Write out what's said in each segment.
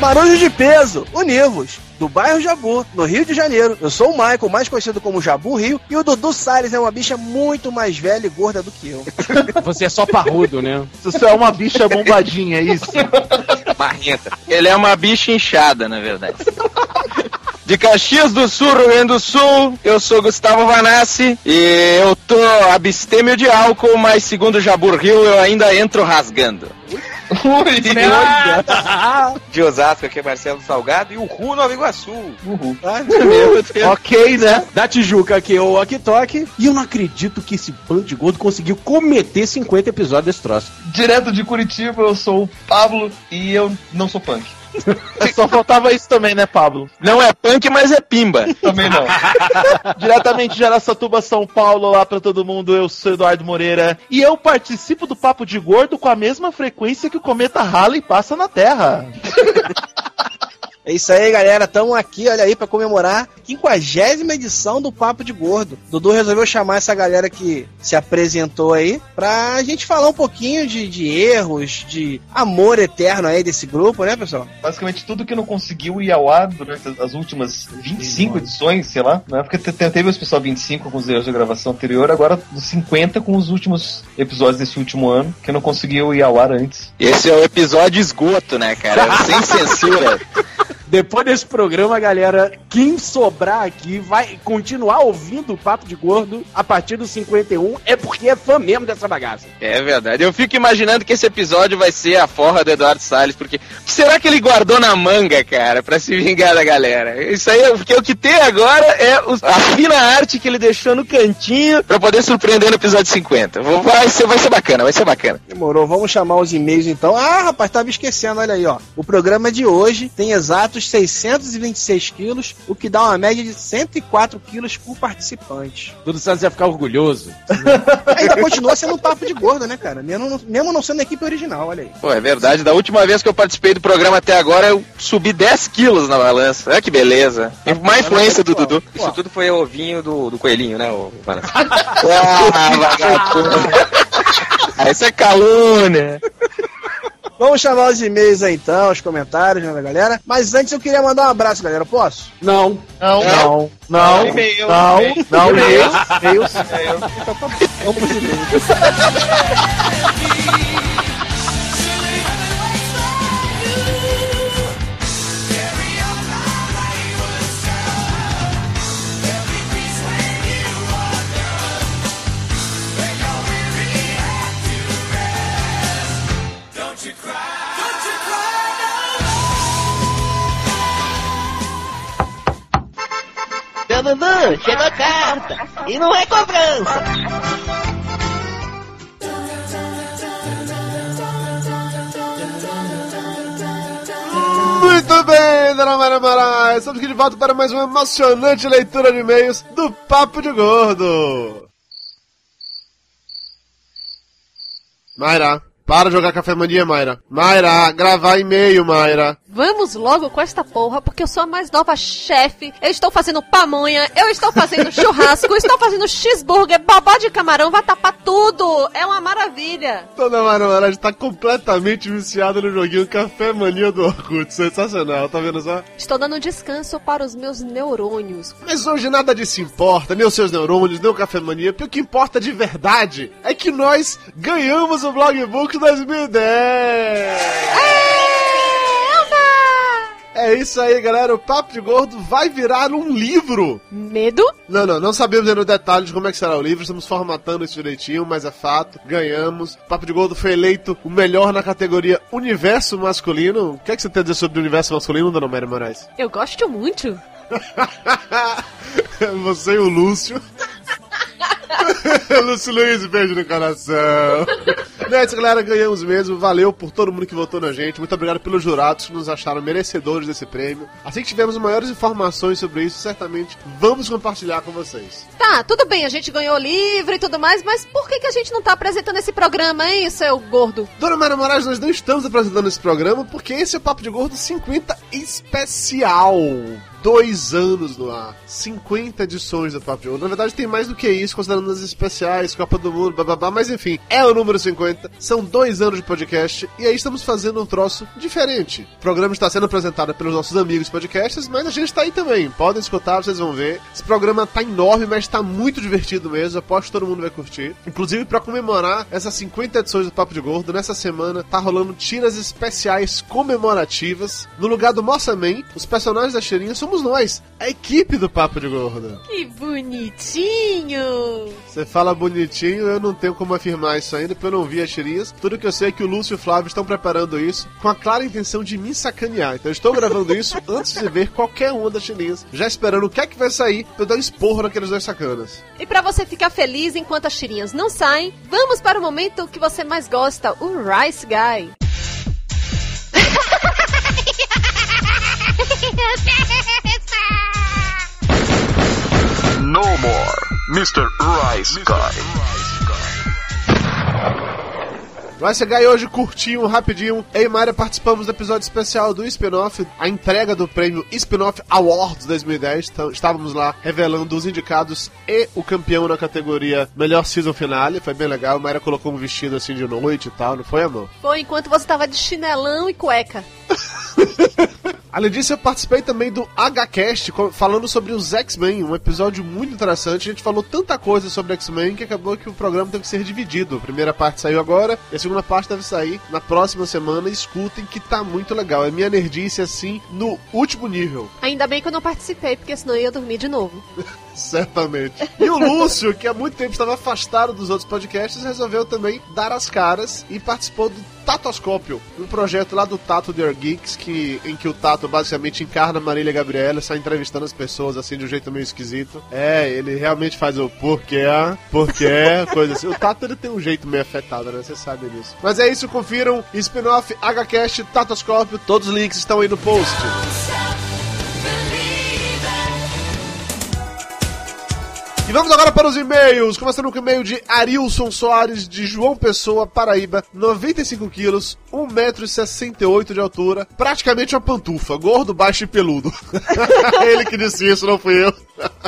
Marujo de peso, univos, do bairro Jabu, no Rio de Janeiro. Eu sou o Michael, mais conhecido como Jabu Rio, e o Dudu Salles é uma bicha muito mais velha e gorda do que eu. Você é só parrudo, né? Você é uma bicha bombadinha, é isso? Marrenta. Ele é uma bicha inchada, na verdade. De Caxias do Sul, Rio Grande do Sul, eu sou Gustavo Vanassi e eu tô abstêmio de álcool, mas segundo o Jabur Rio eu ainda entro rasgando. De Osasco, aqui é Marcelo Salgado e o Ru Nova Iguaçu. Meu Deus. ok, né? Da Tijuca aqui, o Ok Tok. E eu não acredito que esse bando de gordo conseguiu cometer 50 episódios desse troço. Direto de Curitiba, eu sou o Pablo e eu não sou punk. Só faltava isso também, né, Pablo? Não é punk, mas é pimba. Também não. Diretamente de Araçatuba, São Paulo, lá pra todo mundo, eu sou Eduardo Moreira. E eu participo do Papo de Gordo com a mesma frequência que o cometa Halley passa na Terra. É isso aí, galera. Estamos aqui, olha aí, para comemorar a 50 edição do Papo de Gordo. Dudu resolveu chamar essa galera que se apresentou aí pra gente falar um pouquinho de, de erros, de amor eterno aí desse grupo, né, pessoal? Basicamente tudo que não conseguiu ir ao ar durante as- as últimas 25 edições, sei lá, né? Porque te- te- teve o especial 25 com os erros de gravação anterior, agora dos 50 com os últimos episódios desse último ano, que não conseguiu ir ao ar antes. Esse é o episódio esgoto, né, cara? Sem censura. Depois desse programa, galera, quem sobrar aqui vai continuar ouvindo o Papo de Gordo a partir do 51, é porque é fã mesmo dessa bagaça. É verdade. Eu fico imaginando que esse episódio vai ser a forra do Eduardo Salles, porque o que será que ele guardou na manga, cara, pra se vingar da galera? Isso aí, é- porque o que tem agora é a fina arte que ele deixou no cantinho pra poder surpreender no episódio 50. Vou- Vai ser, vai ser bacana, vai ser bacana. Demorou, vamos chamar os e-mails então. Ah, rapaz, tava esquecendo, olha aí, ó. O programa de hoje tem exatos 626 quilos, o que dá uma média de 104 quilos por participante. Dudu Santos ia ficar orgulhoso. Ainda continua sendo um papo de gordo, né, cara? Mesmo, mesmo não sendo a equipe original, olha aí. Pô, é verdade. Da última vez que eu participei do programa até agora, eu subi 10 quilos na balança. Olha que beleza. Tem má influência do Dudu. Isso tudo foi o ovinho do, do coelhinho, né? O... Ah, vagabundo. Isso é calúnia. Vamos chamar os e-mails aí então, os comentários, né, da galera? Mas antes eu queria mandar um abraço, galera. Posso? Não. Não, Não, não, E-mail, não, e-mail. não, e-mails, e-mails. Vamos pros e-mails. chegou a carta. E não é cobrança. Muito bem, Dona Mara Moraes. Estamos aqui de volta para mais uma emocionante leitura de e-mails do Papo de Gordo. Mayra, para jogar café mania, Mayra. Mayra, gravar e-mail, Mayra. Vamos logo com esta porra, porque eu sou a mais nova chefe. Eu estou fazendo pamonha, eu estou fazendo churrasco, estou fazendo cheeseburger, babá de camarão, vai tapar tudo. É uma maravilha. Dona Mara Moraes está completamente viciada no joguinho Café Mania do Orkut. Sensacional, tá vendo só? Estou dando descanso para os meus neurônios. Mas hoje nada disso importa, nem os seus neurônios, nem o Café Mania, porque o que importa de verdade é que nós ganhamos o Blogbook 2010! É isso aí, galera. O Papo de Gordo vai virar um livro. Medo? Não, não, não sabemos ainda detalhes de como é que será o livro. Estamos formatando isso direitinho, mas é fato. Ganhamos. O Papo de Gordo foi eleito o melhor na categoria Universo Masculino. O que é que você tem a dizer sobre o Universo Masculino, Dona Mary Moraes? Eu gosto muito. Você e o Lúcio. Lúcio Luiz, beijo no coração. Não é isso, galera, ganhamos mesmo. Valeu por todo mundo que votou na gente. Muito obrigado pelos jurados que nos acharam merecedores desse prêmio. Assim que tivermos maiores informações sobre isso, certamente vamos compartilhar com vocês. Tá, tudo bem, a gente ganhou livro e tudo mais, mas por que, que a gente não tá apresentando esse programa, hein, seu gordo? Dona Mara Moraes, nós não estamos apresentando esse programa porque esse é o Papo de Gordo 50 especial. Dois anos no ar. 50 edições do Papo de Gordo. Na verdade, tem mais do que isso, considerando as especiais, Copa do Mundo, bababá. Mas enfim, é o número 50. São dois anos de podcast. E aí estamos fazendo um troço diferente. O programa está sendo apresentado pelos nossos amigos podcasters, mas a gente está aí também. Podem escutar, vocês vão ver. Esse programa tá enorme, mas tá muito divertido mesmo. Aposto que todo mundo vai curtir. Inclusive, para comemorar essas 50 edições do Papo de Gordo, nessa semana tá rolando tiras especiais comemorativas. No lugar do Mossa Man, os personagens da cheirinha somos nós, a equipe do Papo de Gordo. Que bonitinho! Você fala bonitinho, eu não tenho como afirmar isso ainda, porque eu não vi as tirinhas. Tudo que eu sei é que o Lúcio e o Flávio estão preparando isso com a clara intenção de me sacanear. Então eu estou gravando isso antes de ver qualquer uma das tirinhas, já esperando o que é que vai sair pra eu dar um esporro naqueles dois sacanas. E pra você ficar feliz enquanto as tirinhas não saem, vamos para o momento que você mais gosta, o Rice Guy. No more, Mr. Rice Guy. Vai chegar aí hoje curtinho, rapidinho. Eu e Mayra participamos do episódio especial do spin-off, a entrega do prêmio Spin-off Awards 2010. Então, estávamos lá revelando os indicados e o campeão na categoria Melhor Season Finale. Foi bem legal. A Mayra colocou um vestido assim de noite e tal, não foi, amor? Foi enquanto você tava de chinelão e cueca. Além disso, eu participei também do HCast, falando sobre os X-Men, um episódio muito interessante. A gente falou tanta coisa sobre X-Men que acabou que o programa teve que ser dividido. A primeira parte saiu agora e a segunda parte deve sair na próxima semana. Escutem que tá muito legal. É minha nerdice assim no último nível. Ainda bem que eu não participei, porque senão eu ia dormir de novo. Certamente. E o Lúcio, que há muito tempo estava afastado dos outros podcasts, resolveu também dar as caras e participou do Tatoscópio, um projeto lá do Tato The Geeks, que, em que o Tato basicamente encarna Marília Gabriela, sai entrevistando as pessoas assim de um jeito meio esquisito. É, ele realmente faz o porquê, porquê, coisa assim. O Tato ele tem um jeito meio afetado, né? Você sabe disso. Mas é isso, confiram spin-off, HCast, Tatoscópio, todos os links estão aí no post. E vamos agora para os e-mails. Começando com o e-mail de Arilson Soares, de João Pessoa, Paraíba. 95 quilos, 1,68m de altura. Praticamente uma pantufa. Gordo, baixo e peludo. Ele que disse isso, não fui eu.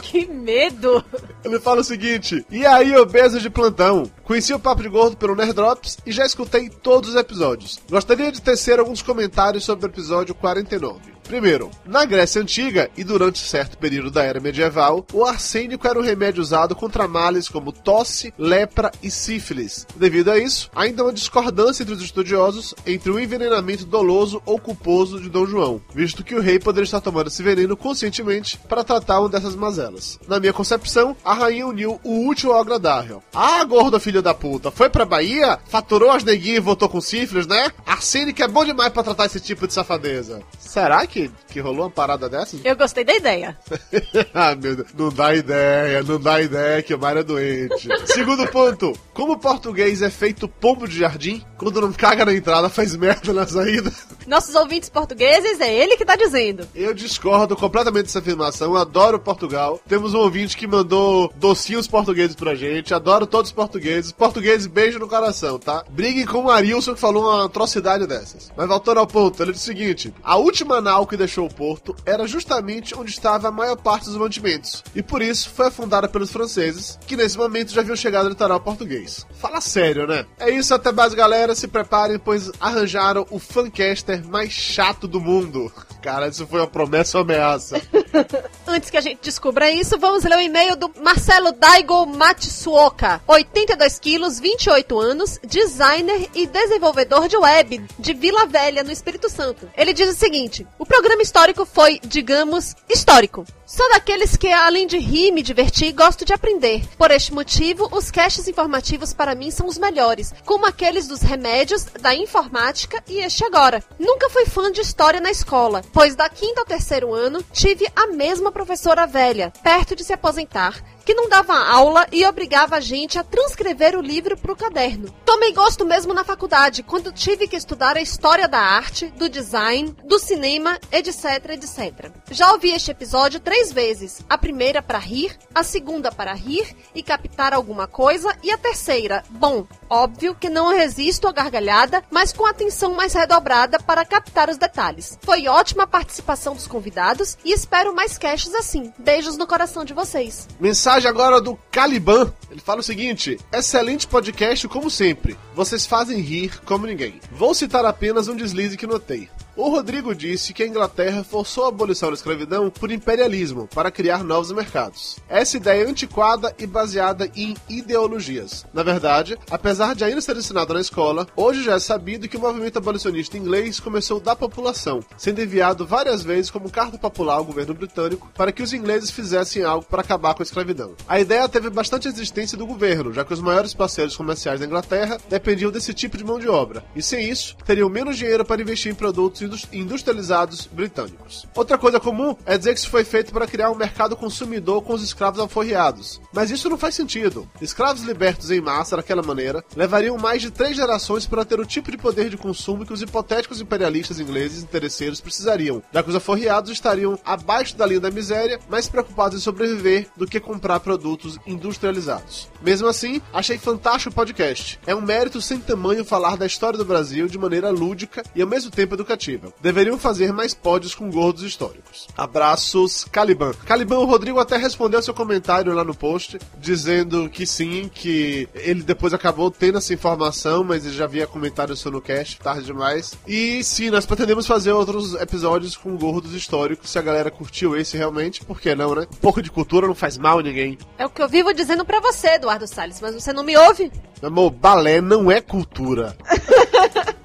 Que medo! Ele fala o seguinte: E aí, obeso de plantão? Conheci o Papo de Gordo pelo Nerd Drops e já escutei todos os episódios. Gostaria de tecer alguns comentários sobre o episódio 49. Primeiro, na Grécia Antiga e durante certo período da Era Medieval, o arsênico era um remédio usado contra males como tosse, lepra e sífilis. Devido a isso, ainda há uma discordância entre os estudiosos entre o envenenamento doloso ou culposo de Dom João, visto que o rei poderia estar tomando esse veneno conscientemente para tratar uma dessas mazelas. Na minha concepção, a rainha uniu o útil ao agradável. Ah, gordo filho da puta, foi pra Bahia, faturou as neguinhas e voltou com sífilis, né? Arsênico é bom demais pra tratar esse tipo de safadeza. Será que, que rolou uma parada dessas? Eu gostei da ideia. ah, meu Deus. Não dá ideia, não dá ideia que o mar é doente. Segundo ponto. Como o português é feito pombo de jardim, quando não caga na entrada, faz merda na saída. Nossos ouvintes portugueses, é ele que tá dizendo. Eu discordo completamente dessa afirmação. Eu adoro Portugal. Temos um ouvinte que mandou docinhos portugueses pra gente. Adoro todos os portugueses. Português, beijo no coração, tá? Briguem com o Arilson que falou uma atrocidade dessas. Mas voltando ao ponto, ele disse o seguinte: a última nau que deixou o porto era justamente onde estava a maior parte dos mantimentos. E por isso foi afundada pelos franceses, que nesse momento já haviam chegado no litoral português. Fala sério, né? É isso, até mais, galera. Se preparem, pois arranjaram o fancaster mais chato do mundo. Cara, isso foi uma promessa ou ameaça. Antes que a gente descubra isso, vamos ler o e-mail do Marcelo Daigo Matsuoka, 82 quilos, 28 anos, designer e desenvolvedor de web de Vila Velha, no Espírito Santo. Ele diz o seguinte: o programa histórico foi, digamos, histórico. Sou daqueles que, além de rir, me divertir, gosto de aprender. Por este motivo, os caches informativos para mim são os melhores, como aqueles dos remédios, da informática e este agora. Nunca fui fã de história na escola, pois da quinta ao terceiro ano tive a mesma professora velha, perto de se aposentar, que não dava aula e obrigava a gente a transcrever o livro pro caderno. Tomei gosto mesmo na faculdade, quando tive que estudar a história da arte, do design, do cinema, etc, etc. Já ouvi este episódio três vezes. A primeira para rir, a segunda para rir e captar alguma coisa e a terceira, bom, óbvio que não resisto à gargalhada, mas com atenção mais redobrada para captar os detalhes. Foi ótima a participação dos convidados e espero mais caches assim. Beijos no coração de vocês. Mensagem agora do Caliban. Ele fala o seguinte: excelente podcast, como sempre. Vocês fazem rir como ninguém. Vou citar apenas um deslize que notei. O Rodrigo disse que a Inglaterra forçou a abolição da escravidão por imperialismo para criar novos mercados. Essa ideia é antiquada e baseada em ideologias. Na verdade, apesar de ainda ser ensinada na escola, hoje já é sabido que o movimento abolicionista inglês começou da população, sendo enviado várias vezes como carta popular ao governo britânico para que os ingleses fizessem algo para acabar com a escravidão. A ideia teve bastante existência do governo, já que os maiores parceiros comerciais da Inglaterra dependiam desse tipo de mão de obra, e sem isso, teriam menos dinheiro para investir em produtos indus- industrializados britânicos. Outra coisa comum é dizer que isso foi feito para criar um mercado consumidor com os escravos alforriados. Mas isso não faz sentido. Escravos libertos em massa daquela maneira levariam mais de três gerações para ter o tipo de poder de consumo que os hipotéticos imperialistas ingleses interesseiros precisariam, já que os alforriados estariam abaixo da linha da miséria, mais preocupados em sobreviver do que comprar produtos industrializados. Mesmo assim, achei fantástico o podcast. É um mérito sem tamanho falar da história do Brasil de maneira lúdica e ao mesmo tempo educativa. Deveriam fazer mais pódios com gordos históricos. Abraços, Caliban. Caliban, o Rodrigo até respondeu seu comentário lá no post, dizendo que sim, que ele depois acabou tendo essa informação, mas ele já havia comentado isso no cast, tarde demais. E sim, nós pretendemos fazer outros episódios com gordos históricos, se a galera curtiu esse realmente, por que não, né? Um pouco de cultura não faz mal a ninguém. É o que eu vivo dizendo pra você, Eduardo Salles, mas você não me ouve? Meu amor, balé não é cultura.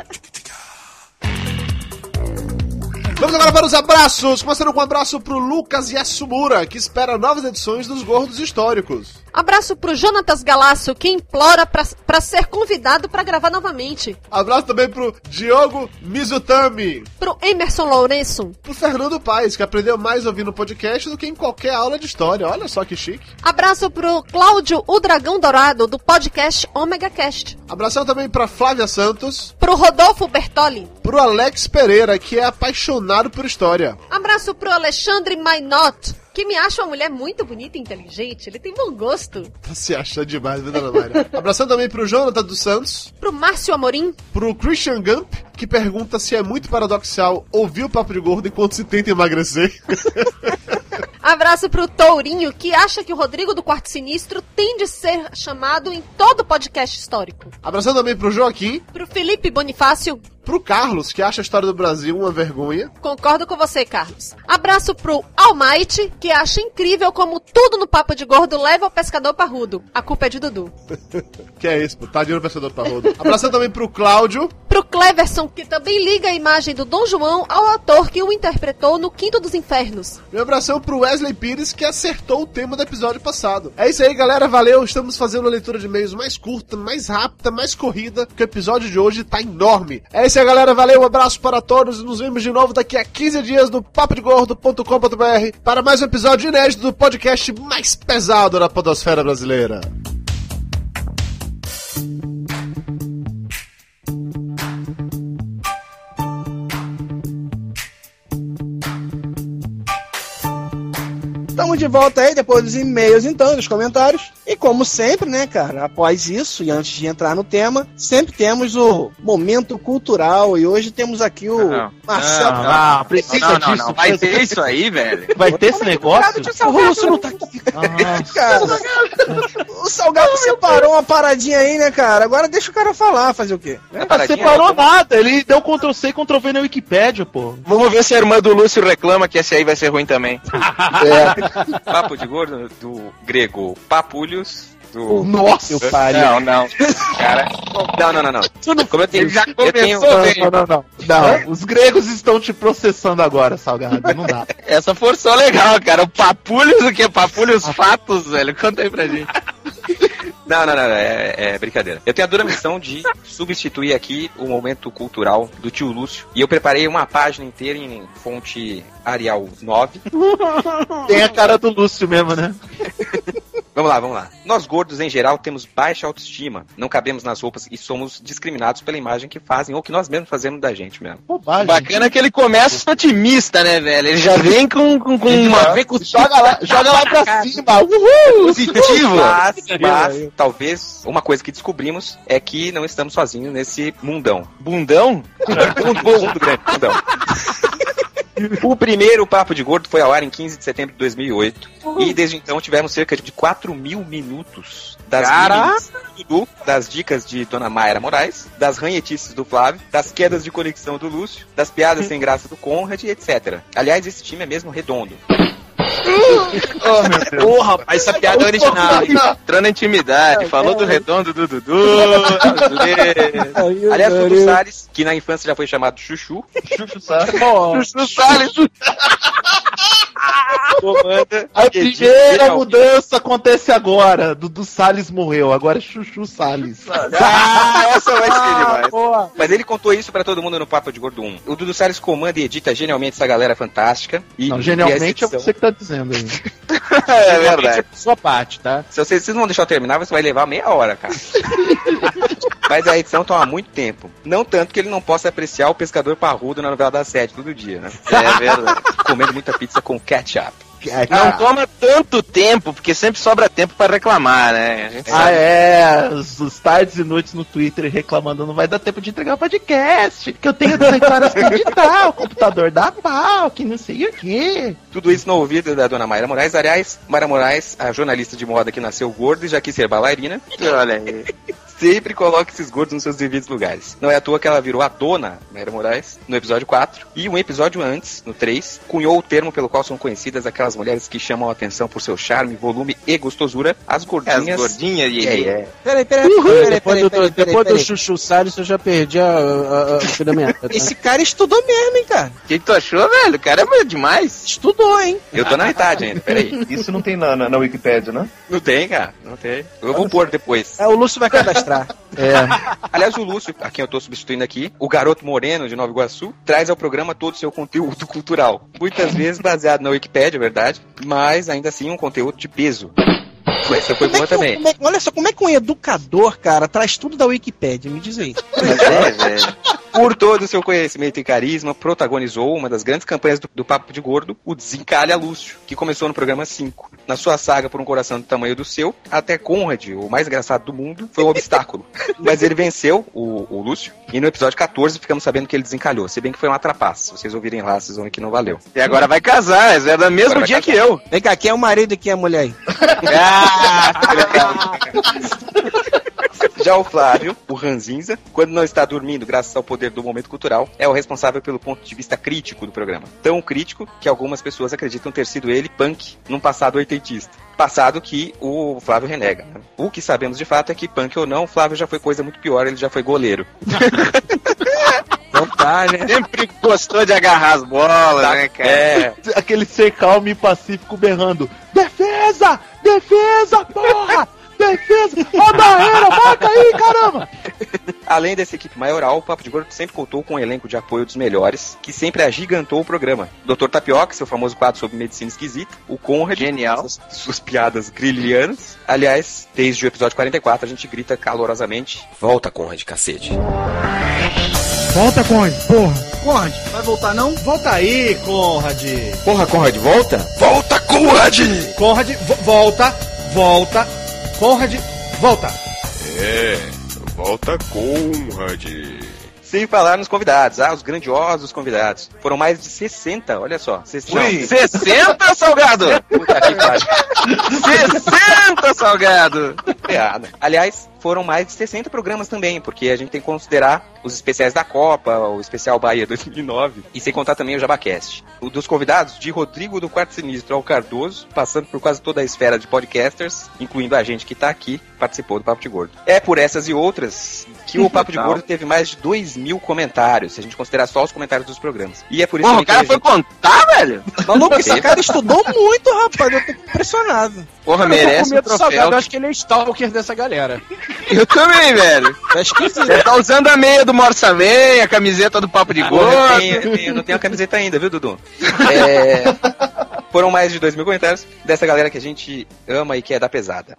Vamos agora para os abraços. Começando com um abraço pro Lucas Yasumura, que espera novas edições dos Gordos Históricos. Abraço pro Jonatas Galasso, que implora pra ser convidado pra gravar novamente. Abraço também pro Diogo Mizutami. Pro Emerson Lourenço. Pro Fernando Paes, que aprendeu mais ouvindo podcast do que em qualquer aula de história. Olha só que chique. Abraço pro Cláudio, o Dragão Dourado, do podcast Omega Cast. Abração também pra Flávia Santos. Pro Rodolfo Bertoli. Pro Alex Pereira, que é apaixonado por história. Abraço pro Alexandre Mainot, que me acha uma mulher muito bonita e inteligente. Ele tem bom gosto. Tá se achando demais, viu, dona Mayra? Abração também pro Jonathan dos Santos. Pro Márcio Amorim. Pro Christian Gump, que pergunta se é muito paradoxal ouvir o Papo de Gordo enquanto se tenta emagrecer. Abraço pro Tourinho, que acha que o Rodrigo do Quarto Sinistro tem de ser chamado em todo podcast histórico. Abração também pro Joaquim. Pro Felipe Bonifácio. Pro Carlos, que acha a história do Brasil uma vergonha. Concordo com você, Carlos. Abraço pro Almighty, que acha incrível como tudo no Papo de Gordo leva o pescador parrudo. A culpa é de Dudu. que é isso, pô. Tadinho no pensador parrudo. Abração também pro Cláudio. Pro Cleverson, que também liga a imagem do Dom João ao ator que o interpretou no Quinto dos Infernos. Meu abração pro Wesley Pires, que acertou o tema do episódio passado. É isso aí, galera. Valeu. Estamos fazendo uma leitura de e-mails mais curta, mais rápida, mais corrida, porque o episódio de hoje tá enorme. É isso aí, galera. Valeu. Um abraço para todos. Nos vemos de novo daqui a 15 dias no papodegordo.com.br para mais um episódio inédito do podcast mais pesado da podosfera brasileira. Estamos de volta aí depois dos e-mails, então, dos comentários. E como sempre, né, cara, após isso e antes de entrar no tema, sempre temos o momento cultural. E hoje temos aqui o Não, Marcelo. não, Ah, precisa Não, não, disso. não. Vai ter isso aí, velho. Vai ter esse negócio? O Russo não tá aqui. Cara, o Salgado separou uma paradinha aí, né, cara? Agora deixa o cara falar, fazer o quê? Tá Não separou nada. Ele deu Ctrl C e Ctrl V na Wikipédia, pô. Vamos ver se a irmã do Lúcio reclama que esse aí vai ser ruim também. Papo de gordo do grego Papulius. Do... Nossa, eu pariu. Não, não. Cara. Não, não, não, não. Como eu tenho. já eu tenho começou Não, não, não, não. Não, os gregos estão te processando agora, Salgado. Não dá. Essa forçou legal, cara. O Papulius, o que? Papulius Fatos, velho. Conta aí pra gente. Não, não, não, é, é brincadeira. Eu tenho a dura missão de substituir aqui o momento cultural do tio Lúcio. E eu preparei uma página inteira em fonte Arial 9. Tem a cara do Lúcio mesmo, né? Vamos lá, vamos lá. Nós gordos, em geral, temos baixa autoestima, não cabemos nas roupas e somos discriminados pela imagem que fazem ou que nós mesmos fazemos da gente mesmo. Bobagem. Bacana que ele começa otimista, né, velho? Ele já vem com, com, com uma. Vem com Joga lá, joga lá pra cima. Uhul! positivo. Mas, mas, talvez uma coisa que descobrimos é que não estamos sozinhos nesse mundão. Bundão? Mundo, mundo grande, mundão. O primeiro Papo de Gordo foi ao ar em 15 de setembro de 2008. E desde então tivemos cerca de 4 mil minutos das do das dicas de Dona Mayra Moraes, das ranhetices do Flávio, das quedas de conexão do Lúcio, das piadas sem graça do Conrad, etc. Aliás, esse time é mesmo redondo. Oh, meu Deus. Porra, rapaz, essa piada é original. Entrou na intimidade, falou do redondo do Dudu. beleza. Aliás, Dudu Salles, que na infância já foi chamado Chuchu, Chuchu Sá. Chuchu Salles. comanda A primeira mudança acontece agora. Dudu Salles morreu, agora é Chuchu Salles. Ah, essa vai ser demais. Boa. Mas ele contou isso pra todo mundo no Papo de Gordo 1. O Dudu Salles comanda e edita genialmente essa galera fantástica. E, Não, e genialmente é você que tá dizendo aí. É verdade. Sua parte, tá? Se vocês, vocês não vão deixar eu terminar, você vai levar meia hora, cara. Mas a edição toma muito tempo. Não tanto que ele não possa apreciar o pescador parrudo na novela da sete todo dia, né? É verdade. Comendo muita pizza com ketchup. Não toma tanto tempo, porque sempre sobra tempo pra reclamar, né? A gente Ah, sabe. é. Os, os tardes e noites no Twitter reclamando não vai dar tempo de entregar o podcast. Que eu tenho 18 horas pra editar, o computador dá pau, que não sei o quê. Tudo isso no ouvido da dona Mayra Moraes. Aliás, Mayra Moraes, a jornalista de moda que nasceu gorda e já quis ser bailarina, Olha aí. Sempre coloca esses gordos nos seus devidos lugares. Não é à toa que ela virou a dona Mayra Moraes no episódio 4. E um episódio antes, no 3, cunhou o termo pelo qual são conhecidas aquelas mulheres que chamam a atenção por seu charme, volume e gostosura, as As gordinhas. gordinhas e. É, é. Peraí, peraí, peraí, depois peraí, do, peraí, peraí, depois do peraí. Chuchu Salles, eu já perdi a, a, a, tá? Esse cara estudou mesmo, hein, cara? O que, que tu achou, velho? O cara é demais. Estudou, hein? Eu tô na metade ainda, peraí. Isso não tem na, na, na Wikipédia, né? Não tem, cara, não tem. Eu vou pôr depois. É, o Lúcio vai cadastrar. Aliás, o Lúcio, a quem eu tô substituindo aqui, o garoto moreno de Nova Iguaçu, traz ao programa todo o seu conteúdo cultural. Muitas vezes baseado na Wikipédia, é verdade, mas ainda assim um conteúdo de peso. Essa foi Como é boa um- também. como é- olha só, como é que um educador, cara, traz tudo da Wikipédia? Me diz aí. Mas é, velho. Por todo o seu conhecimento e carisma, protagonizou uma das grandes campanhas do, do Papo de Gordo, o Desencalha Lúcio, que começou no programa 5. Na sua saga por um coração do tamanho do seu, até Conrad, o mais engraçado do mundo, foi um obstáculo. Mas ele venceu, o, o Lúcio, e no episódio 14 ficamos sabendo que ele desencalhou. Se bem que foi uma trapaça. Se vocês ouvirem lá, vocês vão ver que não valeu. E agora vai casar, é do mesmo dia casar. que eu. Vem cá, quem é o marido e quem é a mulher aí? Já o Flávio, o Ranzinza, quando não está dormindo, graças ao poder do momento cultural, é o responsável pelo ponto de vista crítico do programa. Tão crítico que algumas pessoas acreditam ter sido ele punk num passado oitentista. Passado que o Flávio renega. né? O que sabemos de fato é que, punk ou não, o Flávio já foi coisa muito pior, ele já foi goleiro. Tá, né? Sempre gostou de agarrar as bolas, Tá- né, cara? É, Aquele ser calmo e pacífico berrando: Defesa! Defesa, porra! Defesa! Ó a barreira, marca aí, caramba! Além dessa equipe maioral, o Papo de Gordo sempre contou com um elenco de apoio dos melhores, que sempre agigantou o programa. Dr. Tapioca, seu famoso quadro sobre medicina esquisita, o Conrad, Genial. suas, suas piadas grillianas. Aliás, desde o episódio 44 a gente grita calorosamente: Volta, Conrad, cacete. Volta, Conde, porra. Conrad, vai voltar não? Volta aí, Conrad. Porra, Conrad, volta? Volta, Conrad! Conrad, vo- volta, volta. Conrad, volta. É, volta, Conrad. Sem falar nos convidados, ah, os grandiosos convidados. Foram mais de 60, olha só. 60, Ui, 60, Salgado? Puta que pariu. 60, Salgado! piada. Aliás, foram mais de 60 programas também, porque a gente tem que considerar os especiais da Copa, o especial Bahia 2009, e sem contar também o Jabacast. O dos convidados, de Rodrigo do Quarto Sinistro ao Cardoso, passando por quase toda a esfera de podcasters, incluindo a gente que tá aqui, participou do Papo de Gordo. É por essas e outras que o Papo de. Gordo teve mais de 2 mil comentários, se a gente considerar só os comentários dos programas. E é por isso Porra, o também cara que foi gente... contar, velho? Maluco, esse cara estudou muito, rapaz. Eu tô impressionado. Porra, Eu tô com merece o medo do troféu. Salgado, eu acho que ele é stalker dessa galera. Eu também, velho. Tá esquisito. Você tá usando a meia do Morsa a camiseta do Papo de eu, Gordo. tenho, eu, tenho, eu não tenho a camiseta ainda, viu, Dudu? É... Foram mais de 2 mil comentários dessa galera que a gente ama e que é da pesada.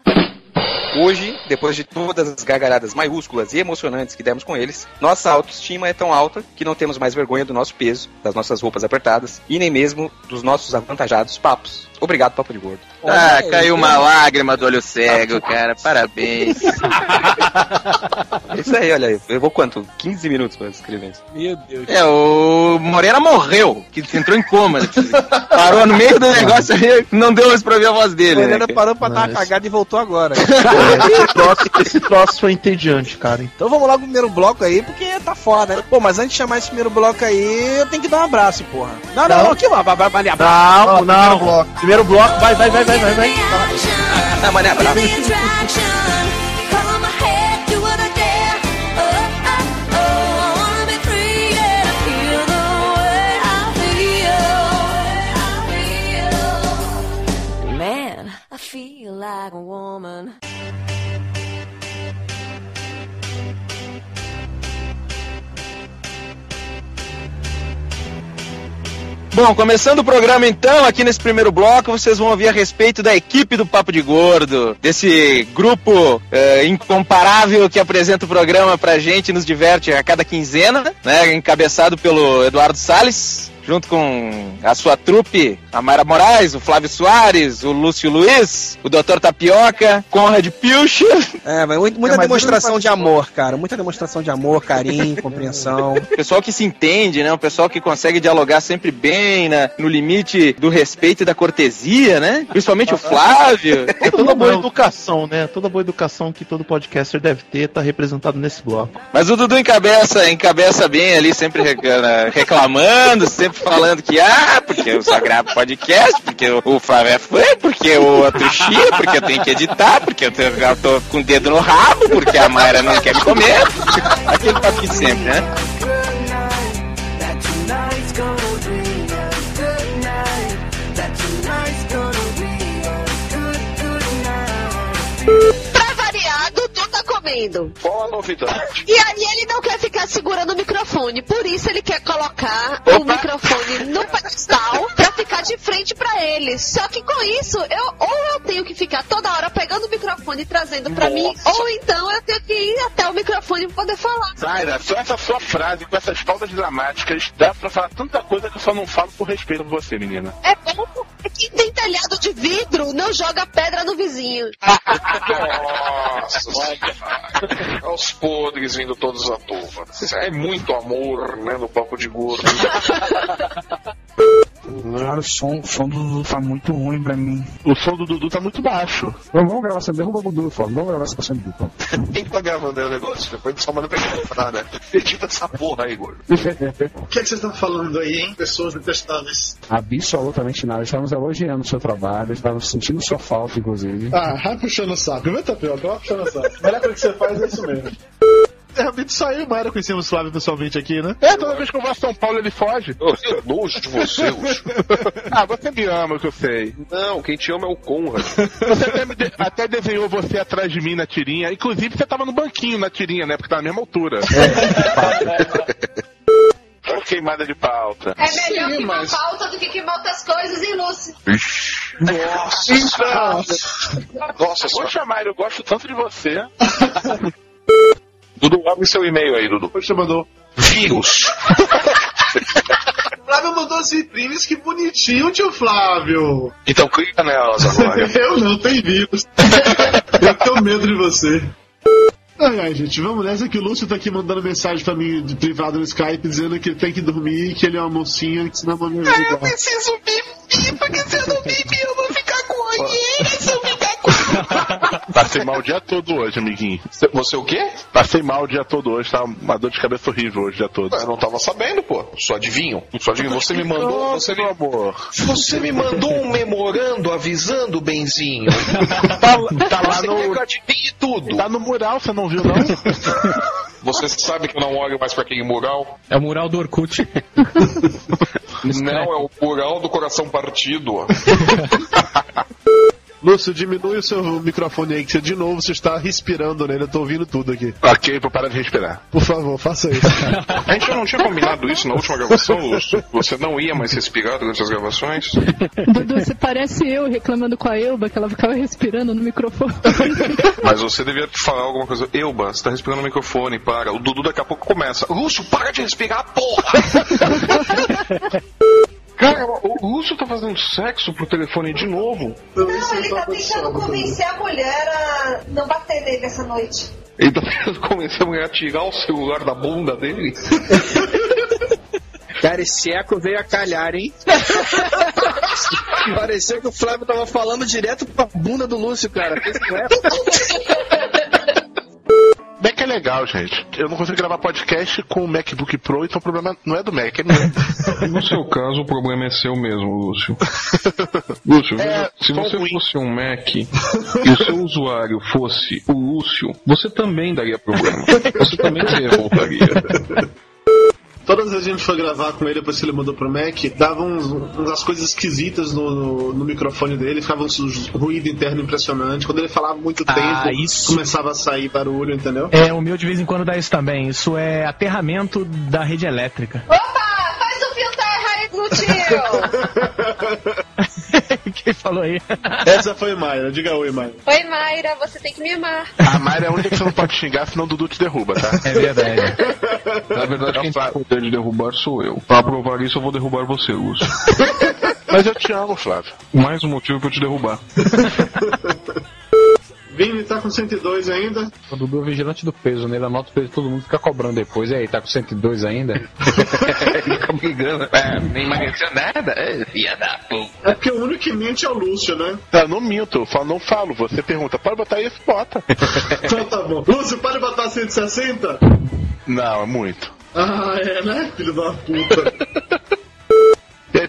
Hoje, depois de todas as gargalhadas maiúsculas e emocionantes que demos com eles, nossa autoestima é tão alta que não temos mais vergonha do nosso peso, das nossas roupas apertadas e nem mesmo dos nossos avantajados papos. Obrigado, Papo de Gordo. Ah, caiu uma lágrima do olho cego, cara. Parabéns. É isso aí, olha aí. Eu vou quanto? 15 minutos pra escrever isso. Meu Deus. É, o Moreira morreu, que entrou em coma. Parou no meio do negócio aí, não deu mais pra ouvir a voz dele. Ele né, ainda cara? parou pra dar uma cagada e voltou agora. Esse troço, esse troço foi entediante, cara. Então vamos lá pro primeiro bloco aí, porque tá foda, né? Pô, mas antes de chamar esse primeiro bloco aí, eu tenho que dar um abraço, porra. Não, não, não, aqui, ó, vai, vai, vai, Não, não. Primeiro bloco, vai, vai, vai, vai, vai, vai. Ah, mané, bravo. Man, I feel like a woman. Bom, começando o programa então, aqui nesse primeiro bloco, vocês vão ouvir a respeito da equipe do Papo de Gordo, desse grupo eh, incomparável que apresenta o programa pra gente e nos diverte a cada quinzena, né? Encabeçado pelo Eduardo Salles. Junto com a sua trupe, a Mayra Moraes, o Flávio Soares, o Lúcio Luiz, o Dr. Tapioca, Conrad Pilcher. É, muita É, mas demonstração de amor, cara. Muita demonstração de amor, carinho, compreensão. Pessoal que se entende, né? Um pessoal que consegue dialogar sempre bem, né? no limite do respeito e da cortesia, né? Principalmente o Flávio. É toda boa educação, né? Toda boa educação que todo podcaster deve ter tá representado nesse bloco. Mas o Dudu encabeça, encabeça bem ali, sempre re- reclamando, sempre falando que, ah, porque eu só gravo podcast, porque o, Flávio é fã, porque o outro chia, porque eu tenho que editar, porque eu, tenho- eu tô com o dedo no rabo, porque a Mayra não quer me comer. Aquele papo sempre, né? Comendo. Qual a novidade? E aí ele não quer ficar segurando o microfone, por isso ele quer colocar o microfone no pedestal pra ficar de frente pra ele. Só que com isso, eu ou eu tenho que ficar toda hora pegando o microfone e trazendo pra mim, ou então eu tenho que ir até o microfone pra poder falar. Zaira, só essa sua frase com essas pautas dramáticas dá pra falar tanta coisa que eu só não falo por respeito por você, menina. É bom porque quem tem telhado de vidro não joga pedra no vizinho. Nossa, olha. Aos podres vindo todos à toa. É muito amor, né, no papo de gordo. Cara, o som, o som do Dudu tá muito ruim pra mim. O som do Dudu tá muito baixo. Vamos, vamos gravar essa derruba o Dudu, Flávio. Vamos gravar essa sem Dudu. Quem tá gravando aí o negócio? Depois só manda pra comprar, né? Edita essa porra aí, gordo. O que, é que vocês estão falando aí, hein? Pessoas detestáveis. Absolutamente nada. Estamos elogiando o seu trabalho, estamos sentindo sua falta, inclusive. Ah, vai puxando o saco. Vê, Tapioca, vai puxando o saco. A melhor coisa que você faz é isso mesmo. Realmente só eu e o Mayra conhecemos o Flávio pessoalmente aqui, né? É, toda vez que eu vou a São Paulo ele foge. Eu tenho nojo de você, Ucho. Ah, você me ama, que eu sei. Não, quem te ama é o Conrad. Você até, me de- até desenhou você atrás de mim na tirinha. Inclusive, você tava no banquinho na tirinha, né? Porque tá na mesma altura. É. Queimada de pauta. É melhor Sim, queimar mas- pauta do que queimar outras coisas, hein, Lúcio? Nossa! Nossa, Poxa, Mário, eu gosto tanto de você. Dudu, abre seu e-mail aí, Dudu. Você mandou. Vírus. Flávio mandou as vitrines, que bonitinho, tio Flávio. Então clica nelas agora. Eu não, tem vírus. Eu tenho medo de você. Ai, ai, gente, vamos nessa que o Lúcio tá aqui mandando mensagem pra mim de privado no Skype dizendo que ele tem que dormir, que ele é uma mocinha, que senão a mamãe vai ligar. preciso beber, porque se eu não beber, eu vou ficar com olheira. Passei mal o dia todo hoje, amiguinho. Você o quê? Passei mal o dia todo hoje, tá uma dor de cabeça horrível hoje o dia todo. Eu não tava sabendo, pô. Só adivinho. Só adivinho. Você me mandou. Você me, meu amor. você me mandou um memorando avisando, Benzinho. Tá, tá lá no. tudo. Tá no mural, você não viu, não? Você sabe que eu não olho mais pra aquele mural? É o mural do Orkut. Não, é o mural do coração partido. Lúcio, diminui o seu microfone aí, que você de novo você está respirando nele, eu tô ouvindo tudo aqui. Ok, vou parar de respirar. Por favor, faça isso. A gente não tinha combinado isso na última gravação, Lúcio? Você não ia mais respirar durante as gravações? Dudu, você parece eu reclamando com a Elba, que ela ficava respirando no microfone. Mas você devia falar alguma coisa. Elba, você tá respirando no microfone, para. O Dudu daqui a pouco começa. Lúcio, para de respirar, porra! Cara, o Lúcio tá fazendo sexo pro telefone de novo. Não, ele tá tentando convencer a mulher a não bater nele essa noite. Ele tá tentando convencer a mulher a tirar o celular da bunda dele. Cara, esse eco veio a calhar, hein? Pareceu que o Flávio tava falando direto pra bunda do Lúcio, cara. Eco. Mac é legal, gente. Eu não consigo gravar podcast com o MacBook Pro, então o problema não é do Mac, é meu. No seu caso, o problema é seu mesmo, Lúcio. Lúcio, veja, se você ruim. fosse um Mac e o seu usuário fosse o Lúcio, você também daria problema. Você também se revoltaria. Todas as vezes que a gente foi gravar com ele depois que ele mudou pro Mac, dava uns, umas coisas esquisitas no, no, no microfone dele, ficava um ruído interno impressionante. Quando ele falava muito Ah, tempo, isso. começava a sair barulho, entendeu? É, o meu de vez em quando dá isso também. Isso é aterramento da rede elétrica. Opa, faz o filtro aí, glúteo! Quem falou aí? Essa foi Mayra, diga oi, Mayra. Oi, Mayra, você tem que me amar. A Mayra é a única que você não pode xingar, senão o Dudu te derruba, tá? É verdade. Na verdade, quem tem o poder de derrubar sou eu. Pra provar isso, eu vou derrubar você, Lúcio. Mas eu te amo, Flávio. Mais um motivo pra eu te derrubar. Vini tá com 102 ainda. O Dudu é vigilante do peso, né? Ele anota o peso e todo mundo fica cobrando depois. E aí, tá com 102 ainda? Fica brigando. É, nem emagreceu nada. É, filha da puta. É porque o único que mente é o Lúcio, né? Tá, não minto, eu falo, não falo. Você pergunta, pode botar isso? Bota. Então tá bom. Lúcio, pode botar 160? Não, é muito. Ah, é, né? Filho da puta.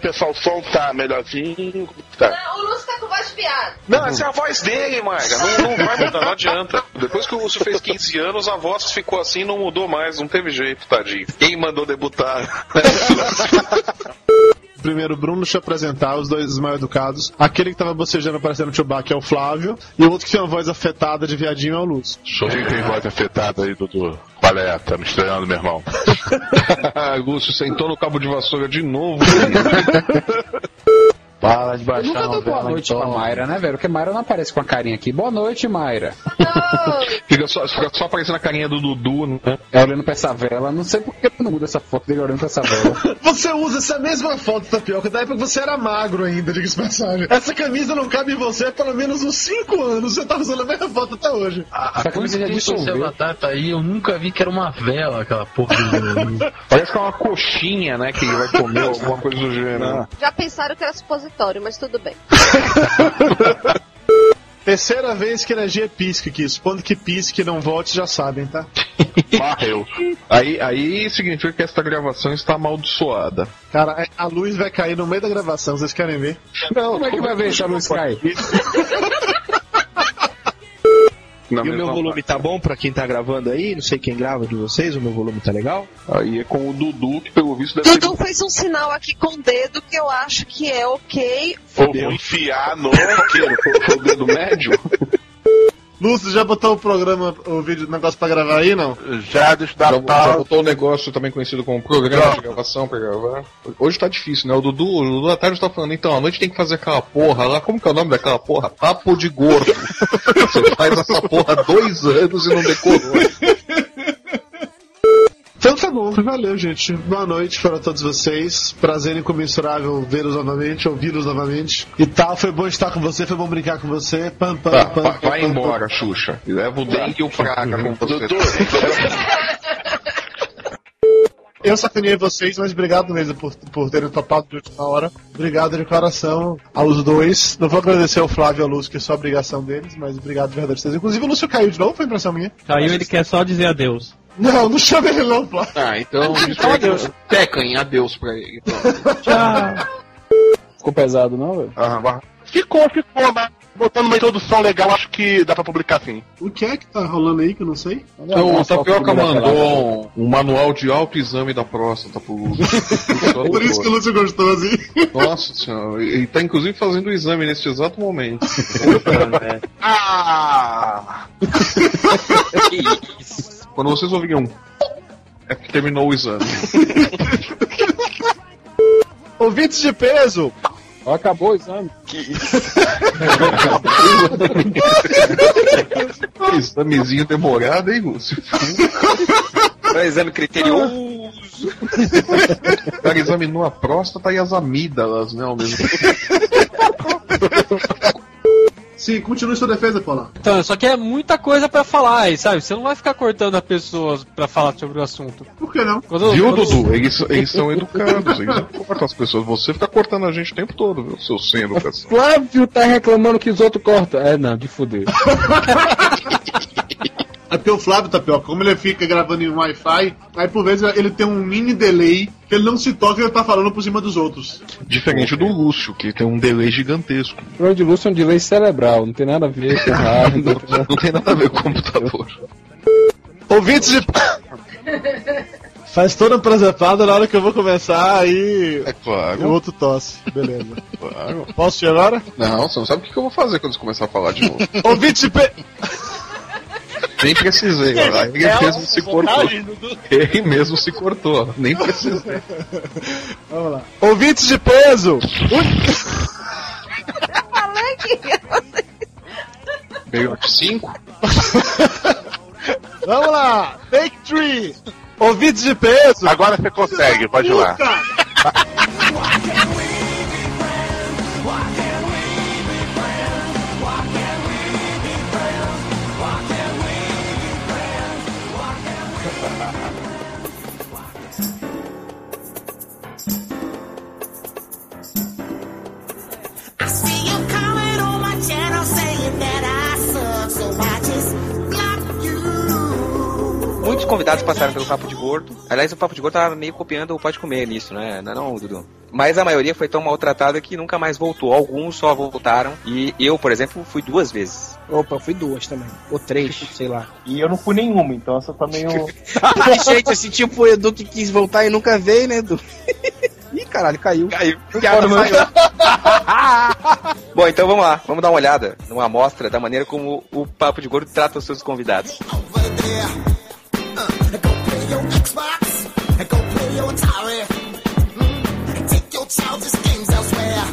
E aí, pessoal, o som tá melhorzinho? Tá. Não, o Lúcio tá com voz de piada. Não, essa é a voz dele, Marga. Não, não vai mudar, não adianta. Depois que o Lúcio fez 15 anos, a voz ficou assim, não mudou mais, não teve jeito, tadinho. Quem mandou debutar? Primeiro, Bruno, deixa eu apresentar os dois mal educados. Aquele que tava bocejando parecendo Chewbacca é o Flávio. E o outro que tem uma voz afetada de viadinho é o Lúcio. Quem tem voz afetada aí, Dudu? Qual é? Tá me estranhando, meu irmão. Lúcio sentou no cabo de vassoura de novo. Para de baixar então. a novela. Boa noite pra Mayra, né, velho? Porque Mayra não aparece com a carinha aqui. Boa noite, Mayra. Fica só, fica só aparecendo a carinha do Dudu, né? É olhando pra essa vela. Não sei por que não muda essa foto dele olhando pra essa vela. Você usa essa mesma foto, Tapioca, da época que você era magro ainda, diga-se de passagem. Essa camisa não cabe em você há pelo menos uns 5 anos. Você tá usando a mesma foto até hoje. A coisa que avatar tá aí, eu nunca vi que era uma vela, aquela porra do... Parece que é uma coxinha, né? Que ele vai comer alguma coisa do gênero. Já pensaram que era supositório, mas tudo bem. Terceira vez que energia pisca aqui. Supondo que pisque e não volte, já sabem, tá? Morreu. Aí, aí significa que esta gravação está amaldiçoada. Cara, a luz vai cair no meio da gravação, vocês querem ver? Não, Como é que vai ver se a luz cai? Na E o meu volume tá bom pra quem tá gravando aí? Não sei quem grava de vocês, o meu volume tá legal? Aí é com o Dudu, que pelo visto deve Dudu fez um sinal aqui com o dedo que eu acho que é ok. Ou vou enfiar no. Foi o dedo médio? Lúcio, já botou o programa, o vídeo, o negócio pra gravar aí, não? Já, deixa eu Já, dar já botou o negócio também conhecido como programa de gravação pra gravar. Hoje tá difícil, né? O Dudu, o Dudu à tarde tá falando, então, à noite tem que fazer aquela porra lá. Como que é o nome daquela porra? Papo de gordo. Você faz essa porra há dois anos e não decorou. Então tá bom, valeu, gente. Boa noite para todos vocês. Prazer incomensurável vê-los novamente, ouvi-los novamente. E tal, foi bom estar com você, foi bom brincar com você. Pam, pam, Tá, pam, vai, pam, vai pam, embora, Xuxa. E leva o dengue e o praga com você. Eu sacaneei vocês, mas obrigado mesmo por, por terem topado de última hora. Obrigado de coração aos dois. Não vou agradecer ao Flávio e ao Lúcio, que é só obrigação deles, mas obrigado de verdade. Inclusive o Lúcio caiu de novo, foi impressão minha? Caiu, ele quer só dizer adeus. Não, não chama ele não, Flávio. Ah, então adeus. Teclem adeus pra ele. então. Tchau. Ficou pesado, não, velho? Ah, vai. Ficou, ficou, mas botando uma introdução legal, acho que dá pra publicar sim. O que é que tá rolando aí que eu não sei? Então, o Tapioca mandou um, um manual de autoexame da próstata pro Lúcio. Por isso que o Lúcio gostou assim. Nossa senhora, ele tá inclusive fazendo o exame neste exato momento. Ah! Quando vocês ouvirem um. É porque terminou o exame. Ouvintes de peso! Acabou o exame. Examezinho demorado, hein, Lúcio? Pra exame criterioso. O cara examinou a próstata e as amígdalas, né, ao mesmo tempo. Sim, continue sua defesa, Paula. Então, só que é muita coisa pra falar aí, sabe? Você não vai ficar cortando as pessoas pra falar sobre o assunto. Por que não? Quando- Viu, quando- Dudu? Eles, eles são educados, eles não cortam as pessoas. Você fica cortando a gente o tempo todo, viu, seu sem educação. Flávio tá reclamando que os outros cortam. É, não, de fuder. É porque o Flávio Tapioca, como ele fica gravando em Wi-Fi, aí por vezes ele tem um mini delay que ele não se toca e ele tá falando por cima dos outros. Diferente do Lúcio, que tem um delay gigantesco. O problema de Lúcio é um delay cerebral, não tem nada a ver com rádio. Não tem nada a ver com o computador. Ouvintes de. Faz toda uma presepada na hora que eu vou começar aí. É claro. O outro tosse. Beleza. Claro. Posso ir agora? Não, você não sabe o que eu vou fazer quando você começar a falar de novo. Ouvintes de pe... Nem precisei, ó. Ele É mesmo se cortou. Dudu. Ele mesmo se cortou. Nem precisei. Vamos lá. Ouvintes de peso! Falei que Veio 5. Vamos lá! Take three! Ouvintes de peso! Agora você consegue, pode ir lá. Convidados passaram pelo Papo de Gordo. Aliás, o Papo de Gordo tava meio copiando o Pode Comer nisso, né? Não é não, Dudu? Mas a maioria foi tão maltratada que nunca mais voltou. Alguns só voltaram. E eu, por exemplo, fui duas vezes. Opa, eu fui duas também. Ou três, sei lá. E eu não fui nenhuma, então essa tá meio. Gente, assim, tipo o Edu que quis voltar e nunca veio, né, Edu? Ih, caralho, caiu. Caiu. Piada. Bom, então vamos lá. Vamos dar uma olhada numa amostra da maneira como o Papo de Gordo trata os seus convidados. Play your Xbox and go play your Atari. Mm, and take your childish games elsewhere.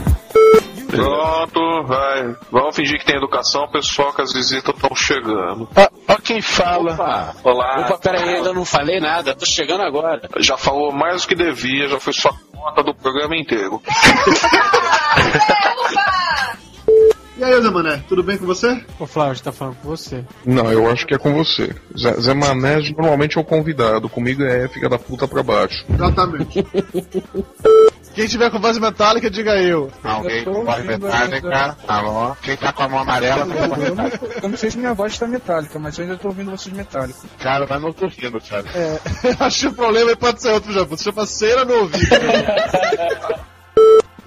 Pronto, vai. Vamos fingir que tem educação, pessoal, que as visitas estão chegando. Ó quem fala. Olá. Opa, pera aí, ainda não falei nada, tô chegando agora. Já falou mais do que devia, já foi sua conta do programa inteiro. E aí, Zé Mané, tudo bem com você? Ô, Flávio, a gente tá falando com você. Não, eu acho que é com você. Zé, Zé Mané normalmente é o convidado, comigo é fica da puta pra baixo. Exatamente. Quem tiver com voz metálica, diga eu. Alguém com voz metálica. Alô? Quem tá com a mão amarela, com a voz metálica. Eu não sei se minha voz tá metálica, mas eu ainda tô ouvindo vocês metálicos. Cara, mas não tô rindo, cara. É, acho que o problema aí pode ser outro, Jabu. Se chama cera no ouvido.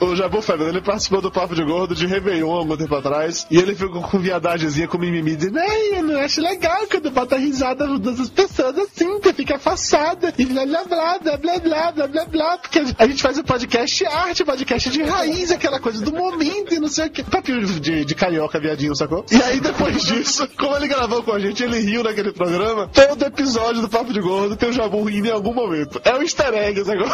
O Jabu Fernando, ele participou do Papo de Gordo de Réveillon há algum tempo atrás. E ele ficou com viadagemzinha com mimimi, dizendo: Ai, eu não acho legal quando bota a risada das pessoas assim, que fica afastada. E blá blá blá, blá blá blá, blá blá blá. Porque a gente faz o podcast arte, podcast de raiz, aquela coisa do momento e não sei o que. Papinho de, de carioca, viadinho, sacou? E aí depois disso, como ele gravou com a gente, ele riu naquele programa. Todo episódio do Papo de Gordo tem o Jabu rindo em algum momento. É um easter egg, sacou?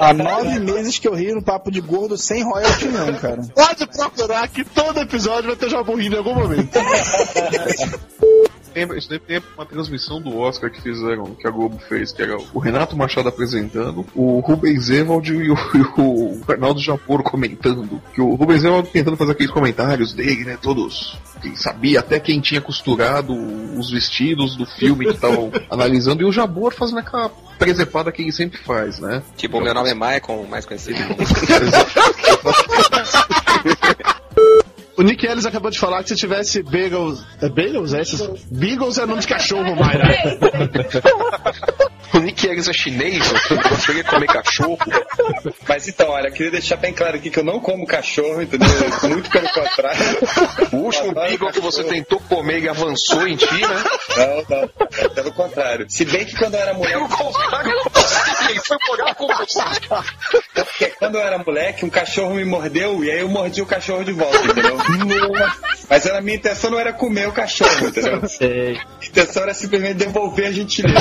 Há nove meses que eu rio no papo de gordo sem royalty, não, cara. Pode procurar que todo episódio vai ter Jabu rindo em algum momento. Lembra, isso deve ter uma transmissão do Oscar que fizeram, que a Globo fez, que era o Renato Machado apresentando, o Rubens Evald e o, e o Arnaldo Japor comentando. Que o Rubens Evald tentando fazer aqueles comentários dele, né? Todos. Quem sabia até quem tinha costurado os vestidos do filme que estavam analisando, e o Jabor fazendo aquela presepada que ele sempre faz, né? Tipo, meu nome é Michael, mais conhecido como. O Nick Ellis acabou de falar que se tivesse bagels. É bagels? É esses? Beagles é nome de cachorro, Mayra. O Nick Eggs é chinês? Eu gostaria de comer cachorro. Mas então, olha, eu queria deixar bem claro aqui que eu não como cachorro, entendeu? Muito pelo contrário. O último beagle que você tentou comer e avançou em ti, né? Não, não. É pelo contrário. Se bem que quando eu era moleque. Foi morar com você? Porque quando eu era moleque, um cachorro me mordeu e aí eu mordi o cachorro de volta, entendeu? Mas a minha intenção não era comer o cachorro, entendeu? A intenção era simplesmente devolver a gentileza.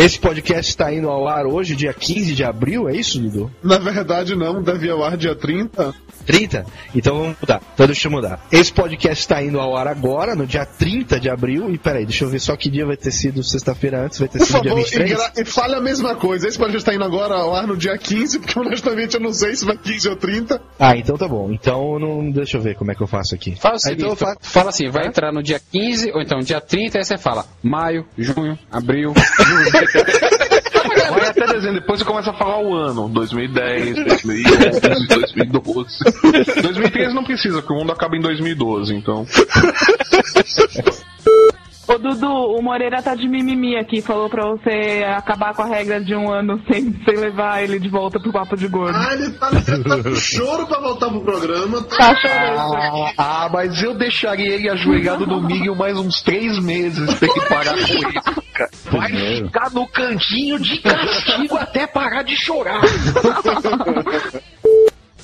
Esse podcast está indo ao ar hoje, dia 15 de abril, é isso, Dudu? Na verdade, não, deve ir ao ar dia 30. 30? Então vamos mudar. Então deixa eu mudar. Esse podcast está indo ao ar agora, no dia 30 de abril. E peraí, deixa eu ver só que dia vai ter sido sexta-feira antes. Vai ter Por sido dia favor, 23? e, gra- e fale a mesma coisa. Esse podcast está indo agora ao ar no dia 15, porque honestamente eu não sei se vai 15 ou 30. Ah, então tá bom. Então não, deixa eu ver como é que eu faço aqui. Fala assim, então eu fa- fala assim, vai entrar no dia 15, ou então dia 30, aí você fala maio, junho, abril. Vai até dezembro, depois você começa a falar o ano. 2010, 2011, 2012. 2013 não precisa, porque o mundo acaba em 2012, então. Ô Dudu, o Moreira tá de mimimi aqui, falou pra você acabar com a regra de um ano sem, sem levar ele de volta pro papo de gordo. Ah, ele tá, ele tá com choro pra voltar pro programa. Tá chorando. Ah, ah, mas eu deixaria ele ajoelhado no Miguel mais uns três meses pra ele parar com isso, cara. Vai ficar no cantinho de castigo até parar de chorar.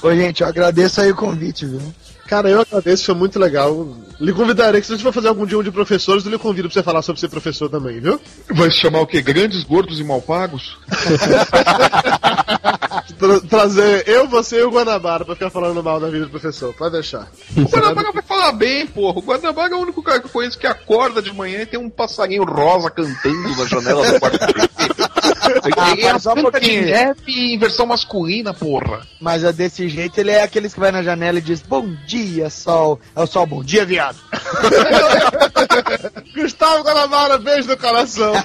Ô, gente, eu agradeço aí o convite, viu? Cara, eu agradeço, foi muito legal. Lhe convidarei que se a gente for fazer algum dia um de professores, eu lhe convido pra você falar sobre ser professor também, viu? Vai se chamar o quê? Grandes, gordos e mal pagos? Tra- trazer eu, você e o Guanabara pra ficar falando mal da vida do professor. Pode deixar. O Guanabara vai falar bem, porra. O Guanabara é o único cara que eu conheço que acorda de manhã e tem um passarinho rosa cantando na janela do quarto dele. Ele é a um de rap em versão masculina, porra. Mas é desse jeito, ele é aqueles que vai na janela e diz bom dia, sol. É o sol, bom dia, viado. Gustavo Guanabara, beijo no coração.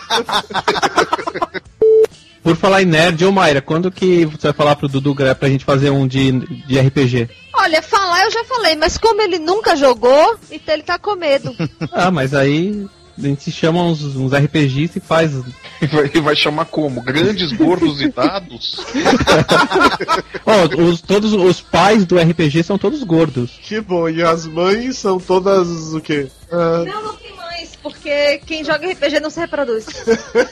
Por falar em nerd, ô Mayra, quando que você vai falar pro Dudu pra gente fazer um de, de RPG? Olha, falar eu já falei, mas como ele nunca jogou, então ele tá com medo. Ah, mas aí a gente chama uns, uns RPGs e faz. E vai, e vai chamar como? Grandes, gordos e dados? Ó, os, todos os pais do RPG são todos gordos. Que bom, e as mães são todas o quê? Ah, Não, não tem porque quem joga RPG não se reproduz.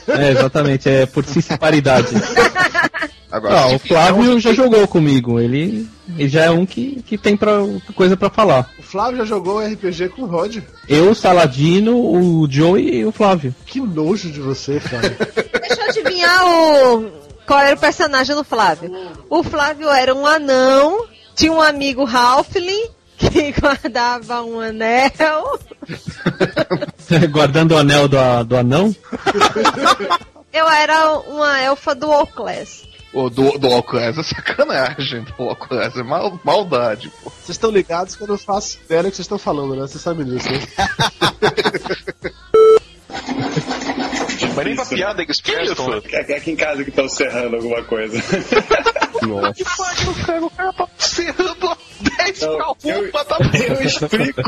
É, exatamente, é por cisparidade. Agora, se o Flávio já jogou comigo, ele, ele já é um que, que tem pra, coisa pra falar. o Flávio já jogou RPG com o Rod. Eu, o Saladino, o Joey e o Flávio. Que nojo de você, Flávio. Deixa eu adivinhar o... qual era o personagem do Flávio. O Flávio era um anão, tinha um amigo Halfling, que guardava um anel. Guardando o anel do, do anão. Eu era uma elfa do All Class. O do, do Alcance é sacanagem. Do Alcance é mal, maldade, pô. Vocês estão ligados que eu não faço ideia do que vocês estão falando, né? Vocês sabem disso, né? Mas nem pra piada né? É aqui em casa que estão serrando alguma coisa. Nossa. Que pariu, cara. O cara tá serrando 10 pra uma, tá Eu explico.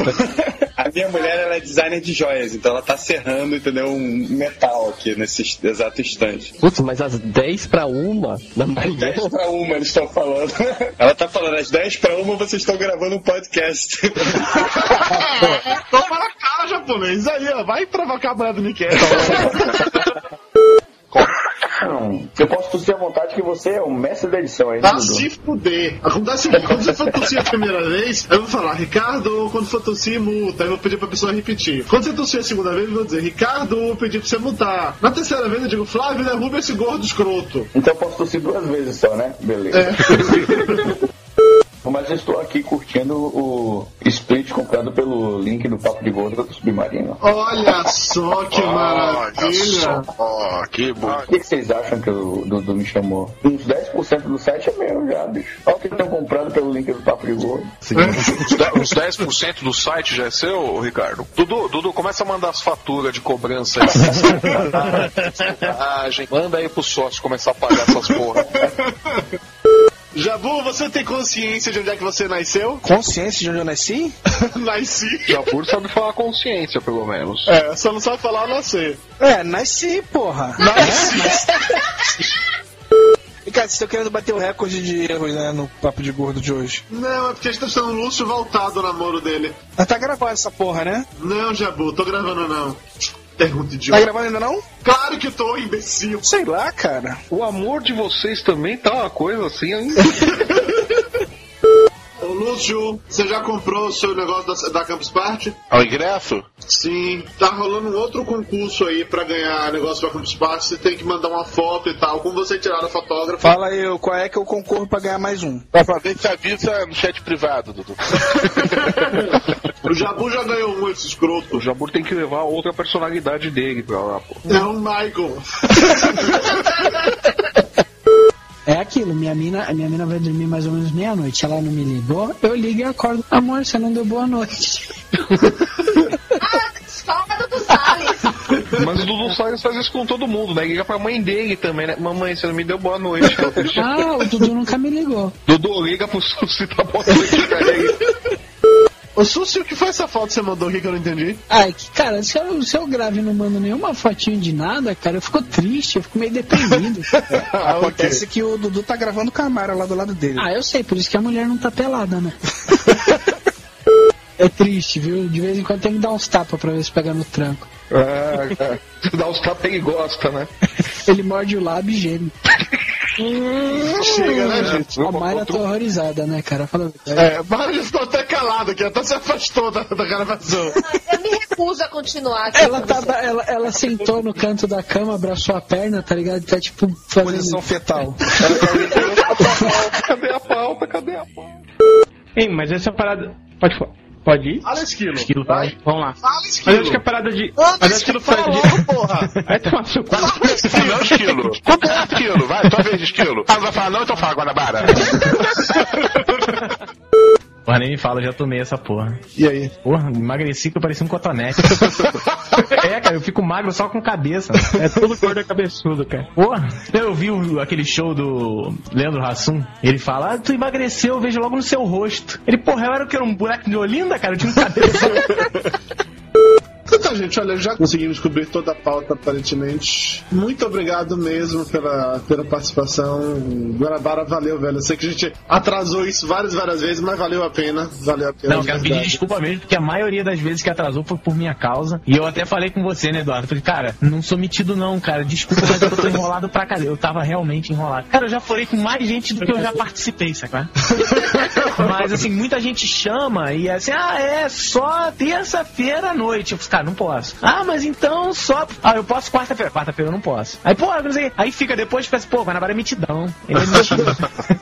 A minha mulher ela é designer de joias, então ela tá serrando, entendeu? Um metal aqui nesse exato instante. Putz, mas às 10 pra uma da manhã. 10 pra uma eles estão falando. Ela tá falando, às 10 pra uma vocês estão gravando um podcast. Toma na cara, japonês. Aí, ó, vai provocar a mulher do Eu posso tossir à vontade que você é o mestre da edição aí, né, Tá se fuder. Acontece o seguinte, quando você for tossir a primeira vez, eu vou falar, Ricardo, quando for tossir, multa. Aí eu vou pedir pra pessoa repetir. Quando você tossir a segunda vez, eu vou dizer, Ricardo, eu vou pedir pra você multar. Na terceira vez, eu digo, Flávio, derruba esse gordo escroto. Então eu posso tossir duas vezes só, né? Beleza. É. Mas eu estou aqui curtindo o split comprado pelo link do Papo de Gordo do Submarino. Olha só que maravilha. Ó, que bom. O que, vocês acham que o Dudu me chamou? Uns 10% do site é meu já, bicho. Olha o que estão comprando pelo link do Papo de Gordo. Uns 10% uns 10% do site já é seu, Ricardo? Dudu, Dudu, começa a mandar as faturas de cobrança aí. Hospedagem. Manda aí pro sócio começar a pagar essas porra. Jabu, você tem consciência de onde é que você nasceu? Consciência de onde eu nasci? Nasci. Japur sabe falar consciência, pelo menos. É, só não sabe falar nascer. É, nasci, porra. Nasci. E cara, vocês estão querendo bater o recorde de erros, né, no papo de gordo de hoje. Não, é porque a gente tá deixando o Lúcio voltar do namoro dele. Mas tá gravando essa porra, né? Não, Jabu, tô gravando não. Pergunta Tá idiota. gravando ainda não? Claro que tô, imbecil. Sei lá, cara. O amor de vocês também tá uma coisa assim, Lúcio, você já comprou o seu negócio da, da Campus Party? Ao ingresso? Sim, tá rolando um outro concurso aí pra ganhar negócio pra Campus Party. Você tem que mandar uma foto e tal. Como você tirar a fotógrafa? Fala aí, qual é que eu concorro pra ganhar mais um? Pra fazer se avisa no chat privado, Dudu. O Jabu já ganhou um, esse escroto. O Jabur tem que levar outra personalidade dele pra lá, pô. É o Michael. É aquilo, minha mina, minha mina vai dormir mais ou menos meia-noite. Ela não me ligou, eu ligo e acordo. Amor, você não deu boa noite. Escola do Salles. Mas o Dudu Salles faz isso com todo mundo, né? Liga pra mãe dele também, né? Mamãe, você não me deu boa noite. Ah, o Dudu nunca me ligou. Dudu, liga pro Susi, tá boa noite pra ele. Ô Susi, o que foi essa foto que você mandou aqui que eu não entendi? Ai, que cara, se eu, se eu gravo e não mando nenhuma fotinho de nada, cara, eu fico triste, eu fico meio deprimido. Acontece que o Dudu tá gravando com a Mara lá do lado dele. ah, eu sei, por isso que a mulher não tá pelada, né? É triste, viu? De vez em quando tem que dar uns tapas pra ver se pega no tranco. É, cara. Dá os tapas ele gosta, né? Ele morde o lábio e geme. Chega, né, gente? A Mayra tá horrorizada, né, cara? Fala É, eu estou até calado aqui, até se afastou da, da gravação. Eu me recuso a continuar aqui. Ela, tá, ela, ela sentou no canto da cama, abraçou a perna, tá ligado? Tá tipo fazendo... Posição fetal. Cadê a pauta? Cadê a pauta? Ei, mas essa parada. Pode falar. Pode ir? Fala, Esquilo. Esquilo, vai. Vamos lá. Fala, Mas Esquilo. acho que a parada de. Anda, Mas acho que Esquilo, não foi fala de. logo, porra. Vai tomar seu cu. Não, esquilo. É, esquilo, vai, tua vez, esquilo. Ah, não vai falar não, então fala, Guanabara. Porra, nem me fala, eu já tomei essa porra. E aí? Porra, emagreci que eu parecia um cotonete. é, cara, eu fico magro só com cabeça. É todo gordo cabeçudo, cara. Porra, eu vi o- aquele show do Leandro Hassum. Ele fala, ah, tu emagreceu, eu vejo logo no seu rosto. Ele, porra, eu era o que? Era um boneco de Olinda, cara? Eu tinha um cabeça. Então, gente, olha, já conseguimos cobrir toda a pauta, aparentemente. Muito obrigado mesmo pela, pela participação. Guanabara, valeu, velho. Eu sei que a gente atrasou isso várias, várias vezes, mas valeu a pena. Valeu a pena. Não, quero pedir desculpa mesmo, porque a maioria das vezes que atrasou foi por minha causa. E eu até falei com você, né, Eduardo? Falei, cara, não sou metido não, cara. Desculpa, mas eu tô enrolado pra casa. Eu tava realmente enrolado. Cara, eu já falei com mais gente do que eu já participei, saca? Mas assim, muita gente chama e é assim, ah, é só terça-feira à noite. Eu falei, cara, não posso. Ah, mas então só. Ah, eu posso quarta-feira. Quarta-feira eu não posso. Aí, pô, não sei. Aí fica depois, fica assim, pô, Guanabara é mitidão. Ele é mitidão.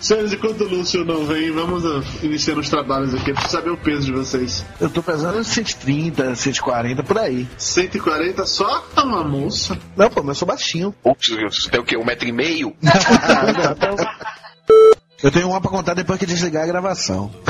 Senhores, enquanto o Lúcio não vem, vamos uh, iniciando os trabalhos aqui. Preciso saber o peso de vocês. Eu tô pesando uns 130, 140 por aí. 140 só? É uma moça. Não, pô, mas eu sou baixinho. Putz, você tem o quê? Um metro e meio? Eu tenho uma pra contar depois que desligar a gravação.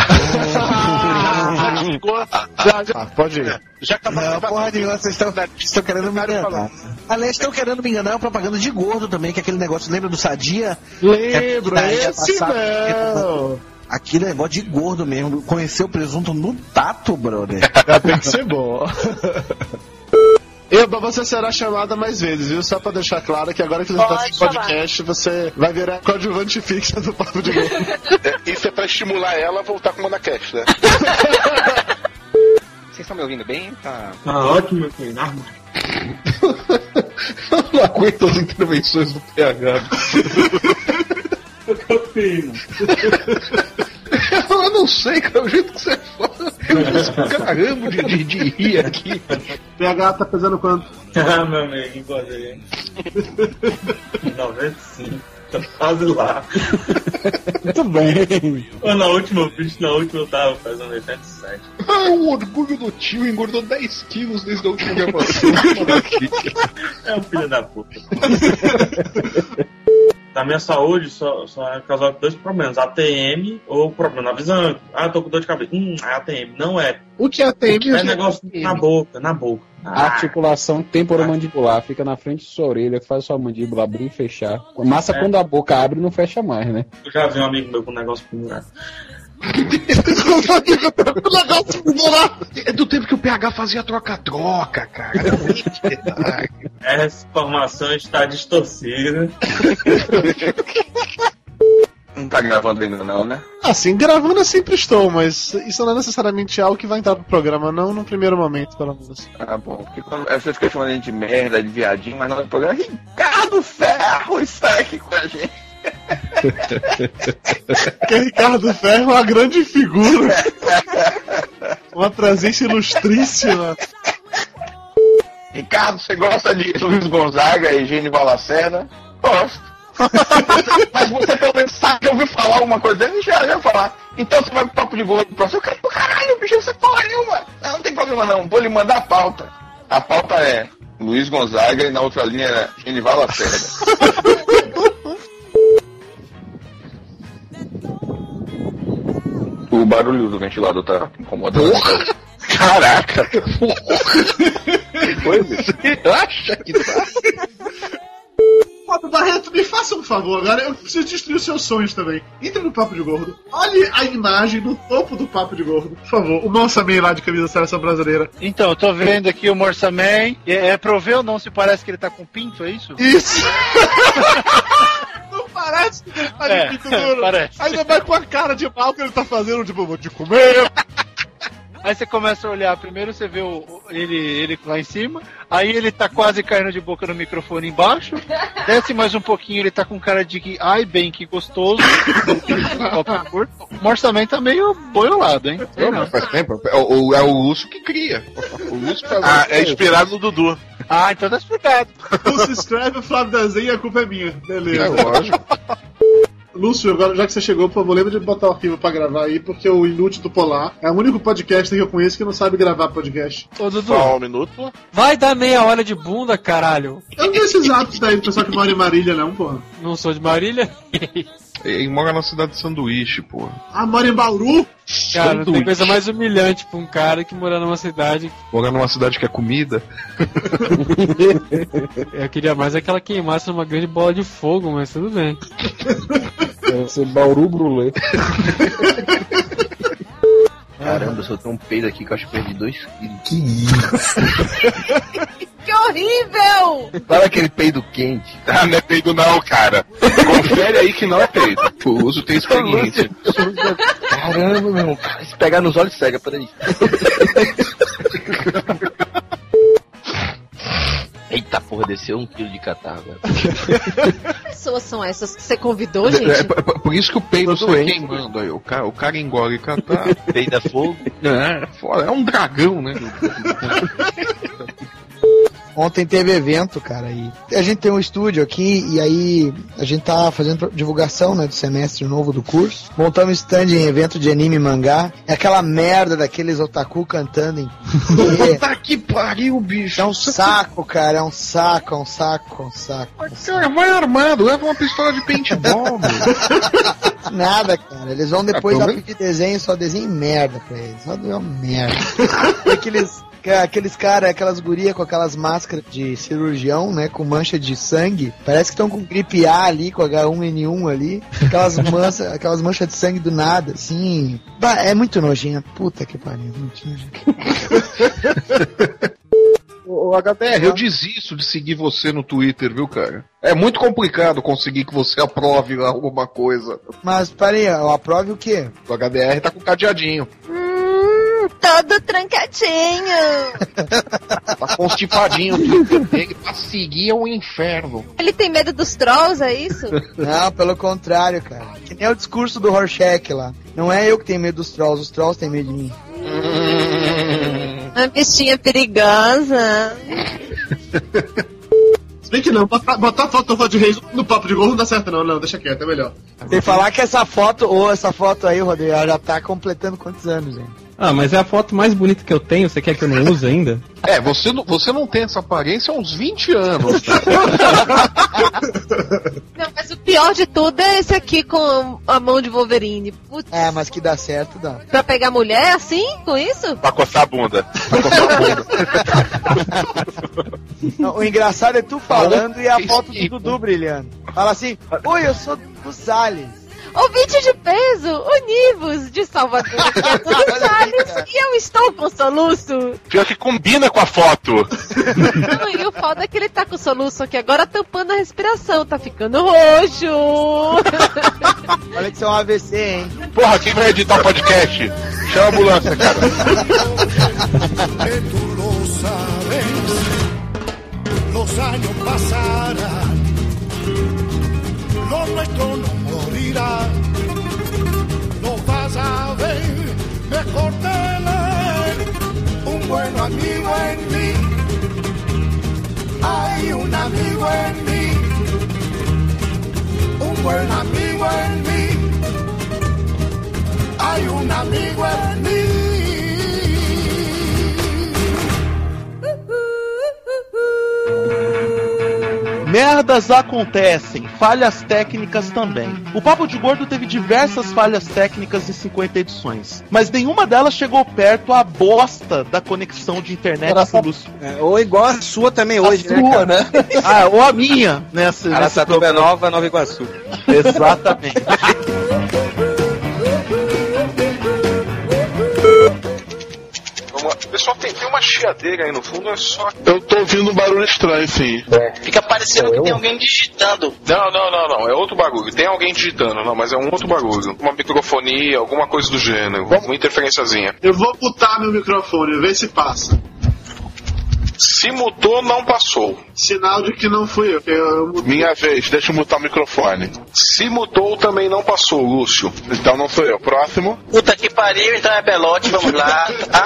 Ah, pode ir. Já que tá Não, porra de lá, vocês estão estão querendo me enganar. Aliás, estão querendo me enganar, é uma propaganda de gordo também, que é aquele negócio, lembra do Sadia? Lembro, Que é- esse não. Aquilo é negócio de gordo mesmo. Conheceu o presunto no tato, brother. Tem que ser bom. Eba, você será chamada mais vezes, viu? Só pra deixar claro que agora que você está Pode no podcast, você vai virar coadjuvante fixa do Papo de Gordo. É, Isso é pra estimular ela a voltar com o Monacast, né? Vocês estão me ouvindo bem? Tá. Tá ótimo, filho. Eu não aguento as intervenções do PH. Eu não sei, cara, o jeito que você fala. Eu caramba de, de, de rir aqui. PH tá pesando quanto? Ah, meu amigo, engordei. 95. Tá quase lá. Muito bem. Pô, na última, bicho, na última eu tava fazendo 87. Ah, o orgulho do tio engordou 10 quilos desde a última gravação. É um filho da puta. Da minha saúde só, só é causado dois problemas: ATM ou problema na visão. Ah, eu tô com dor de cabeça. Hum, é ATM. Não é. O que é ATM? É negócio na boca, na boca. A articulação temporomandibular fica na frente de sua orelha, que faz sua mandíbula abrir e fechar. Massa É. quando a boca abre não fecha mais, né? Eu já vi um amigo meu com um negócio pendurado. É do tempo que o PH fazia troca-troca, cara. Essa informação está distorcida. Não tá gravando ainda não, né? Assim, gravando eu sempre estou, mas isso não é necessariamente algo que vai entrar pro programa, não no primeiro momento, pelo menos. Ah, bom. Porque quando as pessoas ficam chamando a gente de merda, de viadinho, mas no programa, Ricardo Ferro está aqui com a gente. Porque Ricardo Ferro é uma grande figura. Uma presença ilustríssima. Ricardo, você gosta de Luiz Gonzaga e Gênio Lacerda? Gosto. Mas você pelo menos sabe que eu ouvi falar alguma coisa dele já ia falar. Então você vai pro papo de gol do próximo. Eu quero pro caralho, bicho, você porra nenhuma. Não, não tem problema não, vou lhe mandar a pauta. A pauta é Luiz Gonzaga e na outra linha é Genival Lacerda. o barulho do ventilador tá incomodando. Caraca! que foi, bicho? Acha que tá? Fábio Barreto, me faça um favor agora, eu preciso destruir os seus sonhos também. Entre no Papo de Gordo, olhe a imagem no topo do Papo de Gordo, por favor. O Monsa Man lá de camisa da seleção brasileira. Então, eu tô vendo aqui o Morsaman. É, é pra eu ver ou não se parece que ele tá com pinto, é isso? Isso! Parece que ele tá de É, pinto parece. Ainda vai com a cara de mal que ele tá fazendo, tipo, vou te comer. Aí você começa a olhar, primeiro você vê o, ele, ele lá em cima, aí ele tá quase caindo de boca no microfone embaixo, desce mais um pouquinho, ele tá com cara de que, ai bem, que gostoso. o orçamento tá meio boiolado, hein? Não, não. mas faz tempo. É o, é o Lúcio que cria. O Lúcio faz Ah, é inspirado no Dudu. Ah, então tá explicado. Não se escreve, o Flávio desenha, a culpa é minha. Beleza. É lógico. Lúcio, agora já que você chegou, por favor, lembra de botar o arquivo pra gravar aí, porque o Inútil do Polar é o único podcast que eu conheço que não sabe gravar podcast. Ô, Dudu, Só um minuto. vai dar meia hora de bunda, caralho. Eu não vi esses atos daí do pessoal que mora em Marília, não, porra. Não sou de Marília? Ele mora na cidade de Sanduíche, pô. Ah, mora em Bauru? Cara, não tem Sanduíche. coisa mais humilhante pra um cara que morar numa cidade. Mora numa cidade que é comida. Eu queria mais é que ela queimasse numa grande bola de fogo, mas tudo bem. Deve ser Bauru Brulé. Caramba, eu soltei um peido aqui que eu acho que perdi dois quilos. Que isso? Que horrível! Fala aquele peido quente. Ah, não é peido não, cara. Confere aí que não é peido. O uso tem experiência. Caramba, meu irmão. Se pegar nos olhos, cega, peraí. Eita porra, desceu um quilo de catarro agora. Que pessoas são essas que você convidou, gente? É, por, por- por isso que o peido sai doente. queimando aí. O cara, o cara engole catar. Peida fogo. É, é um dragão, né? Ontem teve evento, cara, e a gente tem um estúdio aqui e aí a gente tá fazendo divulgação, né, do semestre novo do curso. Montamos stand em evento de anime e mangá. É aquela merda daqueles otaku cantando em Tá que pariu, bicho. É um saco, cara, é um saco, é um saco, é um saco. Cara, vai armado, leva uma pistola de paintball, meu. Nada, cara. Eles vão depois Ah, lá pedir desenho, só desenho merda pra eles. Só deu merda. Aqueles, aqueles caras, aquelas gurias com aquelas máscaras de cirurgião, né? Com mancha de sangue. Parece que estão com gripe A ali, com H1N1 ali. Aquelas, mancha, aquelas manchas de sangue do nada, assim. Bah, é muito nojento. Puta que pariu. Muito. Ô, HBR, eu desisto de seguir você no Twitter, viu, cara? É muito complicado conseguir que você aprove alguma coisa. Mas, parei, eu aprove o quê? O HBR tá com cadeadinho. Hum, todo trancadinho. Tá constipadinho o Twitter dele pra seguir é um inferno. Ele tem medo dos trolls, é isso? Não, pelo contrário, cara. Que nem o discurso do Rorschach lá. Não é eu que tenho medo dos trolls, os trolls têm medo de mim. Uma bichinha perigosa. Se bem que não, botar, botar foto do Rod Reis no papo de gol não dá certo, não, não, deixa quieto, é melhor. Tem que falar que essa foto, ou essa foto aí, Rodrigo, ela já tá completando quantos anos, hein? Ah, mas é a foto mais bonita que eu tenho, você quer que eu não use ainda? É, você não, você não tem essa aparência há uns 20 anos. Não, mas o pior de tudo é esse aqui com a mão de Wolverine. Putz, É, mas que dá certo, dá. pra pegar mulher assim, com isso? Pra coçar a bunda. Não, o engraçado é tu falando e a foto do Dudu brilhando. Fala assim, oi, eu sou do Salles. Ouvinte de peso, univos de Salvador. que é tudo Salles, e eu estou com soluço. Pior que combina com a foto. Não, e o foda é que ele tá com soluço aqui agora tampando a respiração, tá ficando roxo. Olha que isso é um AVC, hein? Porra, quem vai editar o podcast? Chama a ambulância, cara. Los años pasarán, lo nuestro no Lo vas a ver mejor tener un buen amigo en mí. Hay un amigo en mí, un buen amigo en mí. Hay un amigo en mí. Merdas acontecem, falhas técnicas também. O Papo de Gordo teve diversas falhas técnicas em 50 edições, mas nenhuma delas chegou perto à bosta da conexão de internet o Lúcio. É, ou igual a sua também hoje, a né? sua, cara? né? ah, ou a minha nessa. nesse Araçatuba é. Nova, Nova Iguaçu. Exatamente. Pessoal, tem, uma chiadeira aí no fundo, é só. Eu tô ouvindo um barulho estranho, sim. Fica parecendo que tem alguém digitando. Não, não, não, não. É outro bagulho. Tem alguém digitando, não, mas é um outro bagulho. Uma microfonia, alguma coisa do gênero. Uma interferenciazinha. Eu vou botar meu microfone, ver se passa. Se mutou, não passou. Sinal de que não fui eu. eu. Minha vez, deixa eu mutar o microfone. Se mutou, também não passou, Lúcio. Então não sou eu. Próximo. Puta que pariu, então é Belote, vamos lá. Tá?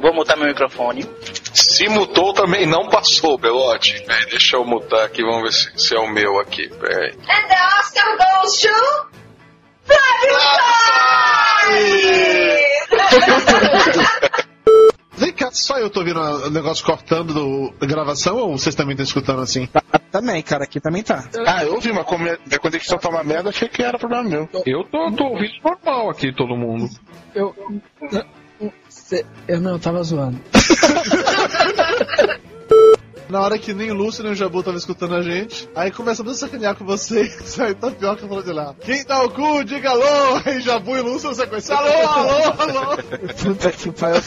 Vou mutar meu microfone. Se mutou, também não passou, Belote. Peraí, deixa eu mutar aqui, vamos ver se, se é o meu aqui. Peraí. And the Oscar goes to Flávio Vem cá, só eu tô ouvindo o negócio cortando do, da gravação ou vocês também estão escutando assim? Também, cara, aqui também tá. Ah, eu ouvi, mas como minha minha conexão tá uma merda, achei que era problema meu. Eu tô, tô ouvindo normal aqui, todo mundo. Eu. Eu não, eu tava zoando. Na hora que nem o Lúcio nem o Jabu tava escutando a gente, aí começamos a sacanear com vocês, aí Tapioca falou de lá. Quem dá o cu, diga alô! Aí Jabu e Lúcio sequência. Alô, alô, alô! Puta que pariu.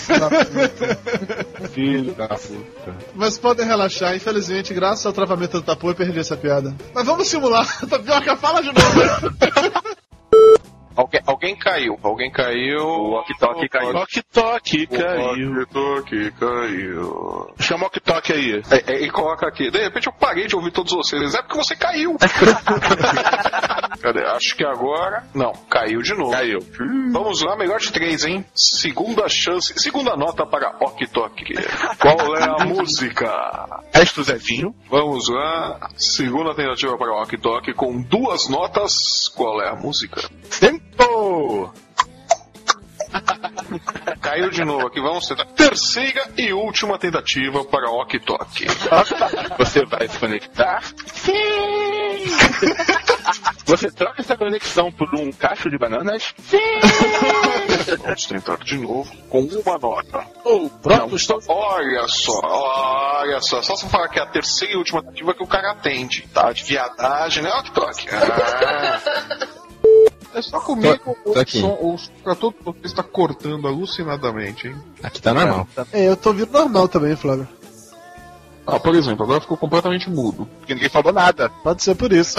Filho da puta. Mas podem relaxar, infelizmente, graças ao travamento do Tapu, eu perdi essa piada. Mas vamos simular. Tapioca, fala de novo. Alguém, alguém caiu, alguém caiu. O Ok-Tok caiu. Ok-Tok caiu. Ok-Tok caiu. Chama o Ok-Tok aí. É, é, e coloca aqui. De repente eu parei de ouvir todos vocês. É porque você caiu. Cadê? Acho que agora. Não, caiu de novo. Caiu. Vamos lá, melhor de três, hein? Segunda chance. Segunda nota para Ok-Tok. Qual é a música? Resto Zezinho. Vamos lá. Segunda tentativa para o Ok-Tok com duas notas. Qual é a música? Caiu de novo aqui, vamos tentar. Terceira e última tentativa para o Ok Tok. Você vai se conectar? Sim! Você troca essa conexão por um cacho de bananas? Sim! Vamos tentar de novo com uma nota. Oh, pronto, estou. Olha só, olha só. Só se falar que é a terceira e última tentativa que o cara atende, tá? De viadagem, né? Ok Tok. Ah. É só comigo Tô- tô aqui. o som, o som pra todo mundo está cortando alucinadamente, hein? Aqui tá normal. É, eu tô ouvindo normal também, Flávio. Ah, por exemplo, agora ficou completamente mudo. Porque ninguém falou nada. Pode ser por isso.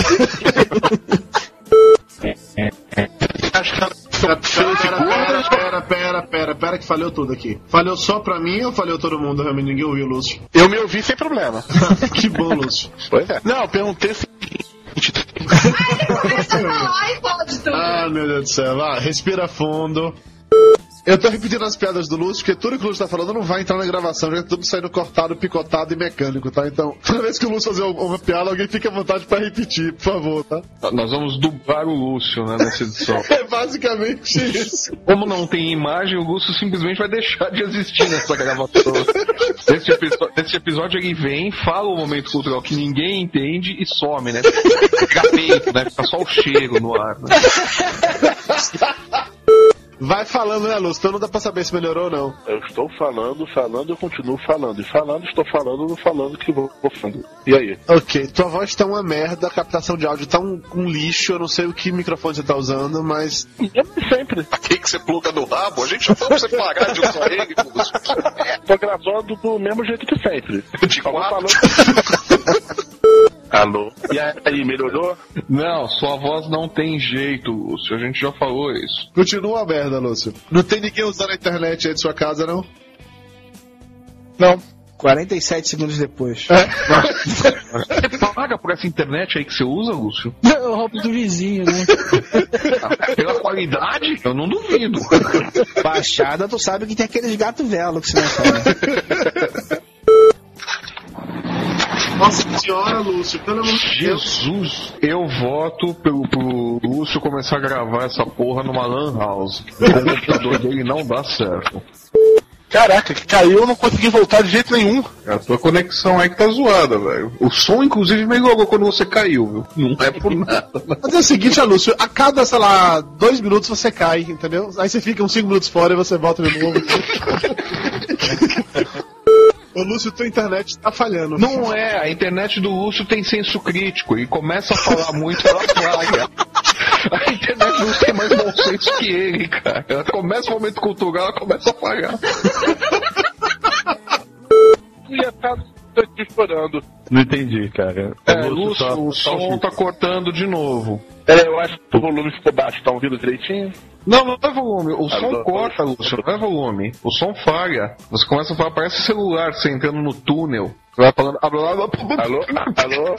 Pera, pera, pera, pera, pera, pera, que falhou tudo aqui. Falhou só pra mim ou falhou todo mundo? Realmente ninguém ouviu, Lúcio. Eu me ouvi sem problema. que bom, Lúcio. Pois é. Não, eu perguntei se. Ah, meu Deus do céu. Vai, respira fundo. Eu tô repetindo as piadas do Lúcio, porque tudo que o Lúcio tá falando não vai entrar na gravação, já tá tudo saindo cortado, picotado e mecânico, tá? Então, toda vez que o Lúcio fazer uma piada, alguém fica à vontade pra repetir, por favor, tá? Nós vamos dublar o Lúcio né, nessa edição. É basicamente isso. Como não tem imagem, o Lúcio simplesmente vai deixar de existir nessa gravação. Nesse episódio, nesse episódio ele vem, fala o momento cultural que ninguém entende e some, né? Fica feito, né? Fica só o cheiro no ar. Né? Vai falando, né, Lúcio? Então não dá pra saber se melhorou ou não. Eu estou falando, falando, eu continuo falando. E falando, estou falando, não falando que vou vou falando. E aí? Ok, tua voz tá uma merda, a captação de áudio tá um, um lixo, eu não sei o que microfone você tá usando, mas. Sempre. Aqui que você pluga no rabo, a gente já vamos separar de usar ele, Lúcio. Tô gravando do mesmo jeito que sempre. De quatro. Alô? E aí, melhorou? Não, sua voz não tem jeito, Lúcio. A gente já falou isso. Continua uma merda, Lúcio. Não tem ninguém usando a internet aí de sua casa, não? Não. 47 segundos depois. Você paga por essa internet aí que você usa, Lúcio? Eu roubo do vizinho, né? Pela qualidade? Eu não duvido. Baixada, tu sabe que tem aqueles gato velo que você não fala. Nossa senhora, Lúcio, pelo amor de Deus. Jesus, eu voto pelo, pro Lúcio começar a gravar essa porra numa Lan House. O computador dele não dá certo. Caraca, que caiu, eu não consegui voltar de jeito nenhum. A tua conexão aí que tá zoada, velho. O som, inclusive, melhorou quando você caiu, viu? Não é por nada. Mas é o seguinte, Lúcio, a cada, sei lá, dois minutos você cai, entendeu? Aí você fica uns cinco minutos fora e você volta de novo. Ô, Lúcio, tua internet tá falhando. Não é, a internet do Lúcio tem senso crítico e começa a falar muito, ela falha. A internet do Lúcio tem mais bom senso que ele, cara. Ela começa o momento cultural, ela começa a falhar. Aqui chorando. Não entendi, cara. É, Lúcio, Lúcio, só- o só som o- tá cortando de novo. É, eu acho que o volume ficou baixo, tá ouvindo direitinho? Não, não é volume. O som Alô? corta, Lúcio, não é volume. O som falha. Você começa a falar, parece celular, você entrando no túnel. Você vai falando. Alô, alô, Alô? Alô? Alô?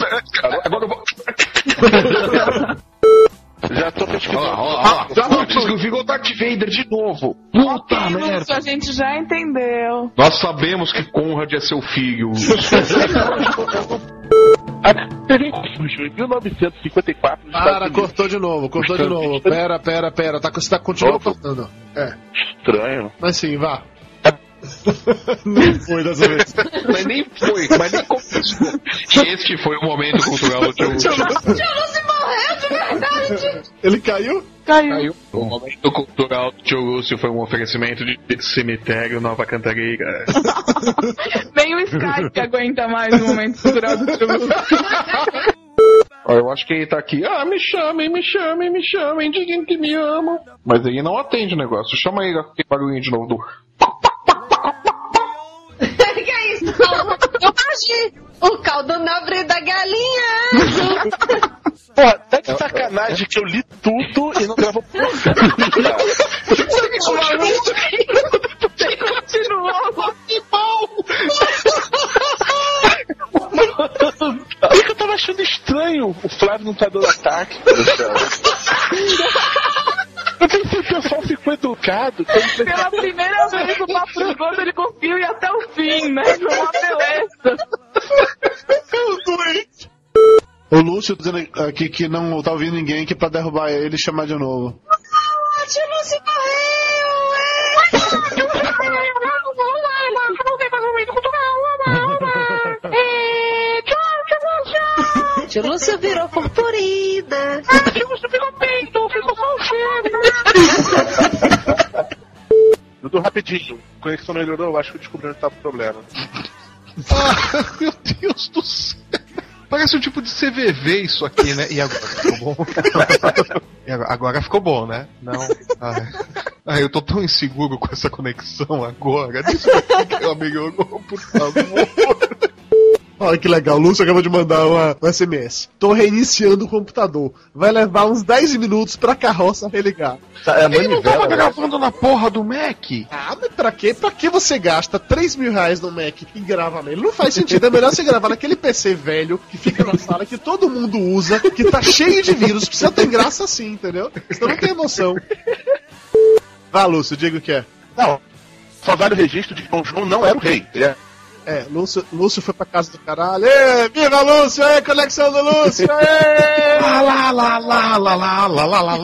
Agora eu vou. Já tô pesquisando. Olha lá, olha lá. Putz, virou Darth Vader de novo. Puta merda. Isso a gente já entendeu. Nós sabemos que Conrad é seu filho. Em 1954, nos Para, cortou de novo, cortou de novo. Pera, pera, pera. Tá, você tá continuando falando. É. Estranho. Mas sim, vá. Não foi dessa vez. mas nem foi, mas nem começou. Este foi o momento cultural do tio Tio Lúcio morreu de verdade! Ele caiu? Caiu. O momento cultural do tio Lúcio foi um oferecimento de cemitério Nova Cantareira. Nem o Skype que aguenta mais o momento cultural do tio Lúcio. Eu acho que ele tá aqui. Ah, me chamem, me chamem, me chamem, digam que me amam. Mas ele não atende o negócio. Chama ele aquele barulhinho de novo do. Agi! O caldo nobre da galinha! Pô, tá de sacanagem que eu li tudo e não gravou porra. Você continuou! Por que eu tava achando estranho o Flávio não tá dando ataque? Eu o pessoal ficou educado. Pela primeira vez o Papo do Gordo ele conseguiu ir até o fim, né? Foi uma beleza. O Lúcio tá dizendo aqui que não tá ouvindo ninguém que pra derrubar ele e chamar de novo. Tio Lúcio morreu! Tio Lúcio virou purpurina! Tio Lúcio virou peito, ficou só o Dudu, rapidinho. Conexão melhorou, eu acho que eu descobri onde tava o problema. Ah, meu Deus do céu. Parece um tipo de CVV isso aqui, né? E agora ficou bom? E agora, agora ficou bom, né? Não. Ai. Ai, eu tô tão inseguro com essa conexão agora. Mim que ela melhorou, por favor. Olha que legal, o Lúcio acabou de mandar uma, um SMS. Tô reiniciando o computador. Vai levar uns 10 minutos pra carroça religar. é Ele não tava gravando na porra do Mac? Ah, mas pra quê? Pra que você gasta 3 mil reais no Mac e grava nele? Não faz sentido. É melhor você gravar naquele PC velho que fica na sala que todo mundo usa, que tá cheio de vírus. Precisa ter graça assim, entendeu? Senão não tem emoção. Vá, Lúcio, diga o que é. Não. Só vale o registro de que Dom João não era o rei. Ele é É, Lúcio, Lúcio foi pra casa do caralho. Ê, viva Lúcio! Ê, conexão do Lúcio! Ê! Lá, lá, lá, lá, lá, lá, lá, lá, lá,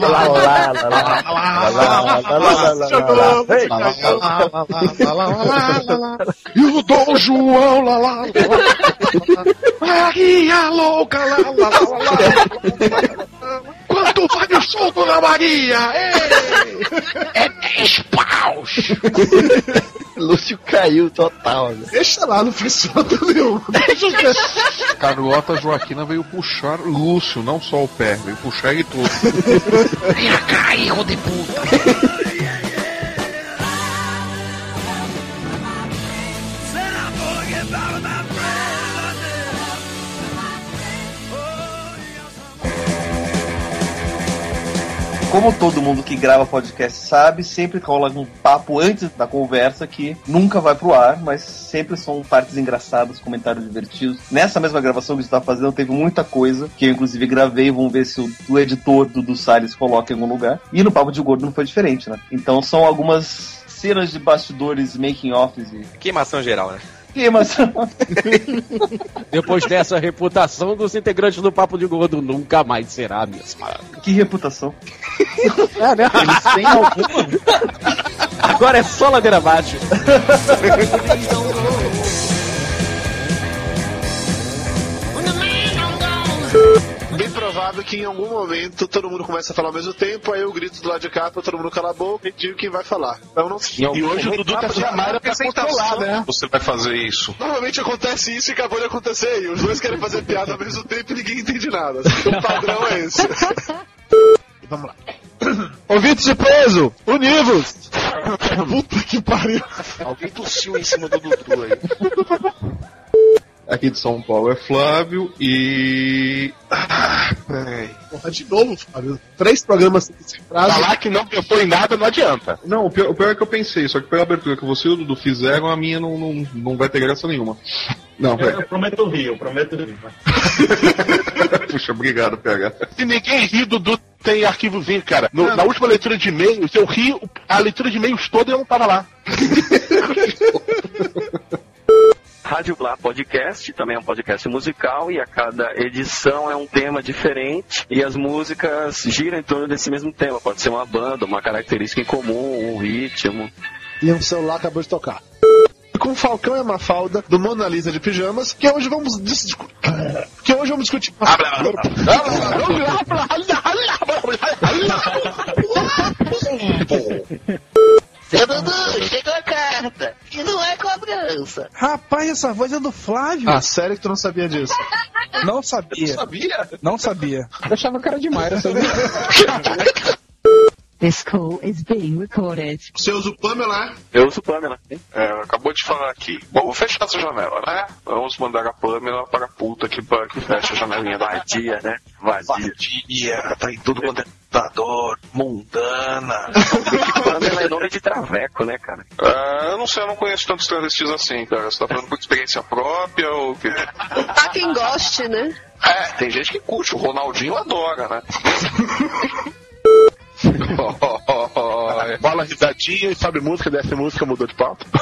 lá, E o Dom João, lá, lá, lá, Maria louca, lá, lá, lá, lá, lá. Quanto vale o som, Dona Maria? Ei! É 10 paus! Lúcio caiu total. né? Deixa lá, não fez falta nenhuma. Carlota Joaquina veio puxar Lúcio, não só o pé, veio puxar ele todo. Vem cá, hijo de puta! Como todo mundo que grava podcast sabe, sempre rola um papo antes da conversa que nunca vai pro ar, mas sempre são partes engraçadas, comentários divertidos. Nessa mesma gravação que a gente tá fazendo, teve muita coisa que eu inclusive gravei, vamos ver se o, o editor do, do Salles coloca em algum lugar. E no Papo de Gordo não foi diferente, né? Então são algumas cenas de bastidores, making offs e Queimação geral, né? Queimação. Depois dessa reputação dos integrantes do Papo de Gordo, nunca mais será a mesma. que reputação. É, né? Eles têm alguma. Agora é só ladeira abaixo. Bem provável que em algum momento todo mundo começa a falar ao mesmo tempo, aí eu grito do lado de cá pra todo mundo calar a boca e digo quem vai falar. Então não E hoje o Dudu tá chamado pra controlar, né? Você vai fazer isso. Normalmente acontece isso e acabou de acontecer. E os dois querem fazer piada ao mesmo tempo e ninguém entende nada. O padrão é esse. Vamos lá. Ouvintes de peso, univos! Puta que pariu. Alguém tossiu em cima do Dudu aí. Aqui de São Paulo é Flávio e. Ah, peraí. Porra, de novo, Fábio. Três programas sem frase. Falar que não pensou em nada não adianta. Não, o pior, o pior é que eu pensei, só que pela abertura que você e o Dudu fizeram, a minha não, não, não vai ter graça nenhuma. Não, Eu, velho. eu prometo rir, eu prometo rir. Puxa, obrigado, PH. Se ninguém ri, Dudu tem arquivozinho, cara. No- na última leitura de e-mails, eu ri a leitura de e-mails toda e eu não tava lá. Rádio Blá Podcast também é um podcast musical e a cada edição é um tema diferente e as músicas giram em torno desse mesmo tema. Pode ser uma banda, uma característica em comum, um ritmo. E um celular acabou de tocar. Com Falcão e Mafalda, do Mona Lisa de Pijamas, que hoje vamos discutir. Que hoje vamos discutir. Seu Dudu, chegou a carta. E não é cobrança. Rapaz, essa voz é do Flávio. Ah, sério que tu não sabia disso? Não sabia. sabia? Não sabia. Eu achava cara de Mayra, sabia? This call is being recorded. Você usa o Pamela? Eu uso Pamela. É, acabou de falar aqui. Bom, vou fechar essa janela, né? Vamos mandar a Pamela para a puta que, que fecha a janelinha da Vadia, né? Vazia. Vadia, tá em tudo quanto é computador, mundana. Pamela é nome de traveco, né, cara? Ah, eu não sei, eu não conheço tantos travestis assim, cara. Você tá falando por experiência própria ou o quê? Há quem goste, né? É, tem gente que curte, o Ronaldinho adora, né? Fala risadinha e sabe música, desce música, mudou de pauta.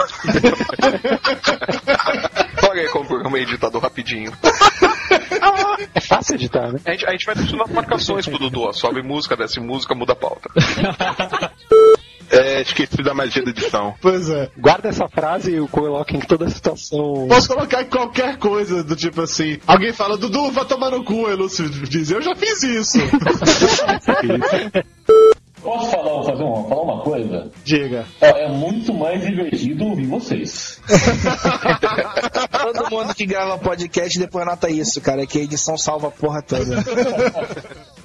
Olha aí como é editado rapidinho. É fácil editar, né? A gente, a gente vai funcionar marcações pro Dudu, ó. Sobe música, desce música, muda a pauta. É, esqueci da magia da edição. Pois é. Guarda essa frase e coloca em toda situação. Posso colocar em qualquer coisa, do tipo assim. Alguém fala, Dudu, vai tomar no cu, aí Lúcio diz, eu já fiz isso. Posso falar, fazer uma, falar uma coisa? Diga. É muito mais divertido ouvir vocês. Todo mundo que grava podcast depois anota isso, cara, que a edição salva a porra toda.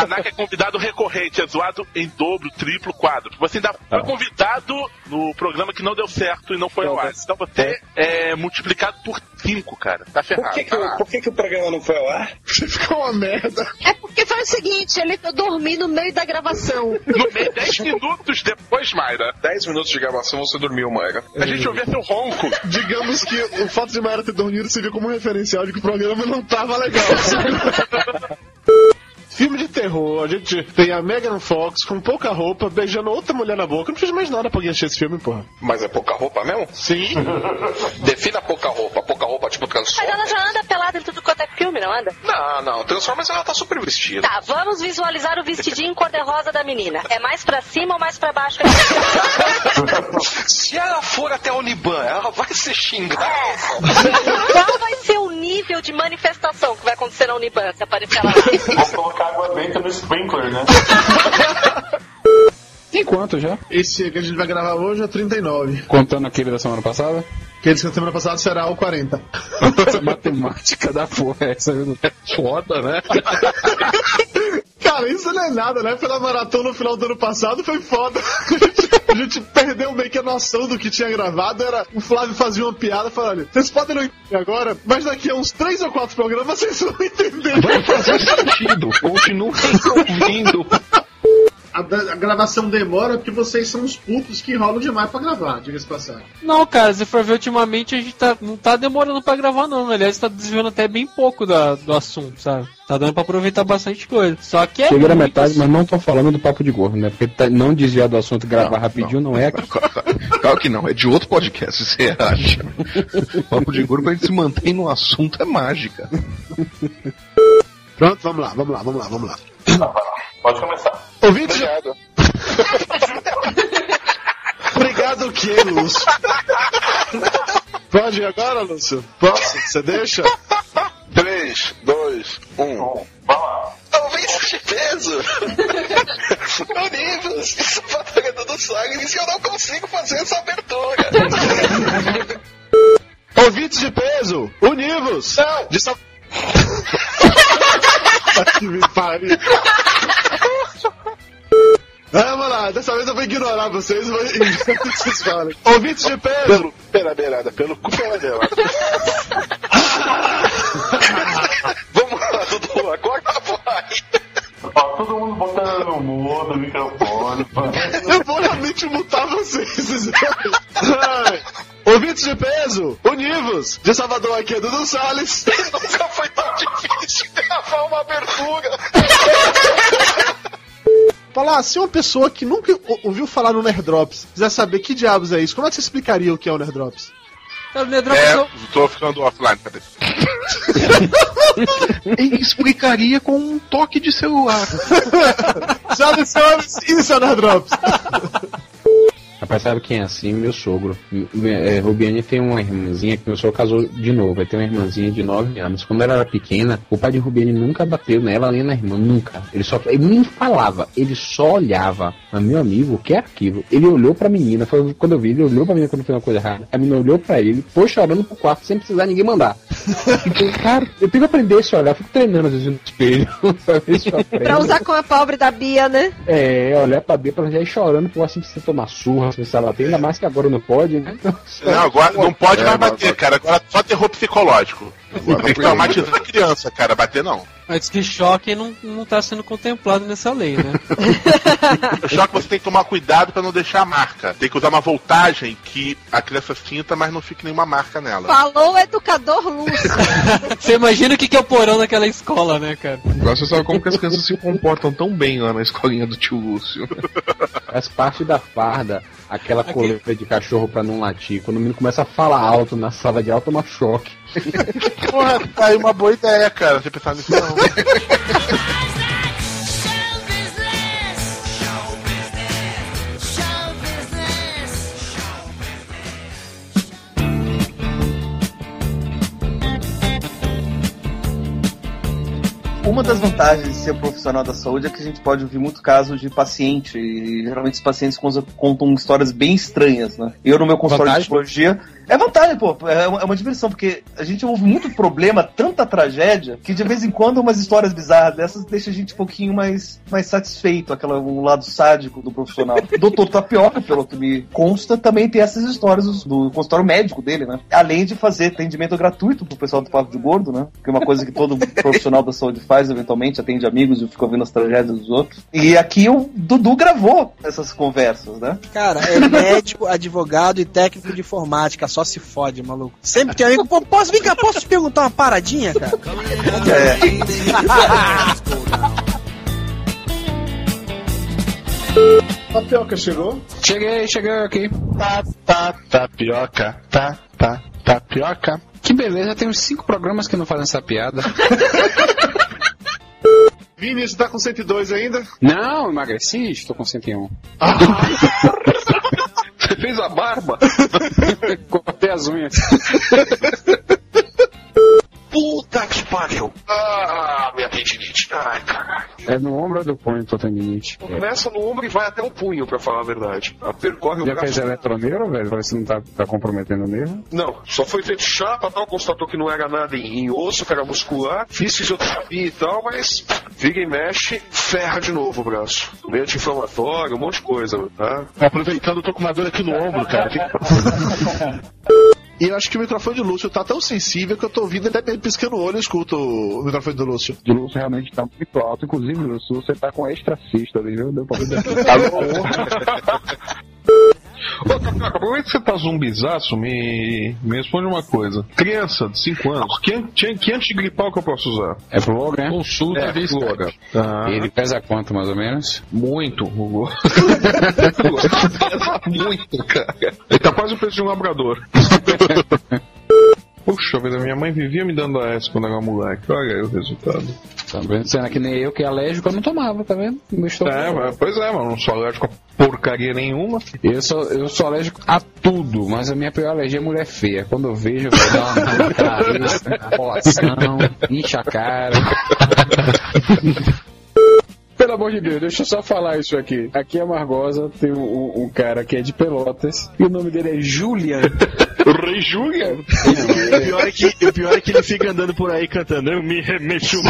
Tanaka é convidado recorrente, é zoado em dobro, triplo, quadro. Você ainda foi convidado no programa que não deu certo e não foi ao ar. Então você é multiplicado por 5, cara. Tá ferrado. Por que, que, o- por que, que o programa não foi ao ar? Ficou uma merda. É porque foi o seguinte, ele foi dormir no meio da gravação. No meio, 10 minutos depois, Mayra. 10 minutos de gravação você dormiu, Mayra. A gente ouvia seu ronco. Digamos que o fato de Mayra ter dormido serviu como um referencial de que o programa não tava legal. filme de terror. A gente tem a Megan Fox com pouca roupa, beijando outra mulher na boca. Não precisa mais nada pra alguém assistir esse filme, porra. Mas é pouca roupa mesmo? Sim. Defina pouca roupa. Pouca roupa, tipo, Mas Transformers. ela já anda pelada em tudo quanto é filme, não anda? Não, não. Transformers ela tá super vestida. Tá, vamos visualizar o vestidinho cor-de-rosa da menina. É mais pra cima ou mais pra baixo? Se ela for até a Uniban, ela vai ser xingada. Qual vai ser o nível de manifestação que vai acontecer na Uniban se aparecer lá? Vou colocar água benta no sprinkler, né? Tem quanto já? Esse que a gente vai gravar hoje é o 39. Contando aquele da semana passada? Aquele que a semana passada será o 40. Essa matemática da porra é essa, viu? É foda, né? Não é nada, né? Pela maratona no final do ano passado foi foda. A gente, a gente perdeu meio que a noção do que tinha gravado. Era o Flávio fazia uma piada falando: olha, vocês podem não entender agora, mas daqui a uns 3 ou 4 programas vocês vão entender. Vai fazer sentido. Continuem ouvindo. A, a gravação demora porque vocês são os putos que enrolam demais pra gravar, diga-se passar. Não, cara, se for ver ultimamente, a gente tá, não tá demorando pra gravar, não. Aliás, tá desviando até bem pouco da, do assunto, sabe? Tá dando pra aproveitar bastante coisa. Só que é. Cheguei na metade, mas não tô falando do papo de gordo, né? Porque tá- não desviar do assunto e gravar rapidinho não, é aqui. Claro que não, é de outro podcast, você acha. O papo de gordo pra gente se manter no assunto é mágica. Pronto, vamos lá, vamos lá, vamos lá, vamos lá. Pode começar. Ouvintes, Obrigado. Obrigado o quê, Lúcio? Pode ir agora, Lúcio? Posso? Você deixa? 3, 2, 1. Ouvintes de peso! Univos! Isso é propaganda do Sagres e eu não consigo fazer essa abertura! Ouvintes de peso, univos! Não! De São... que me pariu. Vamos lá, dessa vez eu vou ignorar vocês e vou ignorar o que vocês falam. Ouvintes de peso! Pelo, pela beirada, pelo cu pela beirada. Vamos lá, Dudu, acorda a voz. Ó, todo mundo botando no mudo, no microfone. Eu vou realmente mutar vocês. Ouvintes de peso, univos! De Salvador aqui é Dudu Salles. Nunca foi tão difícil gravar uma abertura. Falar, se uma pessoa que nunca ou- ouviu falar no Nerdrops quiser saber que diabos é isso, como é que você explicaria o que é o Nerdrops? Cara, o Nedrops É, é o- tô ficando offline, cadê? E explicaria com um toque de celular. Senhoras e senhores, isso é o Nerdrops. Rapaz, sabe quem é assim? Meu sogro. É, Rubiane tem uma irmãzinha que meu sogro casou de novo. Ele tem uma irmãzinha de 9 anos. Quando ela era pequena, o pai de Rubiane nunca bateu nela nem na irmã. Nunca. Ele só. Ele nem falava, ele só olhava. Mas, meu amigo, o que é aquilo? Ele olhou pra menina. Foi quando eu vi, ele olhou pra menina quando fez uma coisa errada. A menina olhou pra ele, foi chorando pro quarto sem precisar ninguém mandar. Então, cara, eu tenho que aprender esse olhar. Eu fico treinando às vezes no espelho. pra ver se eu aprendo. Pra usar com a pobre da Bia, né? É, olhar pra Bia pra já ir chorando, porque assim precisa tomar surra, se ela tem, ainda mais que agora não pode, né? Então, Não, agora não pode É, mais mas- bater, cara. Agora só terror psicológico. Tem que traumatizar a criança, cara. Bater não. Mas que choque não, não tá sendo contemplado nessa lei, né? O choque você tem que tomar cuidado pra não deixar a marca. Tem que usar uma voltagem que a criança sinta, mas não fique nenhuma marca nela. Falou o educador Lúcio. Você imagina o que, que é o porão naquela escola, né, cara? Agora você sabe como que as crianças se comportam tão bem lá na escolinha do tio Lúcio. Faz parte da farda, aquela coleira de cachorro pra não latir. Quando o menino começa a falar alto na sala de aula, toma choque. Porra, tá aí uma boa ideia, cara. Você pensar nisso não. Uma das vantagens de ser profissional da saúde é que a gente pode ouvir muito caso de paciente, e geralmente os pacientes contam- histórias bem estranhas, né? Eu, no meu consultório de Vantagem? psicologia, é vantagem, pô, é uma, é uma diversão, porque a gente ouve muito problema, tanta tragédia, que de vez em quando umas histórias bizarras dessas deixa a gente um pouquinho mais, mais satisfeito, aquela, um lado sádico do profissional. Doutor Tapioca, pelo que me consta, também tem essas histórias do, do consultório médico dele, né? Além de fazer atendimento gratuito pro pessoal do Papo de Gordo, né? Que é uma coisa que todo profissional da saúde faz, faz eventualmente, atende amigos e fica ouvindo as tragédias dos outros. E aqui o Dudu gravou essas conversas, né? Cara, é médico, advogado e técnico de informática, só se fode, maluco. Sempre tem amigo. Posso, vir cá, posso te perguntar uma paradinha, cara? É. Tapioca chegou? Cheguei, cheguei aqui. Tá, tá, tapioca, tá, tá, tapioca. Que beleza, tem uns cinco programas que não fazem essa piada. Vini, você tá com 102 ainda? Não, emagreci, estou com 101. Você fez a barba? Cortei as unhas. Puta que pariu. Ah, minha tendinite. Ai, caralho. É no ombro ou do punho, tô tendinite. Começa no ombro e vai até o punho, pra falar a verdade. Ela percorre o Já braço. fez eletroneiro, velho? Pra ver se não tá, tá comprometendo o nervo? Não, só foi feito chapa, tal, constatou que não era nada em, em osso, que era muscular, fiz fisioterapia e tal, mas fica e mexe, ferra de novo o braço. Meio anti-inflamatório, um monte de coisa, tá? Aproveitando, eu tô com uma dor aqui no ombro, cara. E eu acho que o microfone do Lúcio tá tão sensível que eu tô ouvindo até piscando o olho e escuto o microfone do Lúcio. O Lúcio realmente tá muito alto. Inclusive, Lúcio, você tá com extracista ali, viu? Deu pra ver. Ô, Tapioca, aproveita que você tá zumbizaço, me, me responde uma coisa. Criança de 5 anos, que, que, antigripal que eu posso usar? É pro Logan? Consulta É, de Logan. Logan. Tá. Ele pesa quanto, mais ou menos? Muito, Hugo. Pesa muito, cara. Ele tá quase o preço de um labrador. Puxa vida, minha mãe vivia me dando AS quando era moleque. Olha aí o resultado. Tá vendo? Sendo que nem eu, que é alérgico, eu não tomava, tá vendo? Meu estômago- É, mas, pois é, mano, não sou alérgico a porcaria nenhuma. Eu sou, eu sou alérgico a tudo, mas a minha pior alergia é mulher feia. Quando eu vejo, eu vou dar uma cabeça, incha a cara. Pelo amor de Deus, deixa eu só falar isso aqui. Aqui é Margosa, tem um, um- um cara que é de Pelotas, e o nome dele é Julian. O Rei? O pior, é que, o pior é que ele fica andando por aí cantando, eu me remexo.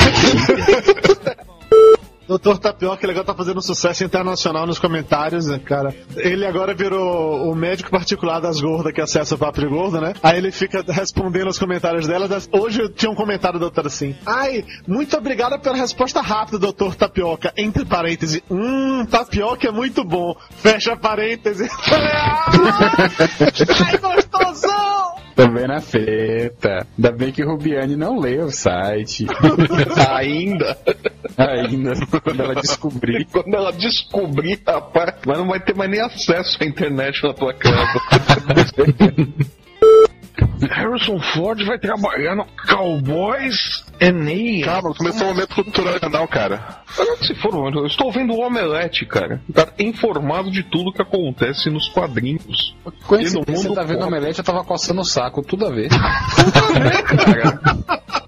Doutor Tapioca, legal, tá fazendo sucesso internacional nos comentários, né, cara? Ele agora virou o médico particular das gordas que acessa o Papo de Gordo, né? Aí ele fica respondendo os comentários dela. das- Hoje eu tinha um comentário, doutor, assim. Ai, muito obrigada pela resposta rápida, doutor Tapioca. Entre parênteses, hum, tapioca é muito bom. Fecha parênteses. Ai, gostosão! Também na feta. Ainda bem que Rubiane não lê o site. Ainda. Ainda. Quando ela descobrir. Quando ela descobrir, rapaz, mas não vai ter mais nem acesso à internet na tua casa. Harrison Ford vai trabalhar no Cowboys Eneas. Calma, começou o momento cultural canal, cara. Se for, mano, eu estou vendo o Omelete, cara. Tá informado de tudo que acontece nos quadrinhos. E mundo você tá vendo a Omelete, eu tava coçando o saco, tudo a ver. cara.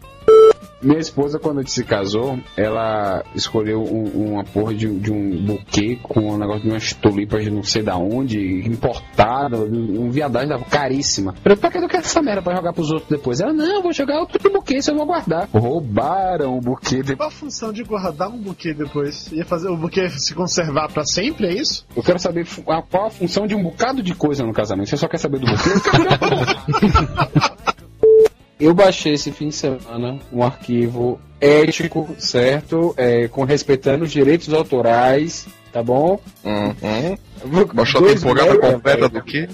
Minha esposa, quando a gente se casou, ela escolheu um- uma porra de, de um buquê com um negócio de umas tulipas de não sei da onde, importada, um viadagem da- caríssima. Eu pra que eu quero essa merda pra jogar pros outros depois? Ela, não, eu vou jogar outro buquê, isso eu vou guardar. Roubaram o buquê depois. Qual a função de guardar um buquê depois? Ia fazer o buquê se conservar pra sempre, é isso? Eu quero saber a- qual a função de um bocado de coisa no casamento. Você só quer saber do buquê? Eu baixei esse fim de semana um arquivo ético, certo? É, com respeitando os direitos autorais, tá bom? Uhum. Baixou a dois temporada mega, completa do quê?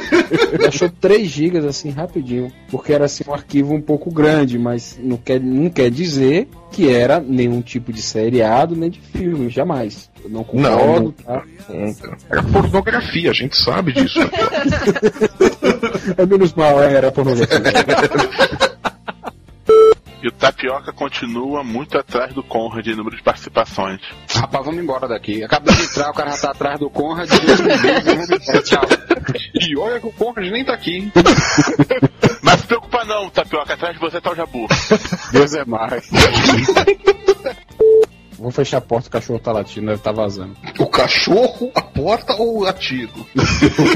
Baixou 3 gigas assim rapidinho, porque era assim um arquivo um pouco grande, mas não quer, não quer dizer que era nenhum tipo de seriado nem de filme, jamais. Eu não concordo, tá? Era pornografia, a gente sabe disso. É menos mal, é, era pornografia. E o Tapioca continua muito atrás do Conrad em número de participações. Rapaz, vamos embora daqui. Acabou de entrar, o cara já tá atrás do Conrad. Embora, Tchau. E olha que o Conrad nem tá aqui. Mas se preocupa não, Tapioca, atrás de você tá o Jabu. Deus é mais. Vou fechar a porta, o cachorro tá latindo, deve tá vazando. O cachorro, a porta ou o latido?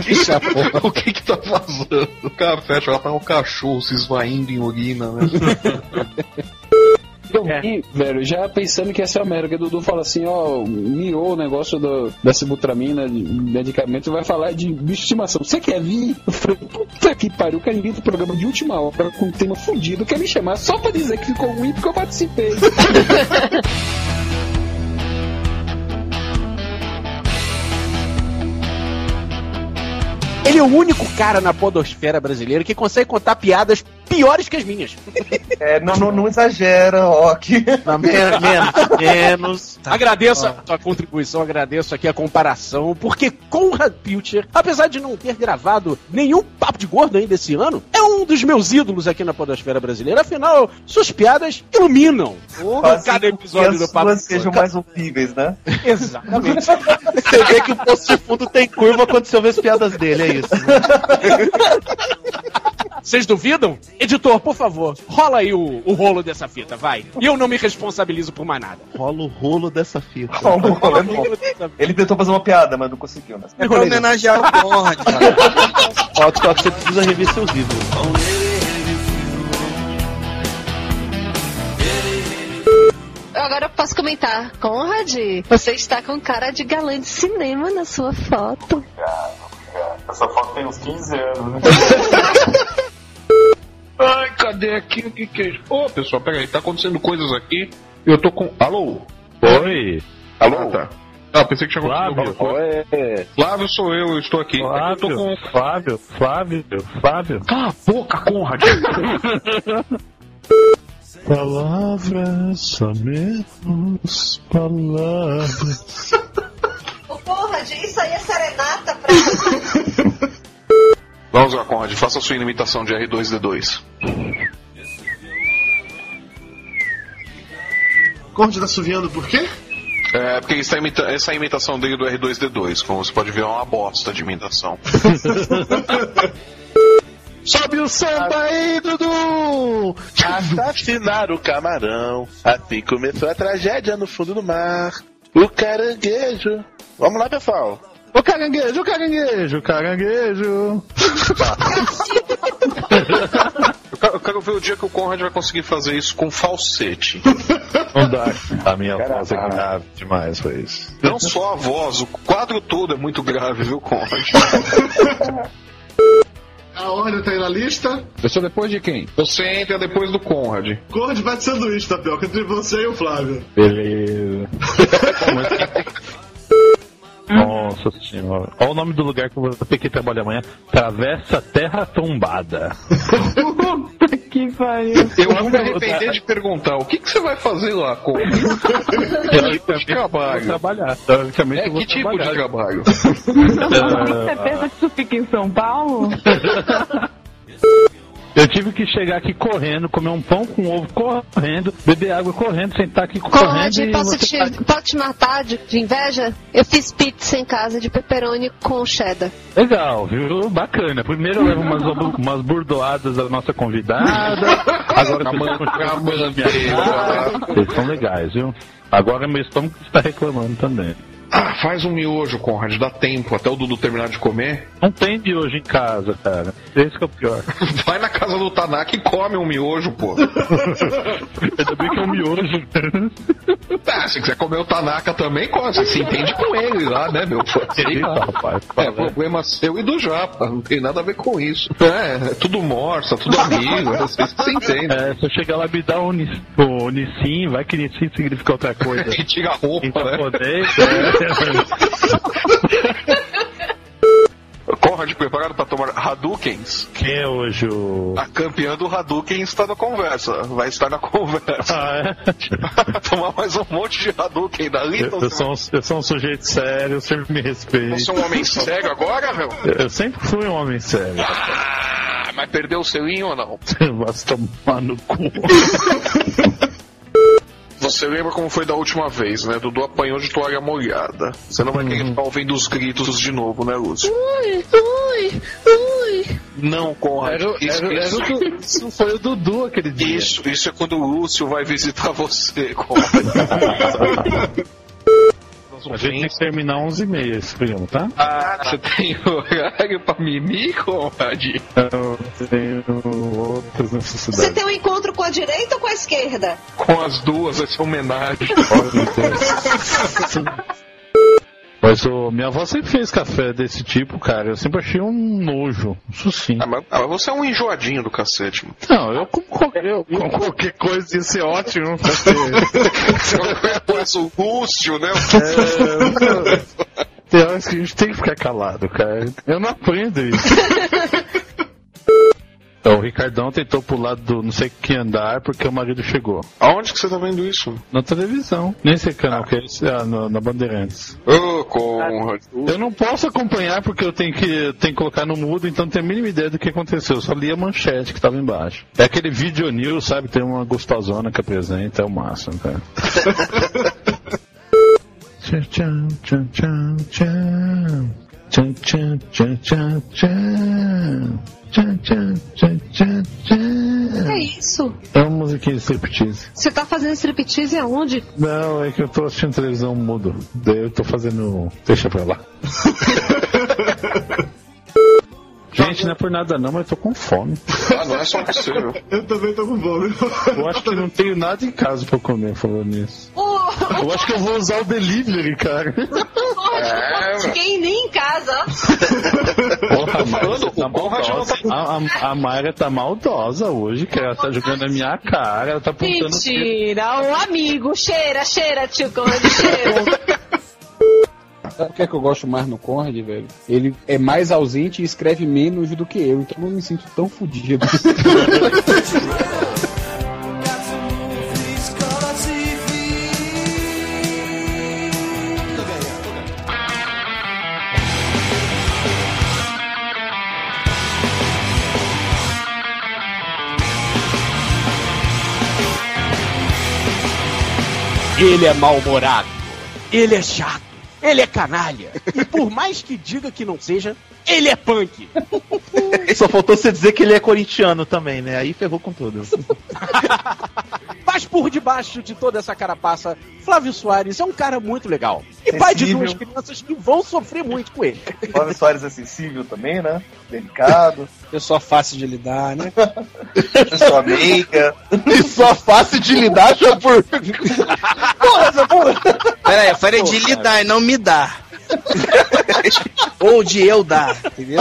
Fecha a porta. o que que tá vazando? O cara fecha, ela tá um cachorro se esvaindo em urina, né? Eu vi, velho, já pensando que essa é a merda, que o Dudu fala assim, ó, miou o negócio do, da sibutramina, de medicamento, vai falar de bicho de estimação. Você quer vir? Eu falei, puta que pariu, o inventa um programa de última hora com um tema fudido, quer me chamar só pra dizer que ficou ruim porque eu participei. Ele é o único cara na podosfera brasileira que consegue contar piadas piores que as minhas. É, não, não, não exagera, Rock. menos, menos, menos. Agradeço a sua contribuição, agradeço aqui a comparação, porque Conrad Pilcher, apesar de não ter gravado nenhum papo de gordo ainda esse ano, é um dos meus ídolos aqui na podosfera brasileira. Afinal, suas piadas iluminam cada episódio do papo sejam mais ouvíveis, né? Exatamente. Você vê que o posto de fundo tem curva quando você ouve as piadas dele, é isso. Vocês duvidam? Editor, por favor, rola aí o, o rolo dessa fita, vai. E eu não me responsabilizo por mais nada. Rola o rolo dessa fita. Rola o rolo, é bom. Ele tentou fazer uma piada, mas não conseguiu, né? É pra homenagear o Conrad, cara. Ó, você precisa rever seus livros. Agora eu posso comentar. Conrad, você está com cara de galã de cinema na sua foto. Essa foto tem uns 15 anos, né? Ai, cadê aqui? O que que é isso? Ô, pessoal, peraí, tá acontecendo coisas aqui. Eu tô com. Alô? Oi? Alô? Ah, tá. Ah, pensei que tinha acontecido Flávio? coisa. Flávio sou eu, eu estou aqui. Que eu tô com. Flávio, Flávio, Flávio. Cala a boca, Conrad! Palavras, só menos palavras. Ô, Conrad, isso aí é serenata pra. Vamos lá, Conrad, faça a sua imitação de R2D2. Conrad tá suviando por quê? É, porque essa, imita essa imitação dele do R2D2, como você pode ver, é uma bosta de imitação. Sobe o samba aí, Dudu! Assassinar o camarão. Assim começou a tragédia no fundo do mar. O caranguejo. Vamos lá, pessoal. O caranguejo, o caranguejo, o caranguejo. Eu quero, eu quero ver o dia que o Conrad vai conseguir fazer isso com falsete. Não dá. A minha voz é grave demais, foi isso. Não só a voz, o quadro todo é muito grave, viu, Conrad? A ordem tá aí na lista. Eu sou depois de quem? Você entra depois do Conrad. Conrad vai de sanduíche, Tapioca, entre você e o Flávio. Beleza. Nossa senhora. Olha o nome do lugar que eu vou ter que trabalhar amanhã. Travessa Terra Tombada. que pariu. Eu vou me arrepender de perguntar, o que, que você vai fazer lá, Conrad? Que tipo de trabalho? trabalhar. Teoricamente É, eu vou que tipo de trabalhar. trabalho? Você pensa que isso fica em São Paulo? Eu tive que chegar aqui correndo, comer um pão com ovo correndo, beber água correndo, sentar aqui correndo e posso você te, tá- posso te matar de, de inveja? Eu fiz pizza em casa de pepperoni com cheddar. Legal, viu? Bacana. Primeiro eu levo umas, umas burdoadas da nossa convidada. Agora Na vocês continuam comendo minha. Vocês são legais, viu? Agora meu estômago está reclamando também. Ah, faz um miojo, Conrad, dá tempo até o Dudu terminar de comer. Não tem hoje em casa, cara. Esse que é o pior. Vai na casa do Tanaka e come um miojo, pô. Ainda bem que é um miojo. Ah, se quiser comer o Tanaka também, come. Você se entende com ele lá, né, meu? Sei lá. rapaz. É problema seu e do Japa, não tem nada a ver com isso. É, é tudo morsa, tudo amigo, é assim que você entende. É, se eu chegar lá e me o Nis- o Nissin, vai que Nissin significa outra coisa. E tira a roupa, Em né? japonês, é. Conrad, preparado pra tomar Hadoukens? Quem é hoje o. A campeã do Hadouken está na conversa. Vai estar na conversa. Ah, é? tomar mais um monte de Hadouken da Eu, Little. eu sou um, eu sou um sujeito sério, sempre me respeito. Você é um homem sério agora, meu? Eu, eu sempre fui um homem sério. Ah, mas perdeu o selinho ou não? Vai se tomar no cu. Você lembra como foi da última vez, né? Dudu apanhou de toalha molhada. Você não vai querer ficar ouvindo os gritos de novo, né, Lúcio? Ui, ui, ui. Não, Conrad. Era, o- isso, era, era isso, o Du- isso foi o Dudu aquele dia. isso, isso é quando o Lúcio vai visitar você, Conrad. A gente tem que terminar 11h30 esse programa, tá? Ah, você tem horário pra mimir, Conrad? Eu tenho outras Você necessidades. tem um encontro com a direita ou com a esquerda? Com as duas, essa homenagem. Mas ô, minha avó sempre fez café desse tipo, cara. Eu sempre achei um nojo. Isso sim. Ah, mas, ah, você é um enjoadinho do cacete, mano. Não, eu como qualquer, eu, como qualquer coisa ia ser ótimo. Você não conhece o Lúcio, né? É, tem horas que a gente tem que ficar calado, cara. Eu não aprendo isso. O Ricardão tentou pular do não sei que andar porque o marido chegou. Aonde que você tá vendo isso? Na televisão. Nem sei canal que é esse, ah, no- na Bandeirantes. Ô, Conrad. Eu não posso acompanhar porque eu tenho que, tenho que colocar no mudo, então não tenho a mínima ideia do que aconteceu. Eu só li a manchete que tava embaixo. É aquele vídeo news, sabe? Tem uma gostosona que apresenta, é o máximo, cara. Tchau, tchau, tchau, tchau, Tchau, tchau, tchau, tchau, tchau. Tchau, tchau, tchau, tchau, tchau. É isso. É uma musiquinha de striptease. Você tá fazendo striptease aonde? Não, é que eu tô assistindo televisão mudo. Daí eu tô fazendo. Deixa pra lá. Gente, não é por nada não, mas eu tô com fome. Ah, não é só possível. Eu também tô com fome. Eu acho que não tenho nada em casa pra comer falando nisso. Eu acho que eu vou usar o delivery, cara. É, Ninguém nem em casa. Você tá o Conrad não maldosa. A, a, a Mayra tá maldosa hoje, que ela tá jogando na minha cara, ela tá apontando. Mentira, um amigo. Cheira, cheira, tio Conrad, cheira. Sabe o que é que eu gosto mais no Conrad, velho? Ele é mais ausente e escreve menos do que eu, então eu não me sinto tão fudido. Ele é mal-humorado. Ele é chato. Ele é canalha. E por mais que diga que não seja, ele é punk. Só faltou você dizer que ele é corintiano também, né? Aí ferrou com tudo. Mas por debaixo de toda essa carapaça, Flávio Soares é um cara muito legal. E pai de Sensível. duas crianças que vão sofrer muito com ele. Flávio Soares é sensível também, né? Delicado. Pessoa fácil de lidar, né? Pessoa meiga. E só fácil de lidar já por. Porra, essa porra. Pera aí, eu falei de lidar e não me dar. Ou de eu dar, entendeu?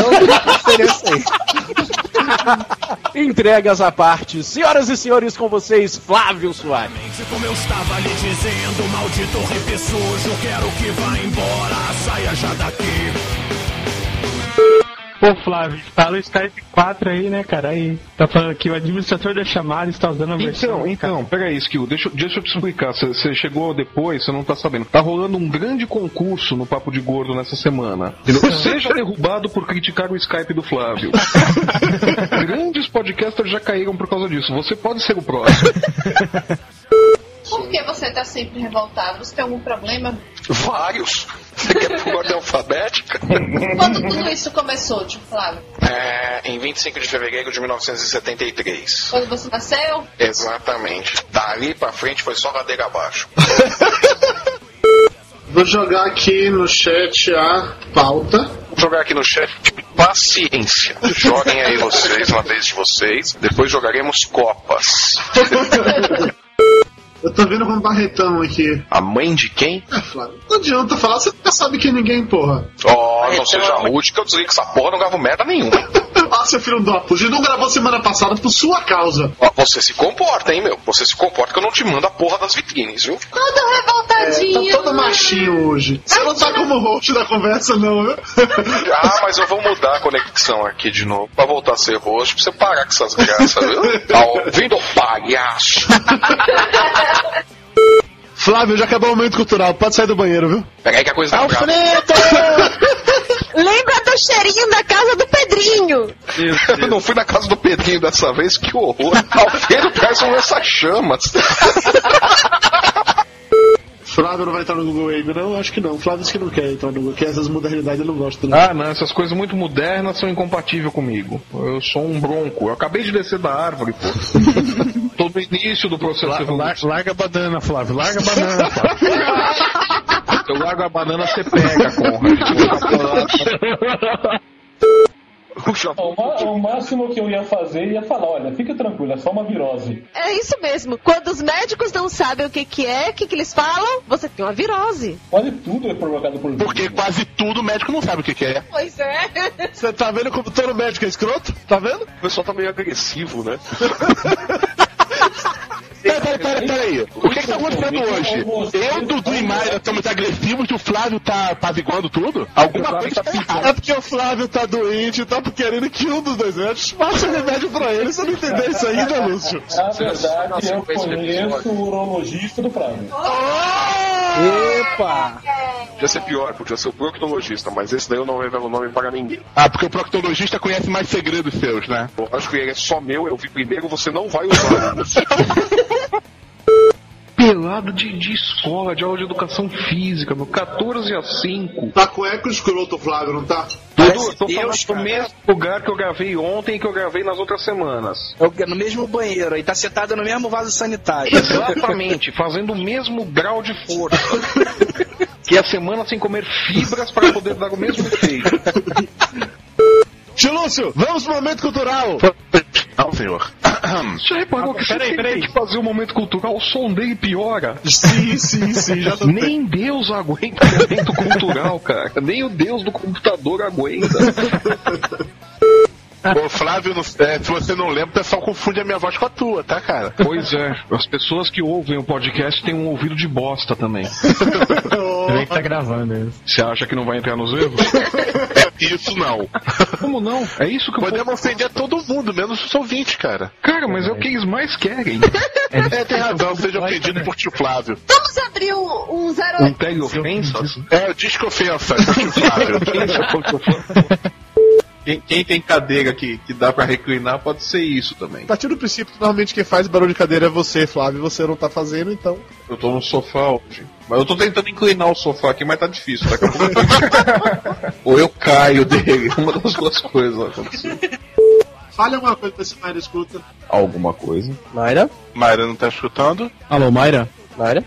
Aí. Entregas à parte, senhoras e senhores, com vocês, Flávio Soares. Como eu estava lhe dizendo, maldito rap sujo, quero que vá embora, saia já daqui. Pô, Flávio, instala o Skype 4 aí, né, cara? Aí, tá falando que o administrador da chamada está usando a versão. Então, então, peraí, Skill, deixa, deixa eu te explicar. Você chegou depois, você não tá sabendo. Tá rolando um grande concurso no Papo de Gordo nessa semana. Seja derrubado por criticar o Skype do Flávio. Grandes podcasters já caíram por causa disso. Você pode ser o próximo. Por que você tá sempre revoltado? Você tem algum problema? Vários. Você quer por ordem alfabética? Quando tudo isso começou, tio Flávio? É, em 25 de fevereiro de 1973. Quando você nasceu? Exatamente. Dali pra frente foi só ladeira abaixo. Vou jogar aqui no chat a pauta. Vou jogar aqui no chat paciência. Joguem aí vocês, na vez de vocês. Depois jogaremos copas. Eu tô vendo um barretão aqui. A mãe de quem? É, Flávio. Não adianta falar, você já sabe que é ninguém, porra. Oh, não seja rude que eu desligo essa porra, não gravo merda nenhuma. ah, seu filho da puta, não gravou semana passada por sua causa. Ó, Você se comporta, hein, meu? Você se comporta que eu não te mando a porra das vitrines, viu? Todo revoltadinho. Tá todo machinho hoje. Você não tá como host da conversa, não, viu? Ah, mas eu vou mudar a conexão aqui de novo pra voltar a ser rosto, pra você parar com essas graças, viu? Tá ouvindo, palhaço? Flávio, já acabou o momento cultural. Pode sair do banheiro, viu? Peraí que a coisa tá Alfredo! Lembra do cheirinho da casa do Pedrinho? Eu não fui na casa do Pedrinho dessa vez, que horror. Alfredo traz um lança-chamas. Flávio não vai entrar no Google ainda, não? Acho que não. Flávio disse que não quer entrar no Google, que essas modernidades eu não gosto, não. Ah, não, essas coisas muito modernas são incompatíveis comigo. Eu sou um bronco. Eu acabei de descer da árvore, pô. Tô no início do processo La- lar- larga a banana, Flávio, larga a banana, Flávio. Eu largo a banana, você pega, Conrad. O, o máximo que eu ia fazer ia falar, olha, fica tranquilo, é só uma virose. É isso mesmo. Quando os médicos não sabem o que, que é, o que, que eles falam, você tem uma virose. Quase tudo é provocado por Porque quase tudo o médico não sabe o que, que é. Pois é. Você tá vendo como todo médico é escroto? Tá vendo? O pessoal tá meio agressivo, né? Peraí, peraí, peraí, peraí. O que que tá acontecendo hoje? Eu, Dudu e Mayra estamos agressivos e o Flávio tá apaziguando tudo? Alguma coisa tá errada. É porque o Flávio tá doente e tá querendo que um dos dois médicos faça remédio pra ele. Você não entendeu isso ainda, Lúcio? Na verdade, eu conheço o urologista do Flávio. Epa! Podia ser pior, podia ser o proctologista, mas esse daí eu não revelo o nome para ninguém. Ah, porque o proctologista conhece mais segredos seus, né? Eu acho que ele é só meu, eu vi primeiro, você não vai usar. Pelado de, de escola, de aula de educação física, no 14 a 5. Tá com eco escroto, Flávio, não tá? Dudu, eu tô falando do mesmo lugar que eu gravei ontem e que eu gravei nas outras semanas. É No mesmo banheiro, e tá sentado no mesmo vaso sanitário. Exatamente, fazendo o mesmo grau de força. que a semana sem comer fibras para poder dar o mesmo efeito. Tio Lúcio, vamos pro momento cultural. Não, senhor. Já reparou que Peraí, você peraí. tem que fazer o momento cultural, o som dele piora? Sim, sim, sim, já tô Nem Deus aguenta momento cultural, cara. Nem o Deus do computador aguenta. Ô, Flávio, não- é, se você não lembra, o pessoal confunde a minha voz com a tua, tá, cara? Pois é, as pessoas que ouvem o podcast têm um ouvido de bosta também. Também que tá gravando isso. Você acha que não vai entrar nos erros? Isso não. Como não? É isso que eu Podemos ofender todo mundo, menos os ouvintes, cara. Cara, mas é o que eles mais querem. É, tem razão, seja ofendido por tio Flávio. Vamos abrir um, um zero Um tag ofensas? É, disco ofensa, por tio Flávio. Quem, quem tem cadeira que, que dá pra reclinar pode ser isso também. Partir do princípio que normalmente quem faz barulho de cadeira é você, Flávio. Você não tá fazendo, então. Eu tô no sofá hoje. Mas eu tô tentando inclinar o sofá aqui, mas tá difícil. Daqui a pouco. Ou eu caio dele. Uma das duas coisas vai acontecer. Fale alguma coisa pra esse Mayra escuta. Alguma coisa. Mayra? Mayra não tá escutando? Alô, Mayra? Mayra?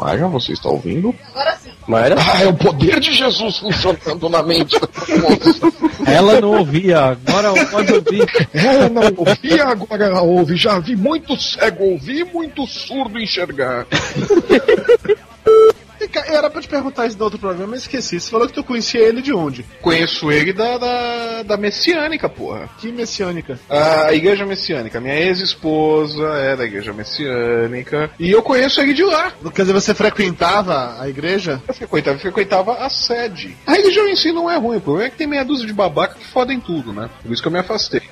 Mayra, você está ouvindo? Agora sim. Mayra? Ah, é o poder de Jesus funcionando na mente. Ela não ouvia, agora pode ouvir. Ela não ouvia, agora ela ouve. Já vi muito cego ouvir, muito surdo enxergar. Era pra te perguntar isso no outro programa, mas esqueci. Você falou que tu conhecia ele de onde? Conheço ele da, da, da messiânica, porra. Que messiânica. A igreja messiânica. Minha ex-esposa é da igreja messiânica. E eu conheço ele de lá. Quer dizer, você frequentava a igreja? Eu frequentava, frequentava a sede. A religião em si não é ruim, o problema é que tem meia dúzia de babaca que fodem tudo, né? Por isso que eu me afastei.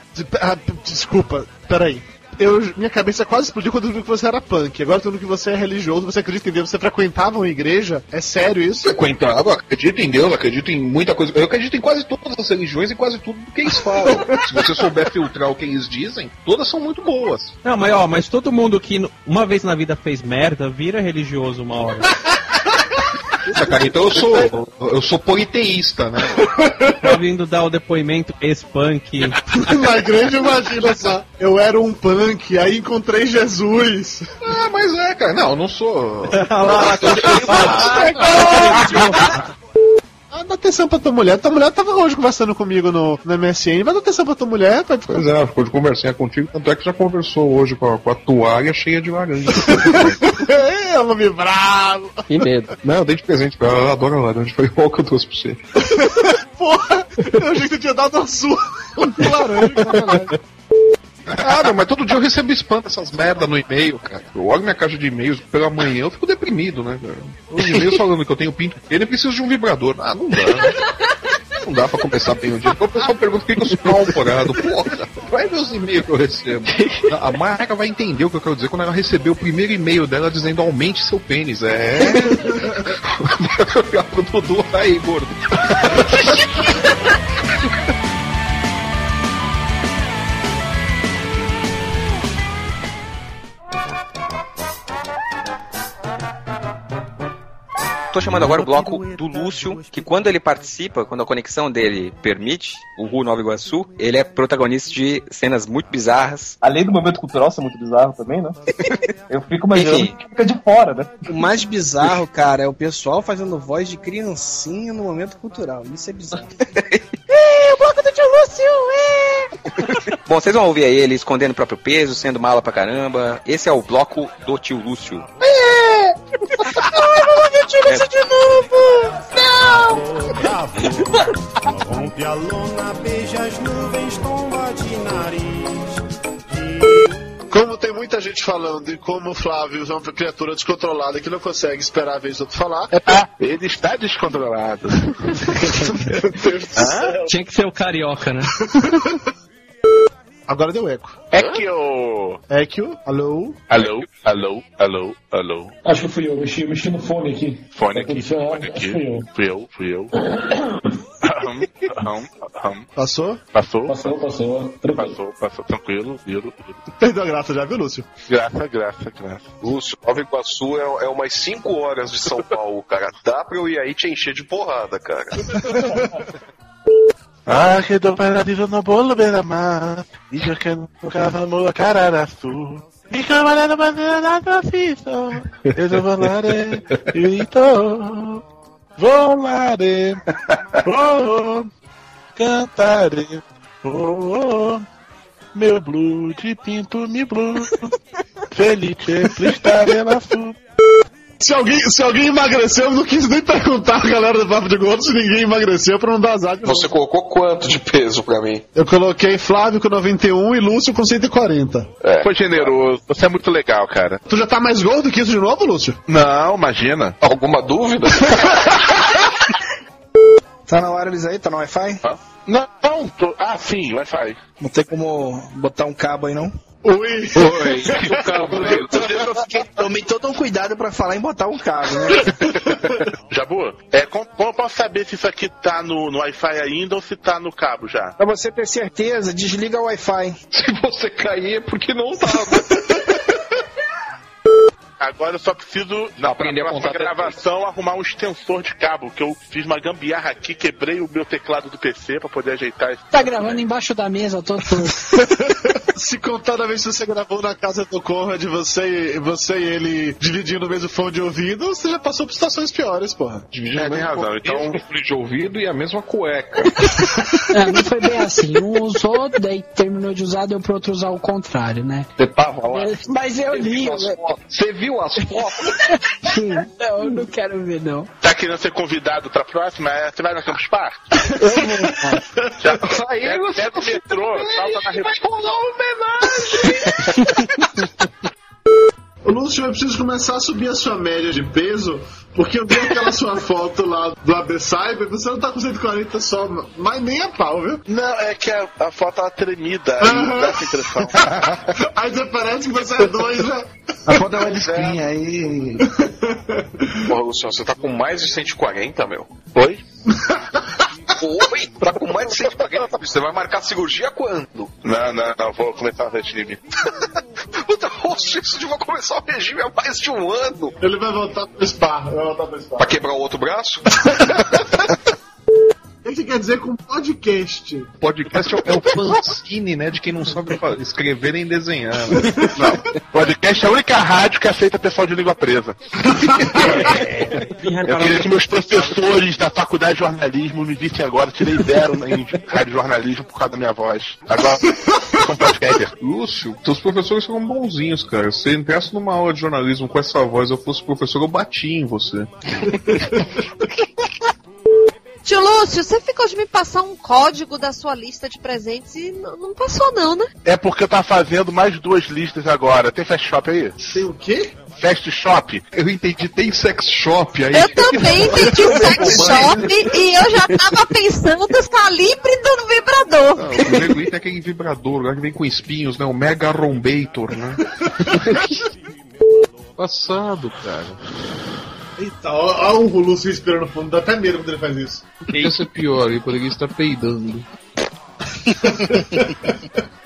Ah, desculpa, peraí. Eu, minha cabeça quase explodiu quando eu vi que você era punk. Agora tudo que você é religioso, você acredita em Deus, você frequentava uma igreja? É sério isso? Frequentava, acredito em Deus, acredito em muita coisa. Eu acredito em quase todas as religiões e quase tudo que eles falam. Se você souber filtrar o que eles dizem, todas são muito boas. Não, mas ó, mas todo mundo que uma vez na vida fez merda, vira religioso uma hora. Cara, então eu sou eu sou politeísta, né? Tá vindo dar o depoimento ex-punk. Na igreja, imagina só. Eu era um punk, aí encontrei Jesus. Ah, mas é, cara. Não, eu não sou. Ah, dá atenção pra tua mulher. Tua mulher tava hoje conversando comigo no, no MSN. Vai dar atenção pra tua mulher. Pra... Pois é, ficou de conversinha contigo, tanto é que já conversou hoje com a, com a toalha cheia de laranja. eu vou me bravo. Que medo. Não, eu dei de presente pra ela, ela adora laranja. Foi igual que eu trouxe pra você. Porra, eu achei que tu tinha dado a sua laranja, caralho. Ah, não, mas todo dia eu recebo spam dessas merda no e-mail, cara. Eu olho minha caixa de e-mails pela manhã, eu fico deprimido, né, cara? Os e-mails falando que eu tenho pinto pequeno e preciso de um vibrador. Ah, não dá. Não dá pra começar bem o dia. Então o pessoal pergunta por que eu sou mal-humorado. Porra, vai os e-mails que eu recebo. A Marca vai entender o que eu quero dizer quando ela receber o primeiro e-mail dela dizendo aumente seu pênis. É. Vai olhar pro Dudu aí, gordo. Tô chamando agora o bloco do Lúcio, que quando ele participa, quando a conexão dele permite, o Ru Nova Iguaçu, ele é protagonista de cenas muito bizarras. Além do momento cultural ser muito bizarro também, né? Eu fico imaginando Enfim. que fica de fora, né? O mais bizarro, cara, é o pessoal fazendo voz de criancinha no momento cultural. Isso é bizarro. É, do tio Lúcio, é! Bom, vocês vão ouvir aí ele escondendo o próprio peso, sendo mala pra caramba. Esse é o bloco do tio Lúcio. É! Ai, vou ouvir o tio Lúcio de novo! Não! Rompe a lona, beija as nuvens, tomba de nariz. Como tem muita gente falando e como o Flávio é uma criatura descontrolada que não consegue esperar a vez do outro falar. Ah, ele está descontrolado. Tinha que ser o carioca, né? Agora deu eco. É que o. Eco, alô? Alô, alô, alô, alô. Acho que fui eu, mexi, mexi no fone aqui. Fone aqui, fone acho aqui. que fui eu. Fui eu, fui eu. Aham, aham, aham. Passou? Passou? Passou, passou. Passou, passou, tranquilo, viro, viro. Perdeu a graça já, viu, Lúcio? Graça, graça, graça. Lúcio, Nova Iguaçu é, é umas 5 horas de São Paulo, cara. Dá pra eu ir aí te encher de porrada, cara. Ah, que do paradiso no bolo beira-mar. Diz que no cavalo cararaçu. E camarada bandeira da profissão. Eu volaré, então. Volaré, oh, cantaré, oh, meu blue de pinto me blue. Felice estaré na sua. Se alguém, se alguém emagreceu, eu não quis nem perguntar a galera do Papo de Gordo se ninguém emagreceu pra não dar azar. Você colocou quanto de peso pra mim? Eu coloquei Flávio com 91 e Lúcio com 140. Foi generoso, você é muito legal, cara. Tu já tá mais gordo que isso de novo, Lúcio? Não, imagina. Alguma dúvida? Tá na hora eles aí? Tá no Wi-Fi? Não, não, tô... ah, sim, Wi-Fi. Não tem como botar um cabo aí, não? Oi! Oi, o cabo Eu fiquei- Tomei todo um cuidado pra falar em botar um cabo, né? Jabu, é, como, como eu posso saber se isso aqui tá no, no Wi-Fi ainda ou se tá no cabo já? Pra você ter certeza, desliga o Wi-Fi. Se você cair é porque não tava. Agora eu só preciso, na Aprender próxima gravação, arrumar um extensor de cabo, que eu fiz uma gambiarra aqui, quebrei o meu teclado do PC pra poder ajeitar esse... Tá gravando embaixo da mesa, tô torto. Se contar da vez que você gravou na casa do Conrad, você, e- você e ele dividindo o mesmo fone de ouvido, você já passou por situações piores, porra. Dividindo É, o tem razão, então- fone de ouvido e a mesma cueca. É, não foi bem assim. Um usou, daí terminou de usar, deu pro outro usar o contrário, né? Você tava lá. Mas eu li. Você viu as fotos? Sim. Não, eu não quero ver, não. Tá querendo ser convidado pra próxima? É, Você vai na Campus Party? Eu vou. Já, Aí pega, você- o metrô, salta na Vai rolar uma Ô Lúcio, eu preciso começar a subir a sua média de peso, porque eu vi aquela sua foto lá do AB Cyber, você não tá com 140 só, mas nem a pau, viu? Não, é que a, a foto tá tremida, aí dá essa impressão. Aí você parece que você é dois, né? A foto é widescreen, aí. Porra, Luciano, você tá com mais de 140, meu. Oi? Oi? Tá com mais de 140? Você vai marcar cirurgia quando? Não, não, não, vou começar o regime. Isso de vou começar o regime há mais de um ano. Ele vai voltar pro spa, vai voltar pro spa. Pra quebrar o outro braço? O que você quer dizer com podcast? Podcast é o- é o fanzine, né? De quem não sabe escrever nem desenhar. né? Não, podcast é a única rádio que aceita pessoal de língua presa. Eu queria que meus professores da faculdade de jornalismo me vissem agora. Tirei zero em rádio jornalismo por causa da minha voz. Agora, Lúcio, seus professores são bonzinhos, cara. Se entrasse numa aula de jornalismo com essa voz, eu fosse professor, eu batia em você. Tio Lúcio, você ficou de me passar um código da sua lista de presentes e não passou não, né? É porque eu tava fazendo mais duas listas agora. Tem fast shop aí? Tem o quê? Fast shop? Eu entendi, tem sex shop aí. Eu também entendi o sex shop e eu já tava pensando no calibre do vibrador. Não, o aí tem aquele vibrador lá que vem com espinhos, né? O Mega Rombator, né? Passado, cara. Eita, olha o Lúcio respirando no fundo, dá até medo quando ele faz isso. Podia ser pior, ele poderia estar peidando.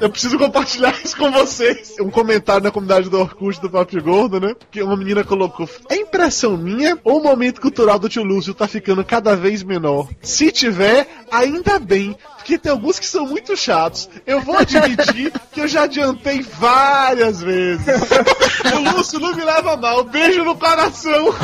Eu preciso compartilhar isso com vocês. Um comentário na comunidade do Orkut do Papo Gordo, né? Que uma menina colocou: É impressão minha ou o momento cultural do tio Lúcio tá ficando cada vez menor? Se tiver, ainda bem. Porque tem alguns que são muito chatos. Eu vou admitir que eu já adiantei várias vezes. o Lúcio não me leva mal. Beijo no coração.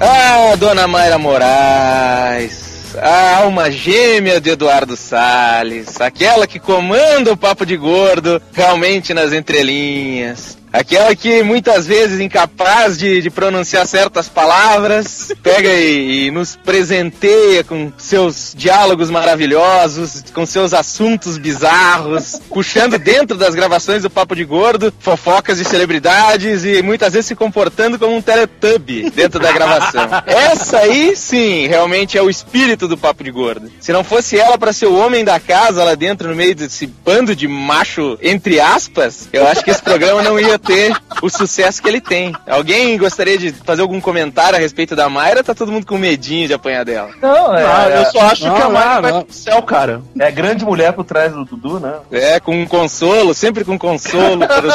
Ah, Dona Mayra Moraes, a alma gêmea de Eduardo Salles, aquela que comanda o papo de gordo realmente nas entrelinhas. Aquela que muitas vezes incapaz de, de pronunciar certas palavras, pega e, e nos presenteia com seus diálogos maravilhosos, com seus assuntos bizarros, puxando dentro das gravações do Papo de Gordo, fofocas de celebridades e muitas vezes se comportando como um teletubby dentro da gravação. Essa aí sim, realmente é o espírito do Papo de Gordo. Se não fosse ela pra ser o homem da casa lá dentro, no meio desse bando de macho, entre aspas, eu acho que esse programa não ia ter o sucesso que ele tem. Alguém gostaria de fazer algum comentário a respeito da Mayra? Tá todo mundo com medinho de apanhar dela. Não, é. Ah, eu só acho Não, que a Mayra não, vai não. pro céu, cara. É a grande mulher por trás do Dudu, né? É, com um consolo, sempre com consolo para os.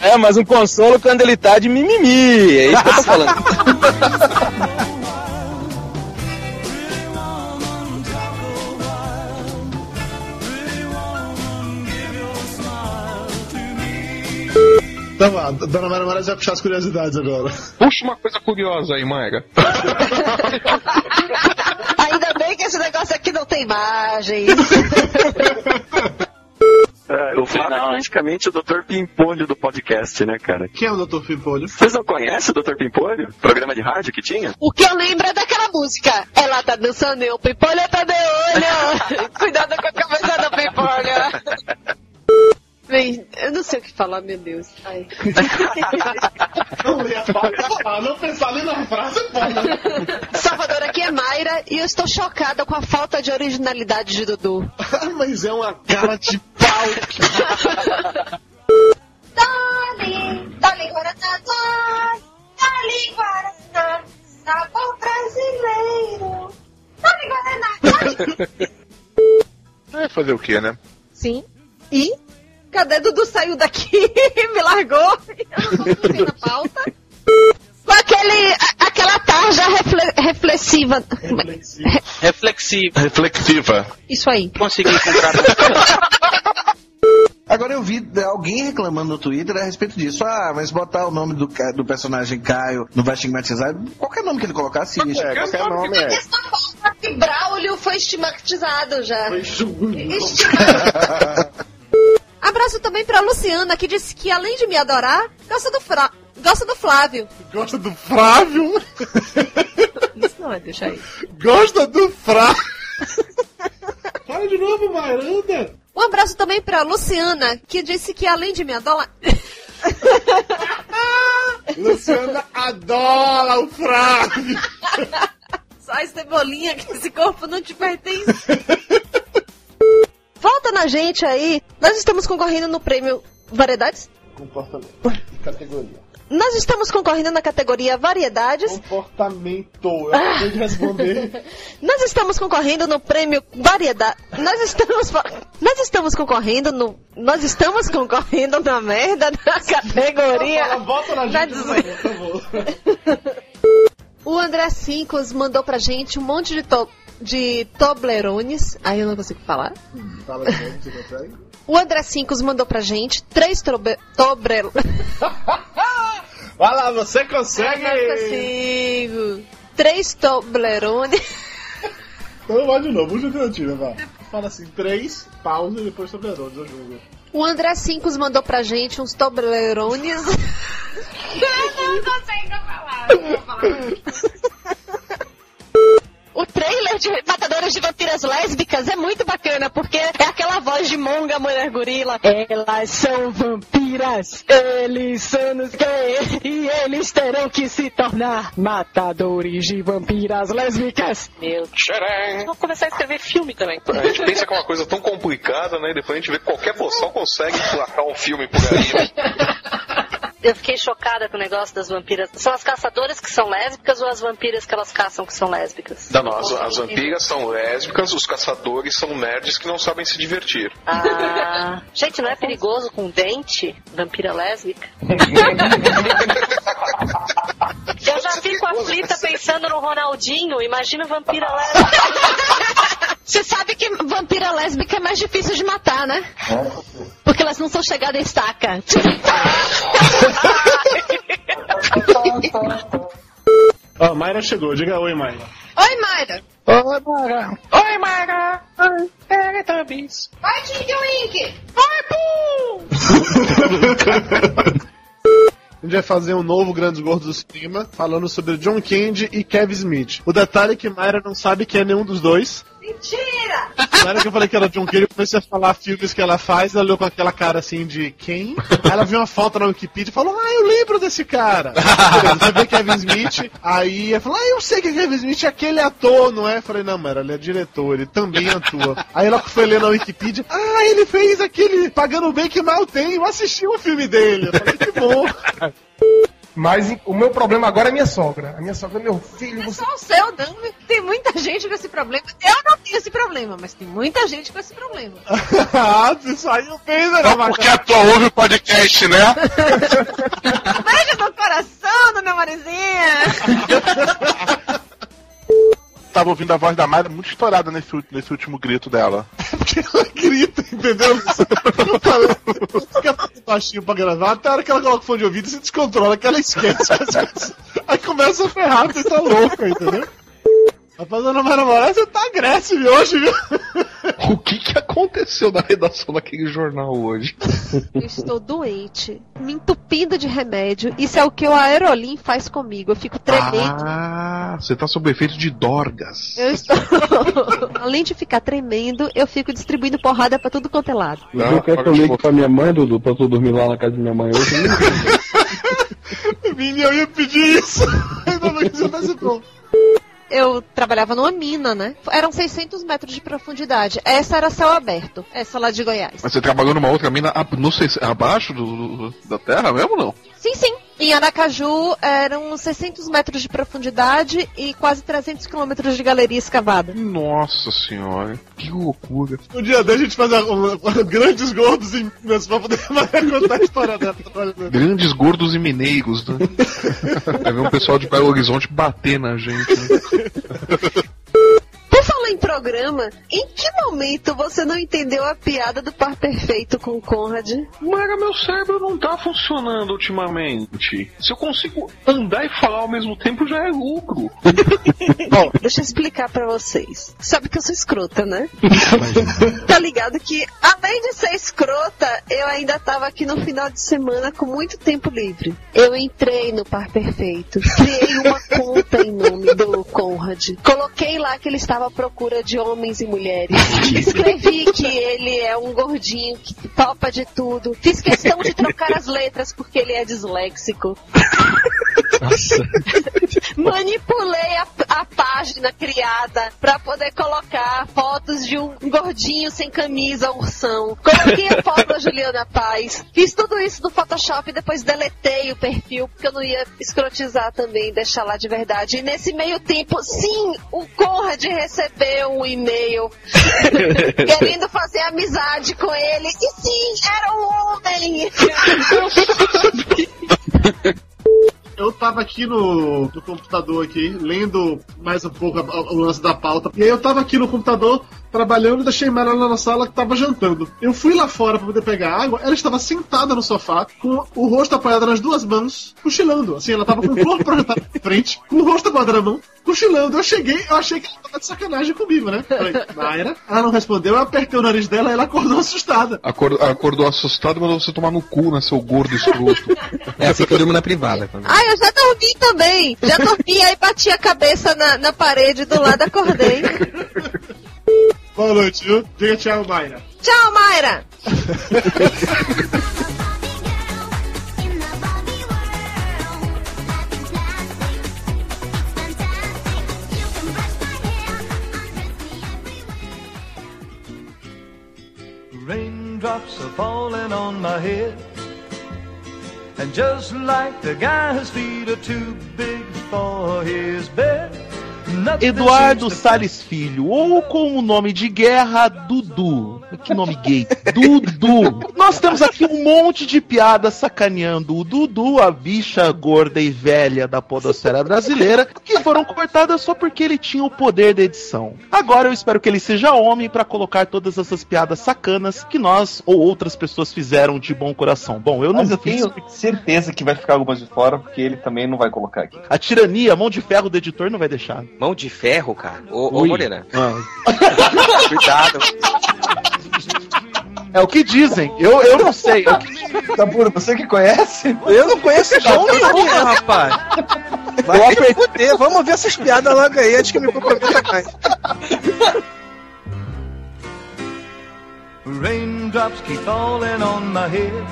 É, mas um consolo quando ele tá de mimimi. É isso que eu tô falando. Então, vá, Dona Mara Moraes vai puxar as curiosidades agora. Puxa uma coisa curiosa aí, Mayra. Ainda bem que esse negócio aqui não tem imagens. É, o Flávio é praticamente o Dr. Pimpolho do podcast, né, cara? Quem é o Dr. Pimpolho? Vocês não conhecem o Dr. Pimpolho? Programa de rádio que tinha? O que eu lembro é daquela música. Ela tá dançando e o Pipolho tá de olho. Cuidado com a cabeça do Pipolho. Bem, eu não sei o que falar, meu Deus. Ai. Não lê a frase, ah, não pensar ali na frase, pode. Salvador, aqui é Mayra e eu estou chocada com a falta de originalidade de Dudu. Mas é uma cara de pau. Dali, Dali Guaraná, Dali, Dali Guaraná, sabor brasileiro. Dali Guaraná, Dali. É fazer o quê, né? Sim. E? Cadê Dudu saiu daqui? Me largou? Eu na pauta. Com aquele, a- aquela tarja refle- reflexiva. Reflexiva. Reflexiva. Isso aí. Consegui comprar. Agora eu vi alguém reclamando no Twitter a respeito disso. Ah, mas botar o nome do, do personagem Caio não vai estigmatizar. Qualquer nome que ele colocasse, É, qualquer nome é. Que Braulio foi estigmatizado já. Abraço também pra Luciana, que disse que além de me adorar, gosta do, Fra... gosta do Flávio. Gosta do Flávio? Isso não é, deixa aí. Gosta do Flávio? Fala de novo, Mayra, anda. Um abraço também pra Luciana, que disse que além de me adorar. Luciana adora o Flávio. Sai, cebolinha, que esse corpo não te pertence. Volta na gente aí. Nós estamos concorrendo no prêmio Variedades? Comportamento. Categoria. Nós estamos concorrendo na categoria Variedades. Comportamento. Eu acabei de responder. Nós estamos concorrendo no prêmio Variedade. Nós estamos nós estamos concorrendo no nós estamos concorrendo na merda da categoria. Fala, volta na Na gente, des- por favor. O André Cincos mandou pra gente um monte de, to... de Toblerones. Aí eu não consigo falar. Fala de novo, você consegue? O André Cincos mandou pra gente três tobre... Vai lá, você consegue! Não consigo. Três Toblerones. Então vai de novo, a alternativa, vai. Fala assim, três, pausa e depois sobredonos, eu julgo. O André Cincos mandou pra gente uns Toblerones. Eu não consigo falar. Não vou falar. O trailer de Matadoras de Vampiras Lésbicas é muito bacana, porque é aquela voz de monga, mulher gorila. Elas são vampiras, eles são os gays, e eles terão que se tornar matadores de vampiras lésbicas. Meu Tcharam! Vou começar a escrever filme também. A gente pensa que é uma coisa tão complicada, né? E depois a gente vê que qualquer boçal consegue placar um filme por aí. Eu fiquei chocada com o negócio das vampiras. São as caçadoras que são lésbicas ou as vampiras que elas caçam que são lésbicas? Não, as, as vampiras são lésbicas, os caçadores são nerds que não sabem se divertir. Ah, gente, não é perigoso com dente? Vampira lésbica? Fico aflita pensando no Ronaldinho. Imagina vampira lésbica. Você sabe que vampira lésbica é mais difícil de matar, né? Porque elas não são chegadas em estaca. Ó, Mayra chegou, diga oi, Mayra. Oi, Mayra. Oi, Mayra. Oi, Mayra. Oi, Teletubbies. Oi, Tink Wink. Oi, Poo. a gente vai fazer um novo Grandes Gordos do Cinema, falando sobre John Candy e Kevin Smith. O detalhe é que Mayra não sabe quem é nenhum dos dois. Mentira! Na hora que eu falei que era John Candy, eu comecei a falar filmes que ela faz, ela olhou com aquela cara assim de quem? Aí ela viu uma foto na Wikipedia e falou, ah, eu lembro desse cara. Vai ver Kevin Smith. Aí ela falou, ah, eu sei que é Kevin Smith é aquele ator, não é? Eu falei, não, Mayra, ele é diretor, ele também atua. Aí ela foi ler na Wikipedia, ah, ele fez aquele Pagando Bem Que Mal Tem, eu assisti o filme dele. Eu falei, que bom. Mas o meu problema agora é minha sogra. A minha sogra, meu filho, É você. só o seu, não. Tem muita gente com esse problema. Eu não tenho esse problema, mas tem muita gente com esse problema. ah, tu saiu bem, né? Só porque a tua ouve o podcast, né? Beijo no coração, dona Marizinha. Tava ouvindo a voz da Mayra muito estourada nesse, nesse último grito dela. ela grita, entendeu? Fica baixinho pra gravar, até a hora que ela coloca o fone de ouvido, você descontrola, que ela esquece. Aí começa a ferrar, você tá louca, entendeu? Rapaz, Ana Maria Moraes, você tá agressivo hoje, viu? O que que aconteceu na redação daquele jornal hoje? Eu estou doente, me entupindo de remédio. Isso é o que o Aerolim faz comigo. Eu fico tremendo. Ah, você tá sob efeito de dorgas. Eu estou. Além de ficar tremendo, eu fico distribuindo porrada pra tudo quanto é lado. Eu quero que eu ligue pra minha mãe, Dudu, pra tu dormir lá na casa de minha mãe hoje. Vini, eu ia pedir isso. Ainda que você tá se pronto. Eu trabalhava numa mina, né? Eram 600 metros de profundidade. Essa era céu aberto. Essa lá de Goiás. Mas você trabalhou numa outra mina ab- no, abaixo do, do- da terra mesmo não? Sim, sim. Em Aracaju eram 600 metros de profundidade e quase 300 quilômetros de galeria escavada. Nossa senhora, que loucura. Um dia desse a gente faz um, um- grandes gordos em Minas pra poder contar a história dela. Grandes gordos e mineiros, né? Vai ver um pessoal de Belo Horizonte bater na gente. Né? Por falar em programa, em que momento você não entendeu a piada do par perfeito com o Conrad? Mara, meu cérebro não tá funcionando ultimamente. Se eu consigo andar e falar ao mesmo tempo, já é lucro. Bom, deixa eu explicar pra vocês. Sabe que eu sou escrota, né? tá ligado que, além de ser escrota, eu ainda tava aqui no final de semana com muito tempo livre. Eu entrei no Par Perfeito, criei uma conta em nome do Conrad, coloquei lá que ele estava procura de homens e mulheres, escrevi que ele é um gordinho que topa de tudo, fiz questão de trocar as letras porque ele é disléxico. Manipulei a, a página criada pra poder colocar fotos de um gordinho sem camisa, ursão. Coloquei a foto da Juliana Paz. Fiz tudo isso no Photoshop e depois deletei o perfil, porque eu não ia escrotizar também, deixar lá de verdade. E nesse meio tempo, sim, o Conrad recebeu um e-mail querendo fazer amizade com ele. E sim, era um homem. Eu tava aqui no, no computador aqui, lendo mais um pouco a- a- o lance da pauta. E aí eu tava aqui no computador trabalhando e deixei Mara lá na sala que tava jantando. Eu fui lá fora pra poder pegar água, ela estava sentada no sofá, com o rosto apoiado nas duas mãos, cochilando. Assim, ela tava com o corpo projetado pra frente, com o rosto apoiado na mão, cochilando. Eu cheguei, eu achei que ela tava de sacanagem comigo, né? Falei, Mayra, ela não respondeu, eu apertei o nariz dela e ela acordou assustada. Acordou, acordou assustado e mandou você tomar no cu, né, seu gordo escroto. É assim que eu durmo na privada. Ai, eu já dormi também. Já dormi, aí bati a cabeça na, na parede do lado, acordei. Boa noite, viu? Diga tchau, Mayra. Tchau, Mayra! Raindrops are falling on my head. And just like the guy whose feet are too big for his bed. Eduardo Salles Filho, ou com o nome de guerra, Dudu. Que nome gay? Dudu. Nós temos aqui um monte de piadas sacaneando o Dudu, a bicha gorda e velha da podosfera brasileira, que foram cortadas só porque ele tinha o poder da edição. Agora eu espero que ele seja homem pra colocar todas essas piadas sacanas que nós ou outras pessoas fizeram de bom coração. Bom, eu não Mas eu fiz. tenho certeza que vai ficar algumas de fora, porque ele também não vai colocar aqui. A tirania, a mão de ferro do editor não vai deixar. Mão de ferro, cara? Ô, ô Ui. Moreira. Ah. Cuidado. É o que dizem. Eu, eu não sei. É que Taburo, você que conhece? Eu não conheço João nenhum, rapaz. Vai aprender, vamos ver essas piadas logo aí, antes que eu me comprometa mais. Raindrops keep falling on my head.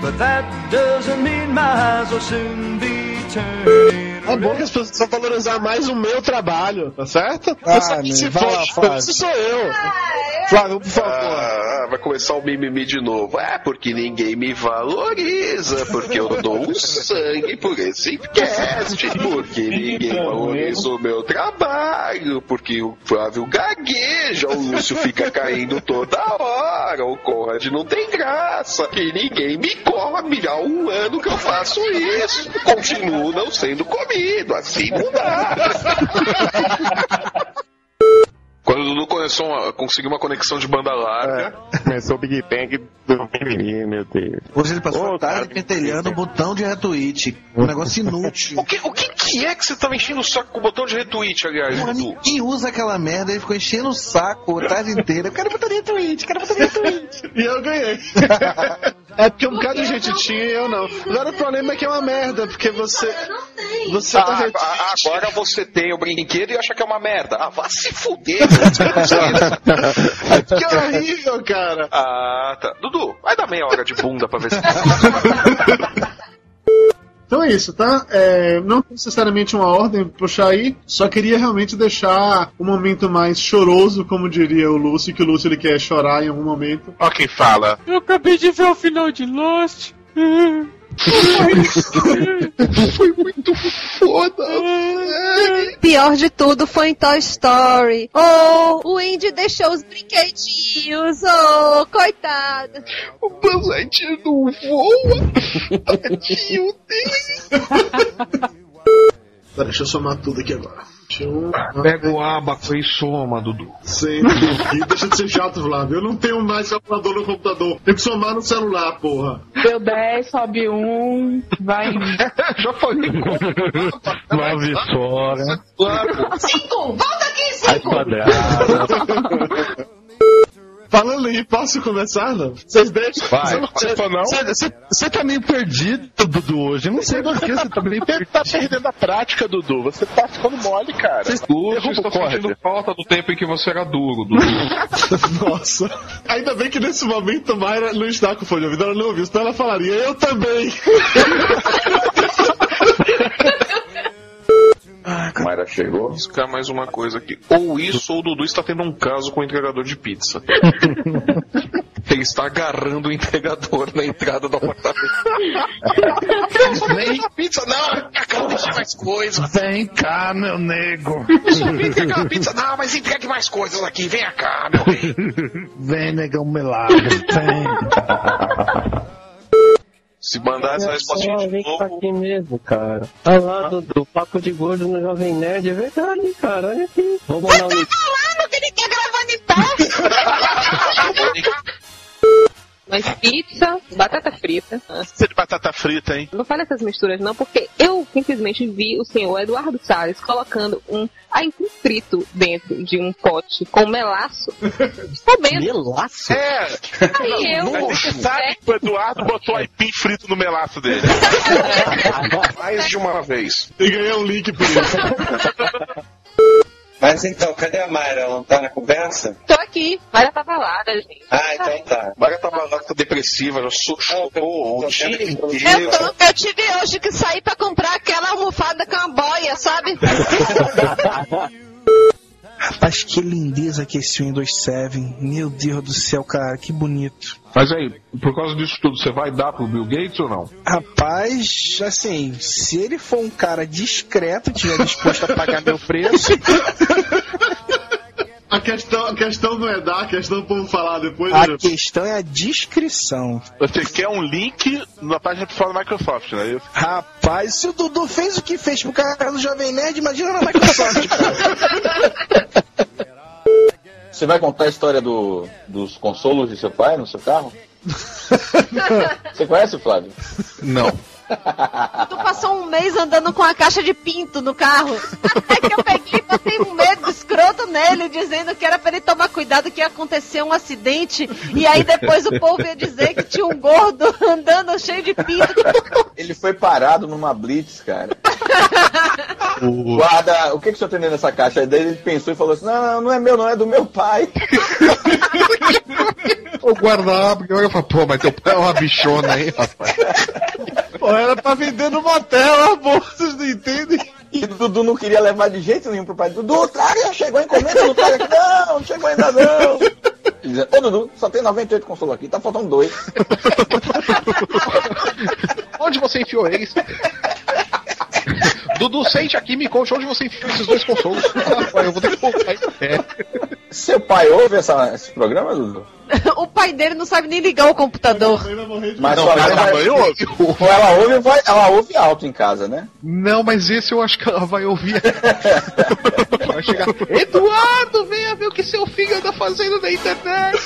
But that doesn't mean my eyes will soon be turning. É bom que as pessoas precisam valorizar mais o meu trabalho, tá certo? Ah, se lá, for, Flávio. esse sou eu. Flávio, por favor. Ah, vai começar o mimimi de novo. É, porque ninguém me valoriza, porque eu dou um sangue por esse cast, porque ninguém valoriza o meu trabalho, porque o Flávio gagueja, o Lúcio fica caindo toda hora, o Conrad não tem graça, que ninguém me come há um ano que eu faço isso. Continuo não sendo comido, assim não dá. Quando o Dudu começou uma- conseguiu uma conexão de banda larga. Começou o Big Bang do mimimi, meu Deus. Hoje ele passou a tarde pentelhando o botão de retweet. Um negócio inútil. O que, o que, que é que você tava enchendo o saco com o botão de retweet, aliás, Porra, Dudu? ninguém usa aquela merda, ele ficou enchendo o saco a tarde inteira. Eu quero botar retweet, quero botar retweet. E eu ganhei. é porque um bocado de gente tinha e eu não. Agora o problema é que é uma merda, porque você. Você Ah, tá a- a- agora você tem o brinquedo e acha que é uma merda. Ah, vá se fuder. Que horrível, cara. Ah, tá. Dudu, vai dar meia hora de bunda pra ver se. Então é isso, tá? É, não necessariamente uma ordem pra puxar aí, só queria realmente deixar um momento mais choroso, como diria o Lúcio, que o Lúcio ele quer chorar em algum momento. Ó quem fala. Eu acabei de ver o final de Lost. Foi muito foda. Pior de tudo foi em Toy Story. Oh, o Indy deixou os brinquedinhos. Oh, coitado. O Buzz Lightyear não voa. Tadinho dele. Pera, deixa eu somar tudo aqui agora. Deixa eu... Pega o abaco e soma, Dudu. Sei, e deixa de ser chato, Flávio. Eu não tenho mais calculador no computador. Tenho que somar no celular, porra. Deu 10, sobe um, vai. Já falei. Nove fora. Cinco! Volta aqui, Raiz cinco! quadrada. Falando aí, posso começar, não? Vocês deixam? Vai. Você não? Você tá meio perdido, Dudu, hoje. Eu não sei por que você tá meio Você perdido. tá perdendo a prática, Dudu. Você tá ficando mole, cara. Lúcio, estou sentindo falta do tempo em que você era duro, Dudu. Nossa. Ainda bem que nesse momento Mayra não está com fone de ouvido, ela não ouviu, senão ela falaria, eu também. Mayra chegou. Buscar mais uma coisa aqui. Ou isso, ou o Dudu está tendo um caso com o entregador de pizza. Ele está agarrando o entregador na entrada do apartamento. Vem, pizza, não! Acaba de mais coisas. Vem cá, meu nego. Só vim entregar a pizza, não, mas entregue mais coisas aqui. Vem cá, meu rei. Vem, negão melado. Vem. Se mandar essa resposta de novo. aqui mesmo, cara. Ao lado do Papo de Gordo no Jovem Nerd. É verdade, cara. Olha aqui. Vou mandar um link. Falando que ele tá gravando em pé. Mas pizza, batata frita. Pizza de batata frita, hein? Não fale essas misturas não, porque eu simplesmente vi o senhor Eduardo Salles colocando um aipim frito dentro de um pote com melaço. Comendo. Melaço? É. Aí eu... Você sabe que o Eduardo botou aipim frito no melaço dele. Mais de uma vez. E ganhei um link por isso. Mas então, cadê a Mayra? Ela não tá na conversa? Tô aqui, vai pra balada, gente. Ah, então tá. Mayra tava lá, tá depressiva, já chorou o dia Eu, inteiro. tô- eu tive hoje que sair pra comprar aquela almofada com a boia, sabe? Rapaz, que lindeza que é esse Windows 7. Meu Deus do céu, cara, que bonito. Mas aí, por causa disso tudo, você vai dar pro Bill Gates ou não? Rapaz, assim, se ele for um cara discreto, tiver disposto a pagar meu preço, A questão, a questão não é dar, a questão é vamos falar depois. a né? questão é a descrição. Você quer um link na página principal da Microsoft, né? Eu- Rapaz, se o Dudu fez o que fez pro cara do Jovem Nerd, imagina na Microsoft, cara. Você vai contar a história do, dos consolos de seu pai no seu carro? Você conhece, Flávio? Não. Tu passou um mês andando com a caixa de pinto no carro. Até que eu peguei e botei um medo escroto nele, dizendo que era pra ele tomar cuidado que ia acontecer um acidente. E aí depois o povo ia dizer que tinha um gordo andando cheio de pinto. Ele foi parado numa blitz, cara. Guarda, o que, que o senhor tem dessa caixa? Aí daí ele pensou e falou assim: não, não, não é meu, não é do meu pai. O guarda abre e olha e fala, pô, mas teu pai é uma bichona aí, rapaz. Pô, era pra vender no motel, amor, vocês não entendem? E Dudu não queria levar de jeito nenhum pro pai. Dudu, traga, chegou a encomenda, não traga aqui. Não, não chegou ainda não. Ele dizia, Ô Dudu, só tem 98 consolos aqui, tá faltando dois. Onde você enfiou eles? Dudu, sente aqui me conte onde você enfiou esses dois consolos. Rapaz, eu vou ter que voltar em pé. Seu pai ouve essa- esse programa, Dudu? O pai dele não sabe nem ligar o computador. Mas Não, sua mãe vai- mãe ouve. Ou ela ouve, vai- ela ouve alto em casa, né? Não, mas esse eu acho que ela vai ouvir. Vai chegar. Eduardo, venha ver o que seu filho anda fazendo na internet.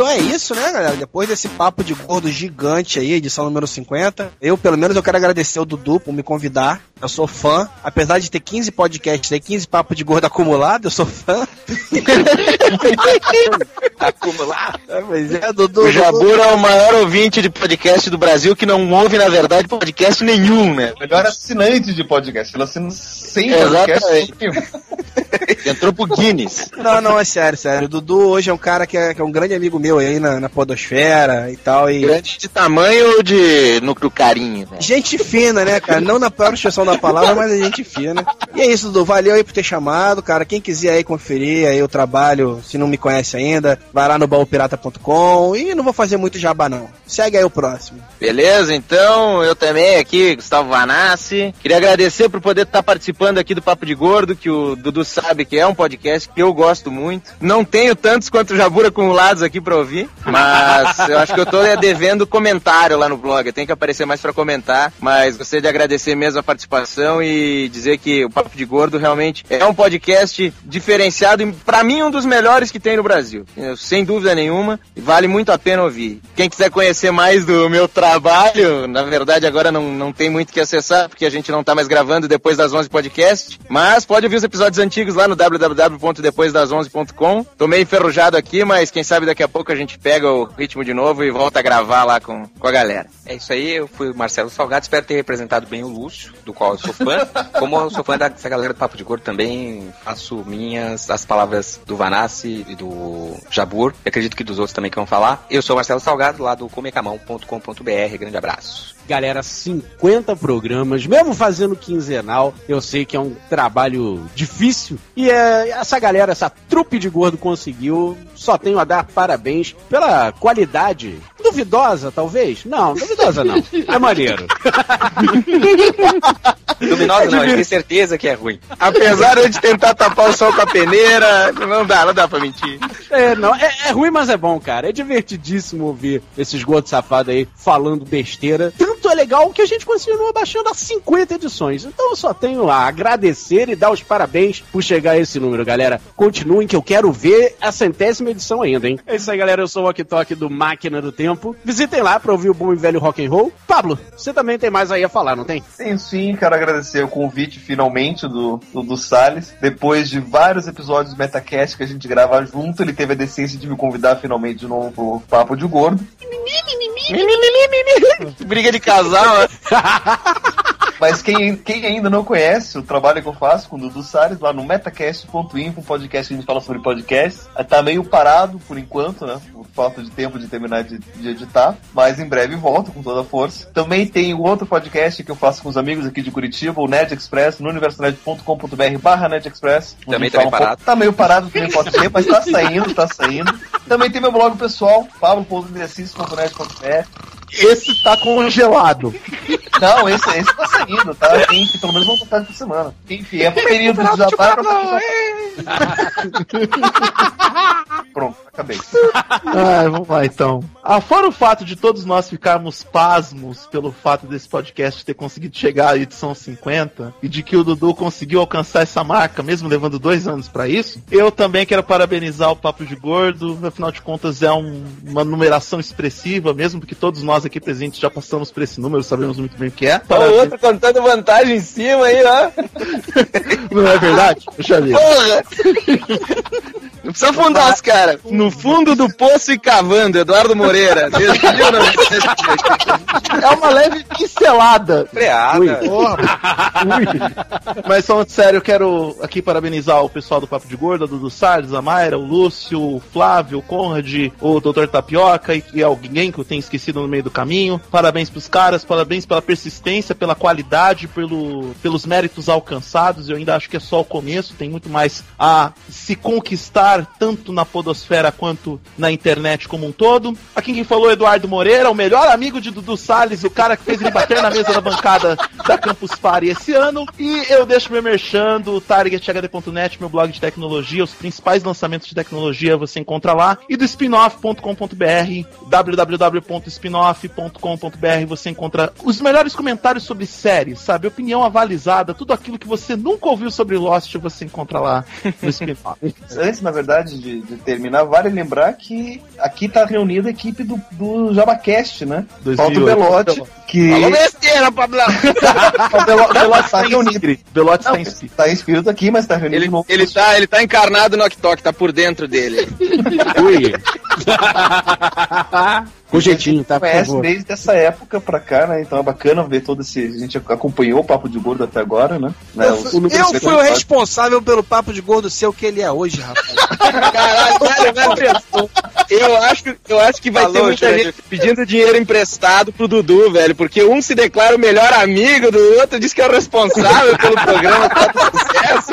Então é isso, né, galera? Depois desse papo de gordo gigante aí, edição número 50, eu, pelo menos, eu quero agradecer o Dudu por me convidar. Eu sou fã. Apesar de ter 15 podcasts aí, 15 papos de gordo acumulado, eu sou fã. Acumular. É, mas é, Dudu. O Jabur é o maior ouvinte de podcast do Brasil que não ouve, na verdade, podcast nenhum, né? Melhor assinante de podcast. Ele assina 100 Exatamente. podcasts. Entrou pro Guinness. Não, não, é sério, sério. O Dudu hoje é um cara que é, que é um grande amigo meu aí na, na podosfera e tal. E... Grande de tamanho ou de núcleo carinho, né? Gente fina, né, cara? Não na pior expressão da palavra, mas a gente fina. E é isso, Dudu. Valeu aí por ter chamado, cara. Quem quiser aí conferir aí o trabalho, se não me conhece ainda, vai lá no baupirata.com e não vou fazer muito jabá, não. Segue aí o próximo. Beleza, então eu também aqui, Gustavo Vanassi. Queria agradecer por poder estar participando aqui do Papo de Gordo, que o Dudu sabe que é um podcast que eu gosto muito. Não tenho tantos quanto o Jabura acumulados aqui pra ouvir, mas eu acho que eu tô devendo comentário lá no blog. Tenho que aparecer mais pra comentar, mas gostaria de agradecer mesmo a participação e dizer que o Papo de Gordo realmente é um podcast diferenciado e pra mim um dos melhores que tem no Brasil. Sem dúvida nenhuma, vale muito a pena ouvir. Quem quiser conhecer mais do meu trabalho, na verdade agora não, não tem muito que acessar, porque a gente não tá mais gravando depois das 11 podcast, mas pode ouvir os episódios antigos lá no www.depoisdas11.com. Tô meio enferrujado aqui, mas quem sabe daqui a pouco a gente pega o ritmo de novo e volta a gravar lá com, com a galera. É isso aí, eu fui o Marcelo Salgado, espero ter representado bem o Lúcio, do qual eu sou fã. Como eu sou fã dessa galera do Papo de Gordo, também faço minhas as palavras do Vanassi e do Jabur, acredito que dos outros também que vão falar. Eu sou Marcelo Salgado, lá do comecamão.com.br, grande abraço. Galera, 50 programas, mesmo fazendo quinzenal, eu sei que é um trabalho difícil. E é, essa galera, essa trupe de gordo conseguiu. Só tenho a dar parabéns pela qualidade. Duvidosa, talvez? Não, duvidosa não. É maneiro. Luminosa não, eu tenho certeza que é ruim. Apesar de tentar tapar o sol com a peneira, não dá, não dá pra mentir. É, não, é, é ruim, mas é bom, cara. É divertidíssimo ouvir esses gordos safados aí falando besteira. Tanto é legal que a gente continua baixando a 50 edições. Então eu só tenho a agradecer e dar os parabéns por chegar a esse número, galera. Continuem que eu quero ver a centésima edição ainda, hein? É isso aí, galera. Eu sou o Ok Tok do Máquina do Tempo. Visitem lá pra ouvir o bom e velho rock and roll. Pablo, você também tem mais aí a falar, não tem? Sim, sim, quero agradecer o convite finalmente do, do, do Salles. Depois de vários episódios do Metacast que a gente grava junto, ele teve a decência de me convidar finalmente de novo pro Papo de Gordo. Briga de casal? Mas quem, quem ainda não conhece o trabalho que eu faço com o Dudu Salles, lá no metacast.info, um podcast que a gente fala sobre podcasts, tá meio parado por enquanto, né? Por falta de tempo de terminar de, de editar, mas em breve volto com toda a força. Também tem o outro podcast que eu faço com os amigos aqui de Curitiba, o Nerd Express, no universonet.com.br barra Nerd Express. Também tá fala meio um pouco- parado. Tá meio parado, também pode ser, mas tá saindo, tá saindo. Também tem meu blog pessoal, pablo.exercício.net.br. Esse tá congelado. Não, esse, esse tá saindo, tá? Tem que pelo menos uma postagem por semana. Enfim, é período de pra Pronto, acabei. Ah, vamos lá então. Ah, fora o fato de todos nós ficarmos pasmos pelo fato desse podcast ter conseguido chegar à edição 50 e de que o Dudu conseguiu alcançar essa marca, mesmo levando dois anos pra isso, eu também quero parabenizar o Papo de Gordo. Afinal de contas, é um- uma numeração expressiva, mesmo porque todos nós aqui presentes já passamos por esse número, sabemos muito bem o que é. Olha o outro contando vantagem em cima aí, ó. Não é verdade? Deixa eu ver. Porra! Não precisa afundar os caras. No fundo do poço e cavando, Eduardo Moreira. Desde 1970. É uma leve pincelada. Freada. Ui. Mas falando sério, eu quero aqui parabenizar o pessoal do Papo de Gorda, Dudu Salles, a Mayra, o Lúcio, o Flávio, o Conrad, o Dr. Tapioca e, e alguém que eu tenho esquecido no meio do caminho. Parabéns pros caras, parabéns pela persistência, pela qualidade, pelo, pelos méritos alcançados. Eu ainda acho que é só o começo, tem muito mais a se conquistar, tanto na podosfera quanto na internet como um todo. Aqui quem falou é Eduardo Moreira, o melhor amigo de Dudu Salles, o cara que fez ele bater na mesa da bancada da Campus Party esse ano. E eu deixo meu merchan targethd.net, meu blog de tecnologia, os principais lançamentos de tecnologia você encontra lá. E do spinoff.com.br, www.spinoff.com.br, você encontra os melhores comentários sobre séries, sabe? Opinião avalizada, tudo aquilo que você nunca ouviu sobre Lost, você encontra lá no Spinoff. Antes, na verdade, de, de terminar, vale lembrar que aqui tá reunida a equipe do, do JabaCast, né? Falta o 2008. Belote, que... Falou besteira, Pablo. o Belo- Belote tá reunido. Belote tá em espírito aqui, mas tá reunido Ele, de novo. ele, tá, ele tá encarnado no Ok tá por dentro dele. Ui. Com jeitinho, tá? Por conhece favor. desde essa época pra cá, né? Então é bacana ver todo esse. A gente acompanhou o Papo de Gordo até agora, né? Né, Eu, os- fui- os- eu fui o responsável pelo papo de gordo ser o que ele é hoje, rapaz. Caralho, velho, pensar. Eu acho, eu acho que vai ter muita gente pedindo dinheiro emprestado pro Dudu, velho, porque um se declara o melhor amigo do outro, diz que é o responsável pelo programa Papo Sucesso.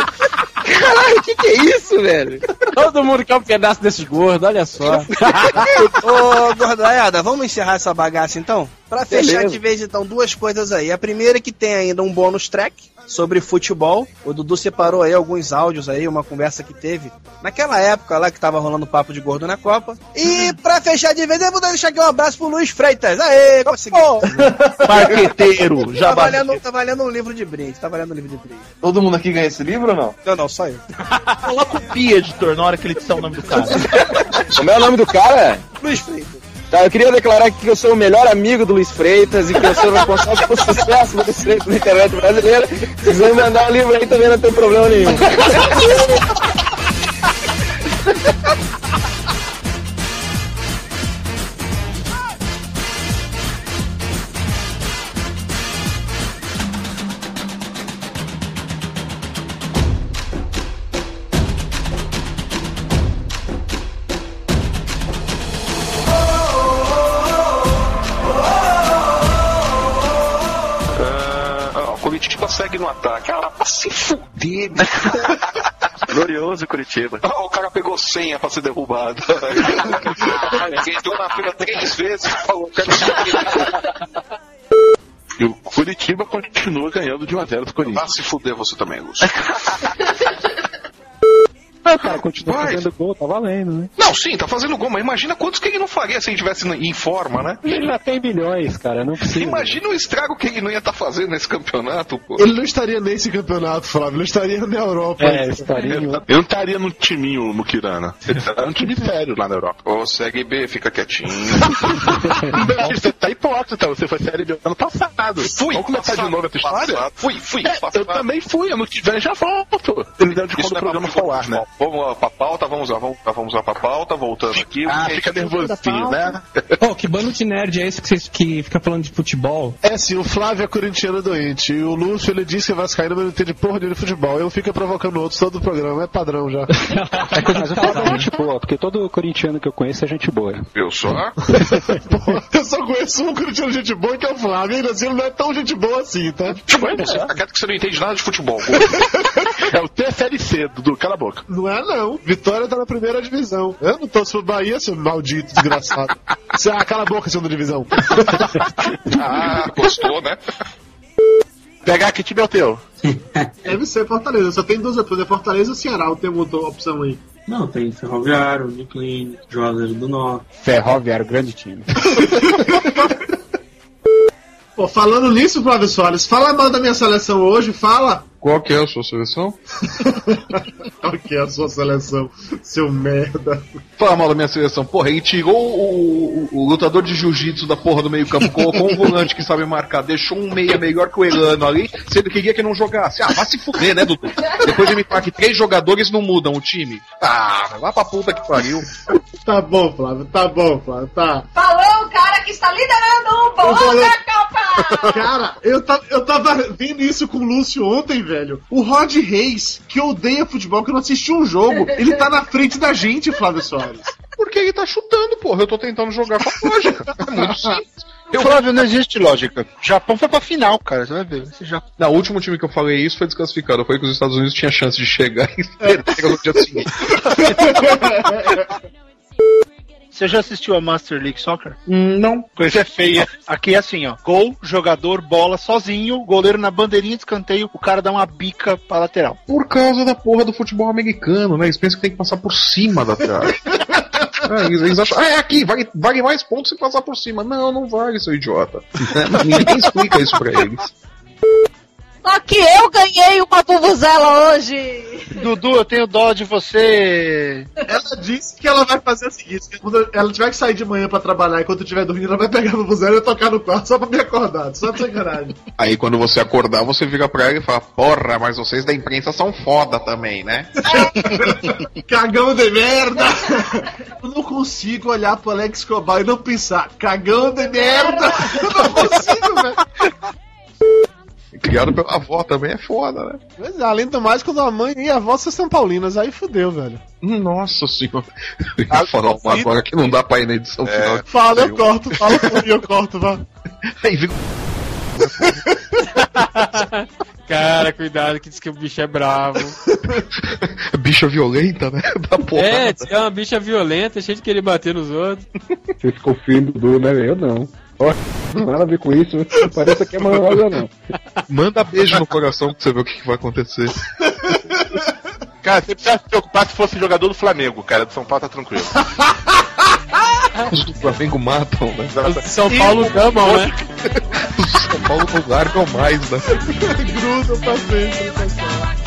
Caralho, o que, que é isso, velho? Todo mundo quer um pedaço desses gordos, olha só. Ô, gordaiada, vamos encerrar essa bagaça então? Pra fechar Beleza. de vez então duas coisas aí. A primeira é que tem ainda um bônus track sobre futebol. O Dudu separou aí alguns áudios aí, uma conversa que teve naquela época lá que tava rolando o papo de gordo na Copa. E pra fechar de vez, eu vou deixar aqui um abraço pro Luiz Freitas. Aê, consegui. Marqueteiro, Tá já valendo, tá valendo um livro de brinde, tá valendo um livro de brinde. Todo mundo aqui ganha esse livro ou não? Não, não, só eu. Coloca o Pi, editor, na hora que ele disser o nome do cara. Como é o nome do cara? Luiz Freitas. Tá, eu queria declarar que eu sou o melhor amigo do Luiz Freitas e que eu sou responsável pelo sucesso do Luiz Freitas na internet brasileira. Se quiser mandar um livro aí também não tem problema nenhum. Glorioso Curitiba. Ah, o cara pegou senha pra ser derrubado. Entrou na fila três vezes falou, quero E o Curitiba continua ganhando de 1x0 do Corinthians. Vá se fuder você também, Lúcio. Ah, cara, continua fazendo gol, tá valendo, né? Não, sim, tá fazendo gol, mas imagina quantos que ele não faria se ele tivesse em forma, né? Ele já tem milhões, cara, não precisa. Imagina o estrago que ele não ia estar fazendo nesse campeonato, pô. Ele não estaria nesse campeonato, Flávio. Ele estaria na Europa. É, estaria em Eu não estaria no timinho Mukirana. Ele estaria num time sério lá na Europa. Ô, segue B, fica quietinho. Você tá hipócrita, você foi série B ano passado. Fui, Vamos começar de passado, novo essa história? passado. Fui, fui, É, passado. eu também fui, ano que vem já volto. Dependendo de Isso quando o não é programa papo de for ar, né? Vamos lá pra pauta, vamos lá, vamos lá, vamos lá pra pauta, voltando aqui. Ah, O que fica é que- nervosinho, né? Ô, que bando de nerd é esse que, vocês, que fica falando de futebol? É sim, o Flávio é corintiano doente. E o Lúcio, ele diz que é vascaíno, mas não entende porra nenhuma de futebol. Eu fico provocando outros todo o programa. É padrão já. É que mas eu falo gente boa, porque todo corintiano que eu conheço é gente boa. Eu só? Eu só conheço um corintiano gente boa, que é o Flávio. E ainda assim, ele não é tão gente boa assim, tá? Acredito que você não entende nada de futebol. É o TFLC, Dudu, cala a boca. Não é não. Vitória tá na primeira divisão. Eu não torço pro Bahia, seu maldito desgraçado. Você, ah, cala a boca, segunda divisão. Ah, gostou, né? PH, que time é o teu? Deve ser Fortaleza. Só tem duas opções. É Fortaleza ou Ceará. Tem outra opção aí. Não, tem Ferroviário, Uniclin, Juazeiro do Norte. Ferroviário, grande time. Pô, falando nisso, Flávio Soares, fala mal da minha seleção hoje, fala. Qual que é a sua seleção? Qual que é a sua seleção, seu merda? Fala mal da minha seleção. Porra, ele tirou o, o- o lutador de jiu-jitsu da porra do meio campo, colocou um volante que sabe marcar, deixou um meia melhor que o Elano ali, sendo que queria que não jogasse. Ah, vai se fuder, né, Dudu? Depois de me falar que três jogadores não mudam o time. Ah, vai lá pra puta que pariu. Tá bom, Flávio, tá bom, Flávio, tá. Falou o cara que está liderando um Eu bolo falei- da Copa! Cara, eu, ta- eu tava vendo isso com o Lúcio ontem, velho. O Rod Reis, que odeia futebol, que não assistiu um jogo, ele tá na frente da gente, Flávio Soares. Porque ele tá chutando, porra. Eu tô tentando jogar com a lógica. É muito simples. Eu... Flávio, não existe lógica. Japão foi pra final, cara. Você vai ver. Esse Japão. Não, o último time que eu falei isso foi desclassificado. Foi que os Estados Unidos tinham chance de chegar e perderam no dia seguinte. Você já assistiu a Master League Soccer? Não. Coisa feia. Aqui é assim, ó. Gol, jogador, bola sozinho, goleiro na bandeirinha de escanteio, o cara dá uma bica pra lateral. Por causa da porra do futebol americano, né? Eles pensam que tem que passar por cima da trave. É, eles, eles acham, ah, é aqui, vale, vale mais pontos se passar por cima. Não, não vale, seu idiota. Ninguém explica isso pra eles. Só que eu ganhei uma vuvuzela hoje. Dudu, eu tenho dó de você. Ela disse que ela vai fazer o seguinte: quando ela tiver que sair de manhã pra trabalhar enquanto estiver dormindo, ela vai pegar no buzeiro e tocar no quarto só pra me acordar, só de sacanagem. Aí quando você acordar, você vira pra ela e fala, porra, mas vocês da imprensa são foda também, né? Cagão de merda! Eu não consigo olhar pro Alex Cobar e não pensar, cagão de merda! Eu não consigo, velho! Criado pela avó também é foda, né? Mas, além do mais, quando a mãe e a avó são São Paulinas, aí fudeu, velho. Nossa senhora. Eu ia falar uma agora que não dá pra ir na edição final. Fala, eu corto, fala por mim, eu corto, vá. Aí fica Cara, cuidado que diz que o bicho é bravo. bicha violenta, né? Da porra. É, é uma bicha violenta, cheia de querer bater nos outros. Você ficou filho do Dudu, né? Eu não. Não tem nada a ver com isso. Não parece que é manosa, não. Manda beijo no coração pra você ver o que, que vai acontecer. Cara, você precisa se preocupar se fosse jogador do Flamengo, cara. Do São Paulo tá tranquilo. Os do Flamengo matam, né? Os de São Paulo amam, né? Os de São Paulo não largam mais, né? Grudam pra sempre, pessoal.